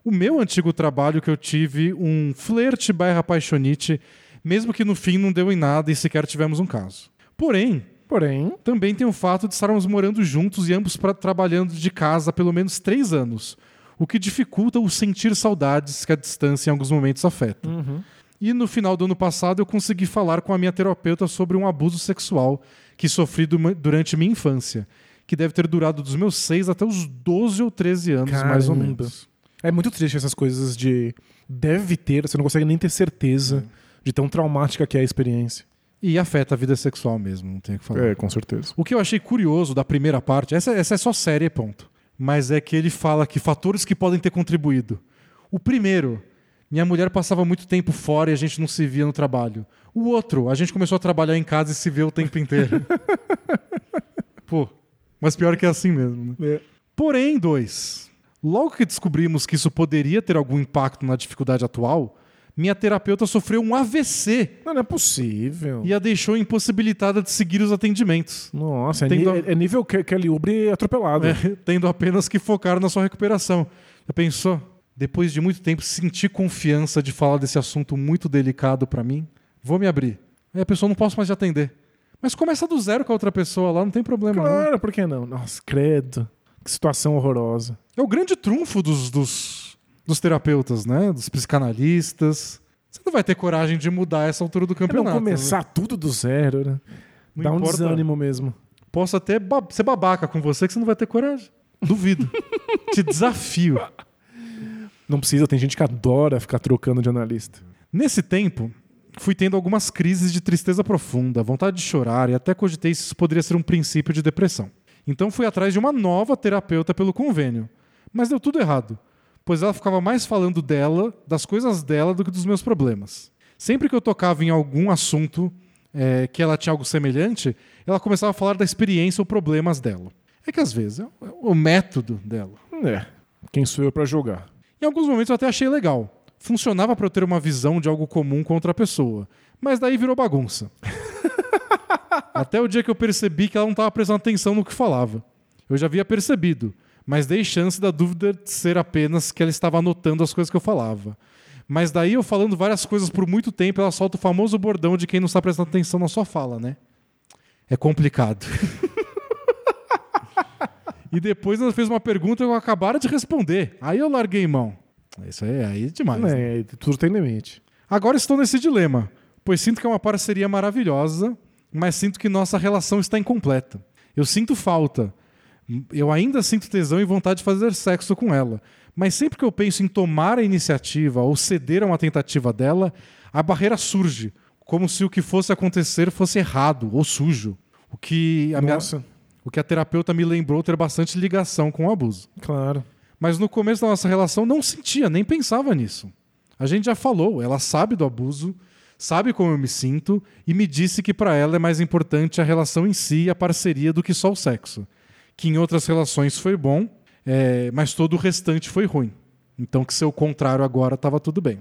O meu antigo trabalho que eu tive um flerte barra apaixonite, mesmo que no fim não deu em nada e sequer tivemos um caso. Porém, Porém, também tem o fato de estarmos morando juntos e ambos trabalhando de casa há pelo menos três anos, o que dificulta o sentir saudades que a distância em alguns momentos afeta. E no final do ano passado eu consegui falar com a minha terapeuta sobre um abuso sexual que sofri du- durante minha infância, que deve ter durado dos meus 6 até os 12 ou 13 anos, mais ou Caramba. menos. é muito triste essas coisas de deve ter, você não consegue nem ter certeza de tão traumática que é a experiência. E afeta a vida sexual mesmo, não tem o que falar. É, com certeza. O que eu achei curioso da primeira parte, essa, essa é só série, ponto. Mas é que ele fala que fatores que podem ter contribuído. O primeiro, minha mulher passava muito tempo fora e a gente não se via no trabalho. O outro, a gente começou a trabalhar em casa e se vê o tempo inteiro. [LAUGHS] Pô, mas pior que é assim mesmo, né? É. Porém, dois, logo que descobrimos que isso poderia ter algum impacto na dificuldade atual, minha terapeuta sofreu um AVC Não, não é possível. e a deixou impossibilitada de seguir os atendimentos. Nossa, é, dó- é- é nível Ke- Kelly Oubre atropelado. É, tendo apenas que focar na sua recuperação. Já pensou? Depois de muito tempo, sentir confiança de falar desse assunto muito delicado pra mim, vou me abrir. Aí a pessoa não posso mais te atender. Mas começa do zero com a outra pessoa lá, não tem problema. não. Claro, por que não? Nossa, credo. Que situação horrorosa. É o grande trunfo dos, dos, dos terapeutas, né? Dos psicanalistas. Você não vai ter coragem de mudar essa altura do É não campeonato. começar né? tudo do zero, né? Não Dá um importa. desânimo mesmo. Posso até ba- ser babaca com você que você não vai ter coragem. Duvido. [LAUGHS] Te desafio. Não precisa, tem gente que adora ficar trocando de analista. Nesse tempo, fui tendo algumas crises de tristeza profunda, vontade de chorar e até cogitei se isso poderia ser um princípio de depressão. Então fui atrás de uma nova terapeuta pelo convênio. Mas deu tudo errado, pois ela ficava mais falando dela, das coisas dela, do que dos meus problemas. Sempre que eu tocava em algum assunto é, que ela tinha algo semelhante, ela começava a falar da experiência ou problemas dela. É que às vezes é o- o método dela. É. Quem sou eu pra julgar? Em alguns momentos eu até achei legal. Funcionava para eu ter uma visão de algo comum com outra pessoa. Mas daí virou bagunça. [LAUGHS] até o dia que eu percebi que ela não estava prestando atenção no que falava. Eu já havia percebido, mas dei chance da dúvida de ser apenas que ela estava anotando as coisas que eu falava. Mas daí eu falando várias coisas por muito tempo, ela solta o famoso bordão de quem não está prestando atenção na sua fala, né? É complicado. [LAUGHS] e depois ela fez uma pergunta que eu acabara de responder. Aí eu larguei mão. Isso aí, aí é demais. né? É, tudo tem limite. Agora estou nesse dilema, pois sinto que é uma parceria maravilhosa, mas sinto que nossa relação está incompleta. Eu sinto falta. Eu ainda sinto tesão e vontade de fazer sexo com ela. Mas sempre que eu penso em tomar a iniciativa ou ceder a uma tentativa dela, a barreira surge, como se o que fosse acontecer fosse errado ou sujo. O que a, minha, Nossa, o que a terapeuta me lembrou ter bastante ligação com o abuso. claro. Mas no começo da nossa relação não sentia, nem pensava nisso. A gente já falou, ela sabe do abuso, sabe como eu me sinto e me disse que para ela é mais importante a relação em si e a parceria do que só o sexo. Que em outras relações foi bom, é, mas todo o restante foi ruim. Então que ser o contrário agora estava tudo bem.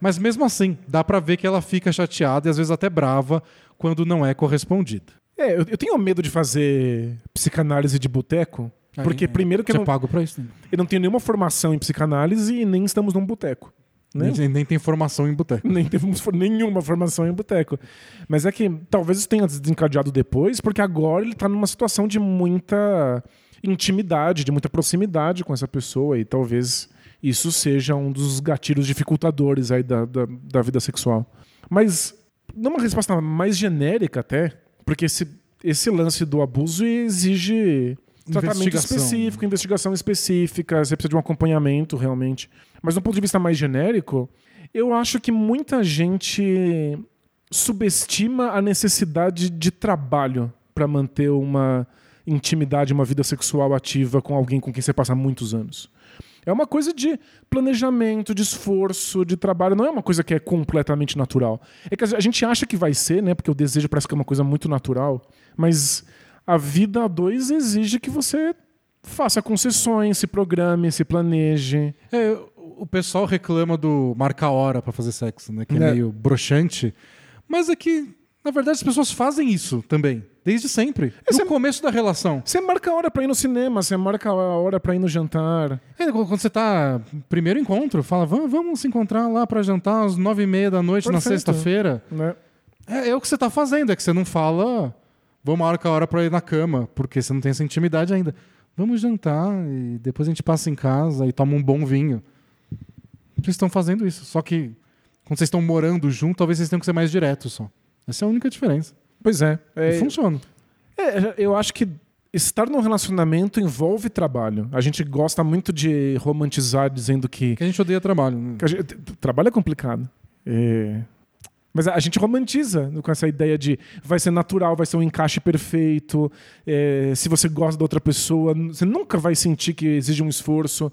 Mas mesmo assim, dá pra ver que ela fica chateada e às vezes até brava quando não é correspondida. É, eu, eu tenho medo de fazer psicanálise de boteco, porque é, primeiro que eu não, pago pra isso. né? eu não tenho nenhuma formação em psicanálise e nem estamos num boteco. Né? Nem, nem tem formação em boteco. Nem temos nenhuma formação em boteco. Mas é que talvez isso tenha desencadeado depois, porque agora ele tá numa situação de muita intimidade, de muita proximidade com essa pessoa, e talvez isso seja um dos gatilhos dificultadores aí da, da, da vida sexual. Mas, numa resposta mais genérica até, porque esse, esse lance do abuso exige tratamento específico, investigação específica, você precisa de um acompanhamento realmente. Mas do ponto de vista mais genérico, eu acho que muita gente subestima a necessidade de trabalho para manter uma intimidade, uma vida sexual ativa com alguém com quem você passa muitos anos. É uma coisa de planejamento, de esforço, de trabalho. Não é uma coisa que é completamente natural. É que a gente acha que vai ser, né? Porque o desejo parece que é uma coisa muito natural. Mas a vida a dois exige que você faça concessões, se programe, se planeje. É, o pessoal reclama do marca hora pra fazer sexo, né? Que é, É. meio broxante. Mas é que, na verdade, as pessoas fazem isso também. Desde sempre. É, no começo da relação. Você marca a hora pra ir no cinema, você marca a hora pra ir no jantar. É, quando você tá. Primeiro encontro, fala, vamos, vamos se encontrar lá pra jantar às nove e meia da noite na Perfeito. sexta-feira. Né? É, é o que você tá fazendo, é que você não fala, vamos marcar a hora pra ir na cama, porque você não tem essa intimidade ainda. Vamos jantar e depois a gente passa em casa e toma um bom vinho. Vocês estão fazendo isso. Só que quando vocês estão morando junto, talvez vocês tenham que ser mais diretos só. Essa é a única diferença. Pois é. E é funciona. É, eu acho que estar num relacionamento envolve trabalho. A gente gosta muito de romantizar dizendo que, Que a gente odeia trabalho. né? gente- trabalho é complicado. É, Mas a gente romantiza com essa ideia de vai ser natural, vai ser um encaixe perfeito. é, se você gosta da outra pessoa, você nunca vai sentir que exige um esforço.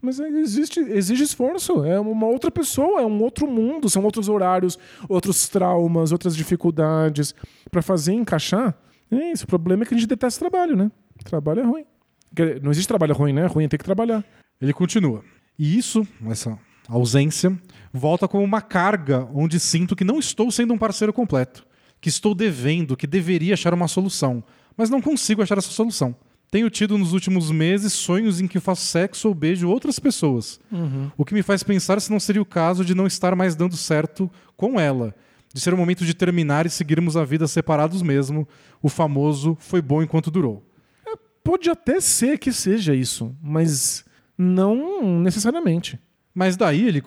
Mas é, existe, exige esforço. É uma outra pessoa, é um outro mundo, são outros horários, outros traumas, outras dificuldades. Para fazer encaixar, é isso. O problema é que a gente detesta trabalho, né? Trabalho é ruim. Não existe trabalho ruim, né? Ruim é ter que trabalhar. Ele continua. E isso, essa ausência, volta como uma carga onde sinto que não estou sendo um parceiro completo, que estou devendo, que deveria achar uma solução, mas não consigo achar essa solução. Tenho tido nos últimos meses sonhos em que faço sexo ou beijo outras pessoas, o que me faz pensar se não seria o caso de não estar mais dando certo com ela, de ser o momento de terminar e seguirmos a vida separados mesmo. O famoso foi bom enquanto durou. Pode até ser que seja isso, mas não necessariamente. Mas daí ele,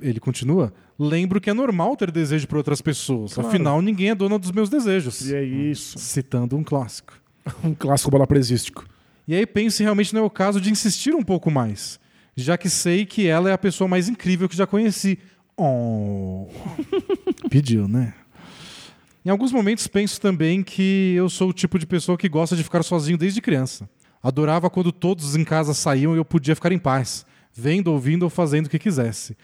ele continua. Lembro que é normal ter desejo por outras pessoas. Claro. Afinal, ninguém é dono dos meus desejos. é isso. Citando um clássico. [LAUGHS] Um clássico balapresístico. E aí penso se realmente não é o caso de insistir um pouco mais. Já que sei que ela é a pessoa mais incrível que já conheci. Oh. [LAUGHS] Pediu, né? Em alguns momentos penso também que eu sou o tipo de pessoa que gosta de ficar sozinho desde criança. Adorava quando todos em casa saíam e eu podia ficar em paz, vendo, ouvindo ou fazendo o que quisesse.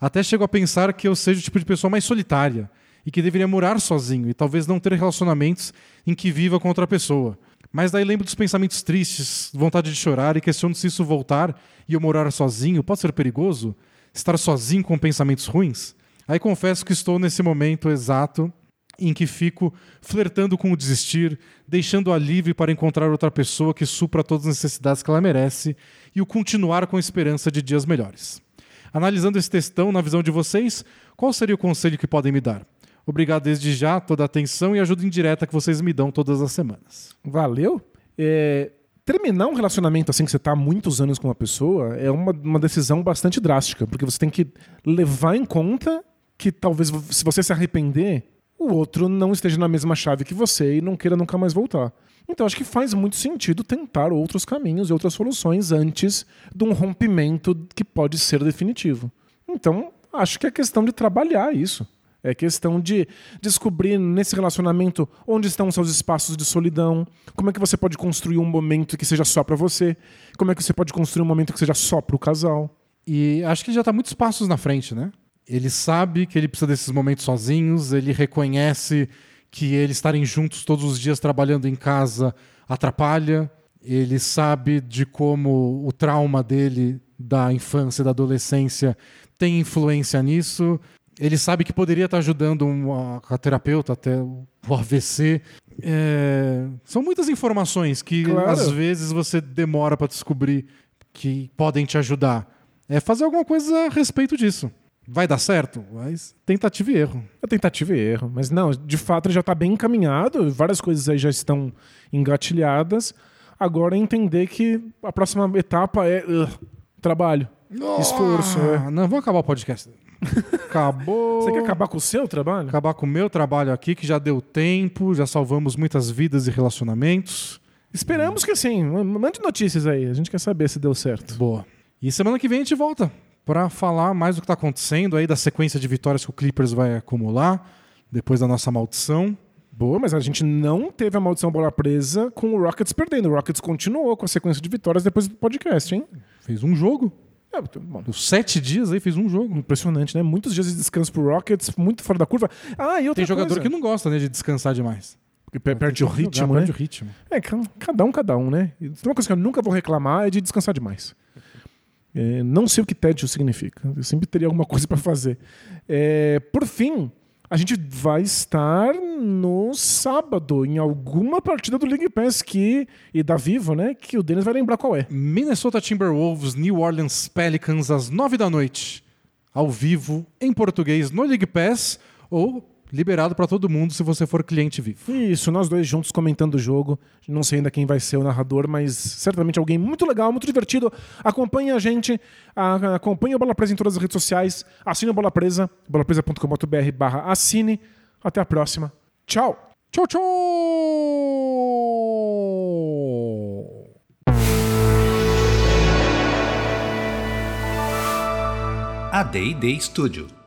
Até chego a pensar que eu seja o tipo de pessoa mais solitária e que deveria morar sozinho e talvez não ter relacionamentos em que viva com outra pessoa. Mas daí lembro dos pensamentos tristes, vontade de chorar e questiono se isso voltar e eu morar sozinho pode ser perigoso? Estar sozinho com pensamentos ruins? Aí confesso que estou nesse momento exato em que fico flertando com o desistir, deixando a livre para encontrar outra pessoa que supra todas as necessidades que ela merece e o continuar com esperança de dias melhores. Analisando esse textão na visão de vocês, qual seria o conselho que podem me dar? Obrigado desde já, toda a atenção e ajuda indireta que vocês me dão todas as semanas. Valeu? É, terminar um relacionamento assim que você está há muitos anos com uma pessoa é uma, uma decisão bastante drástica, porque você tem que levar em conta que talvez se você se arrepender, o outro não esteja na mesma chave que você e não queira nunca mais voltar. Então acho que faz muito sentido tentar outros caminhos e outras soluções antes de um rompimento que pode ser definitivo. Então acho que é questão de trabalhar isso. É questão de descobrir nesse relacionamento onde estão seus espaços de solidão, como é que você pode construir um momento que seja só pra você, como é que você pode construir um momento que seja só pro casal. E acho que já está muitos passos na frente, né? Ele sabe que ele precisa desses momentos sozinhos, ele reconhece que ele estarem juntos todos os dias trabalhando em casa atrapalha, ele sabe de como o trauma dele da infância e da adolescência tem influência nisso. Ele sabe que poderia estar ajudando uma, a terapeuta até o AVC. É, são muitas informações que Claro. às vezes você demora para descobrir que podem te ajudar. É fazer alguma coisa a respeito disso. Vai dar certo? Mas tentativa e erro. É tentativa e erro. Mas não, de fato ele já está bem encaminhado, várias coisas aí já estão engatilhadas. Agora é entender que a próxima etapa é ugh, trabalho, esforço. Ah, é. Não, vamos acabar o podcast. [LAUGHS] Acabou. Você quer acabar com o seu trabalho? acabar com o meu trabalho aqui, que já deu tempo, já salvamos muitas vidas e relacionamentos. Esperamos que sim. Mande notícias aí. A gente quer saber se deu certo. Boa. E semana que vem a gente volta para falar mais do que está acontecendo aí, da sequência de vitórias que o Clippers vai acumular, depois da nossa maldição. Boa, mas a gente não teve a maldição bola presa com o Rockets perdendo. O Rockets continuou com a sequência de vitórias depois do podcast, hein? Fez um jogo. É, bom, sete dias aí, fez um jogo. impressionante, né? Muitos dias de descanso pro Rockets, muito fora da curva. Ah, e outra Tem jogador coisa, que não gosta né, de descansar demais. que per- perde o que jogar, ritmo, né? Perde o ritmo. É, ca- cada um, cada um, né? E Tem uma coisa que eu nunca vou reclamar é de descansar demais. É, não sei o que tédio significa. Eu sempre teria alguma [LAUGHS] coisa para fazer. É, por fim, a gente vai estar no sábado em alguma partida do League Pass que e da Vivo, né? Que o Denis vai lembrar qual é. Minnesota Timberwolves, New Orleans Pelicans, às nove da noite. Ao vivo, em português, no League Pass, ou liberado para todo mundo se você for cliente vivo. Isso, nós dois juntos comentando o jogo. Não sei ainda quem vai ser o narrador, mas certamente alguém muito legal, muito divertido. Acompanhe a gente, acompanhe o Bola Presa em todas as redes sociais. Assine o Bola Presa, bolapresa.com.br barra assine. Até a próxima. Tchau! Tchau, tchau! A D&D Studio.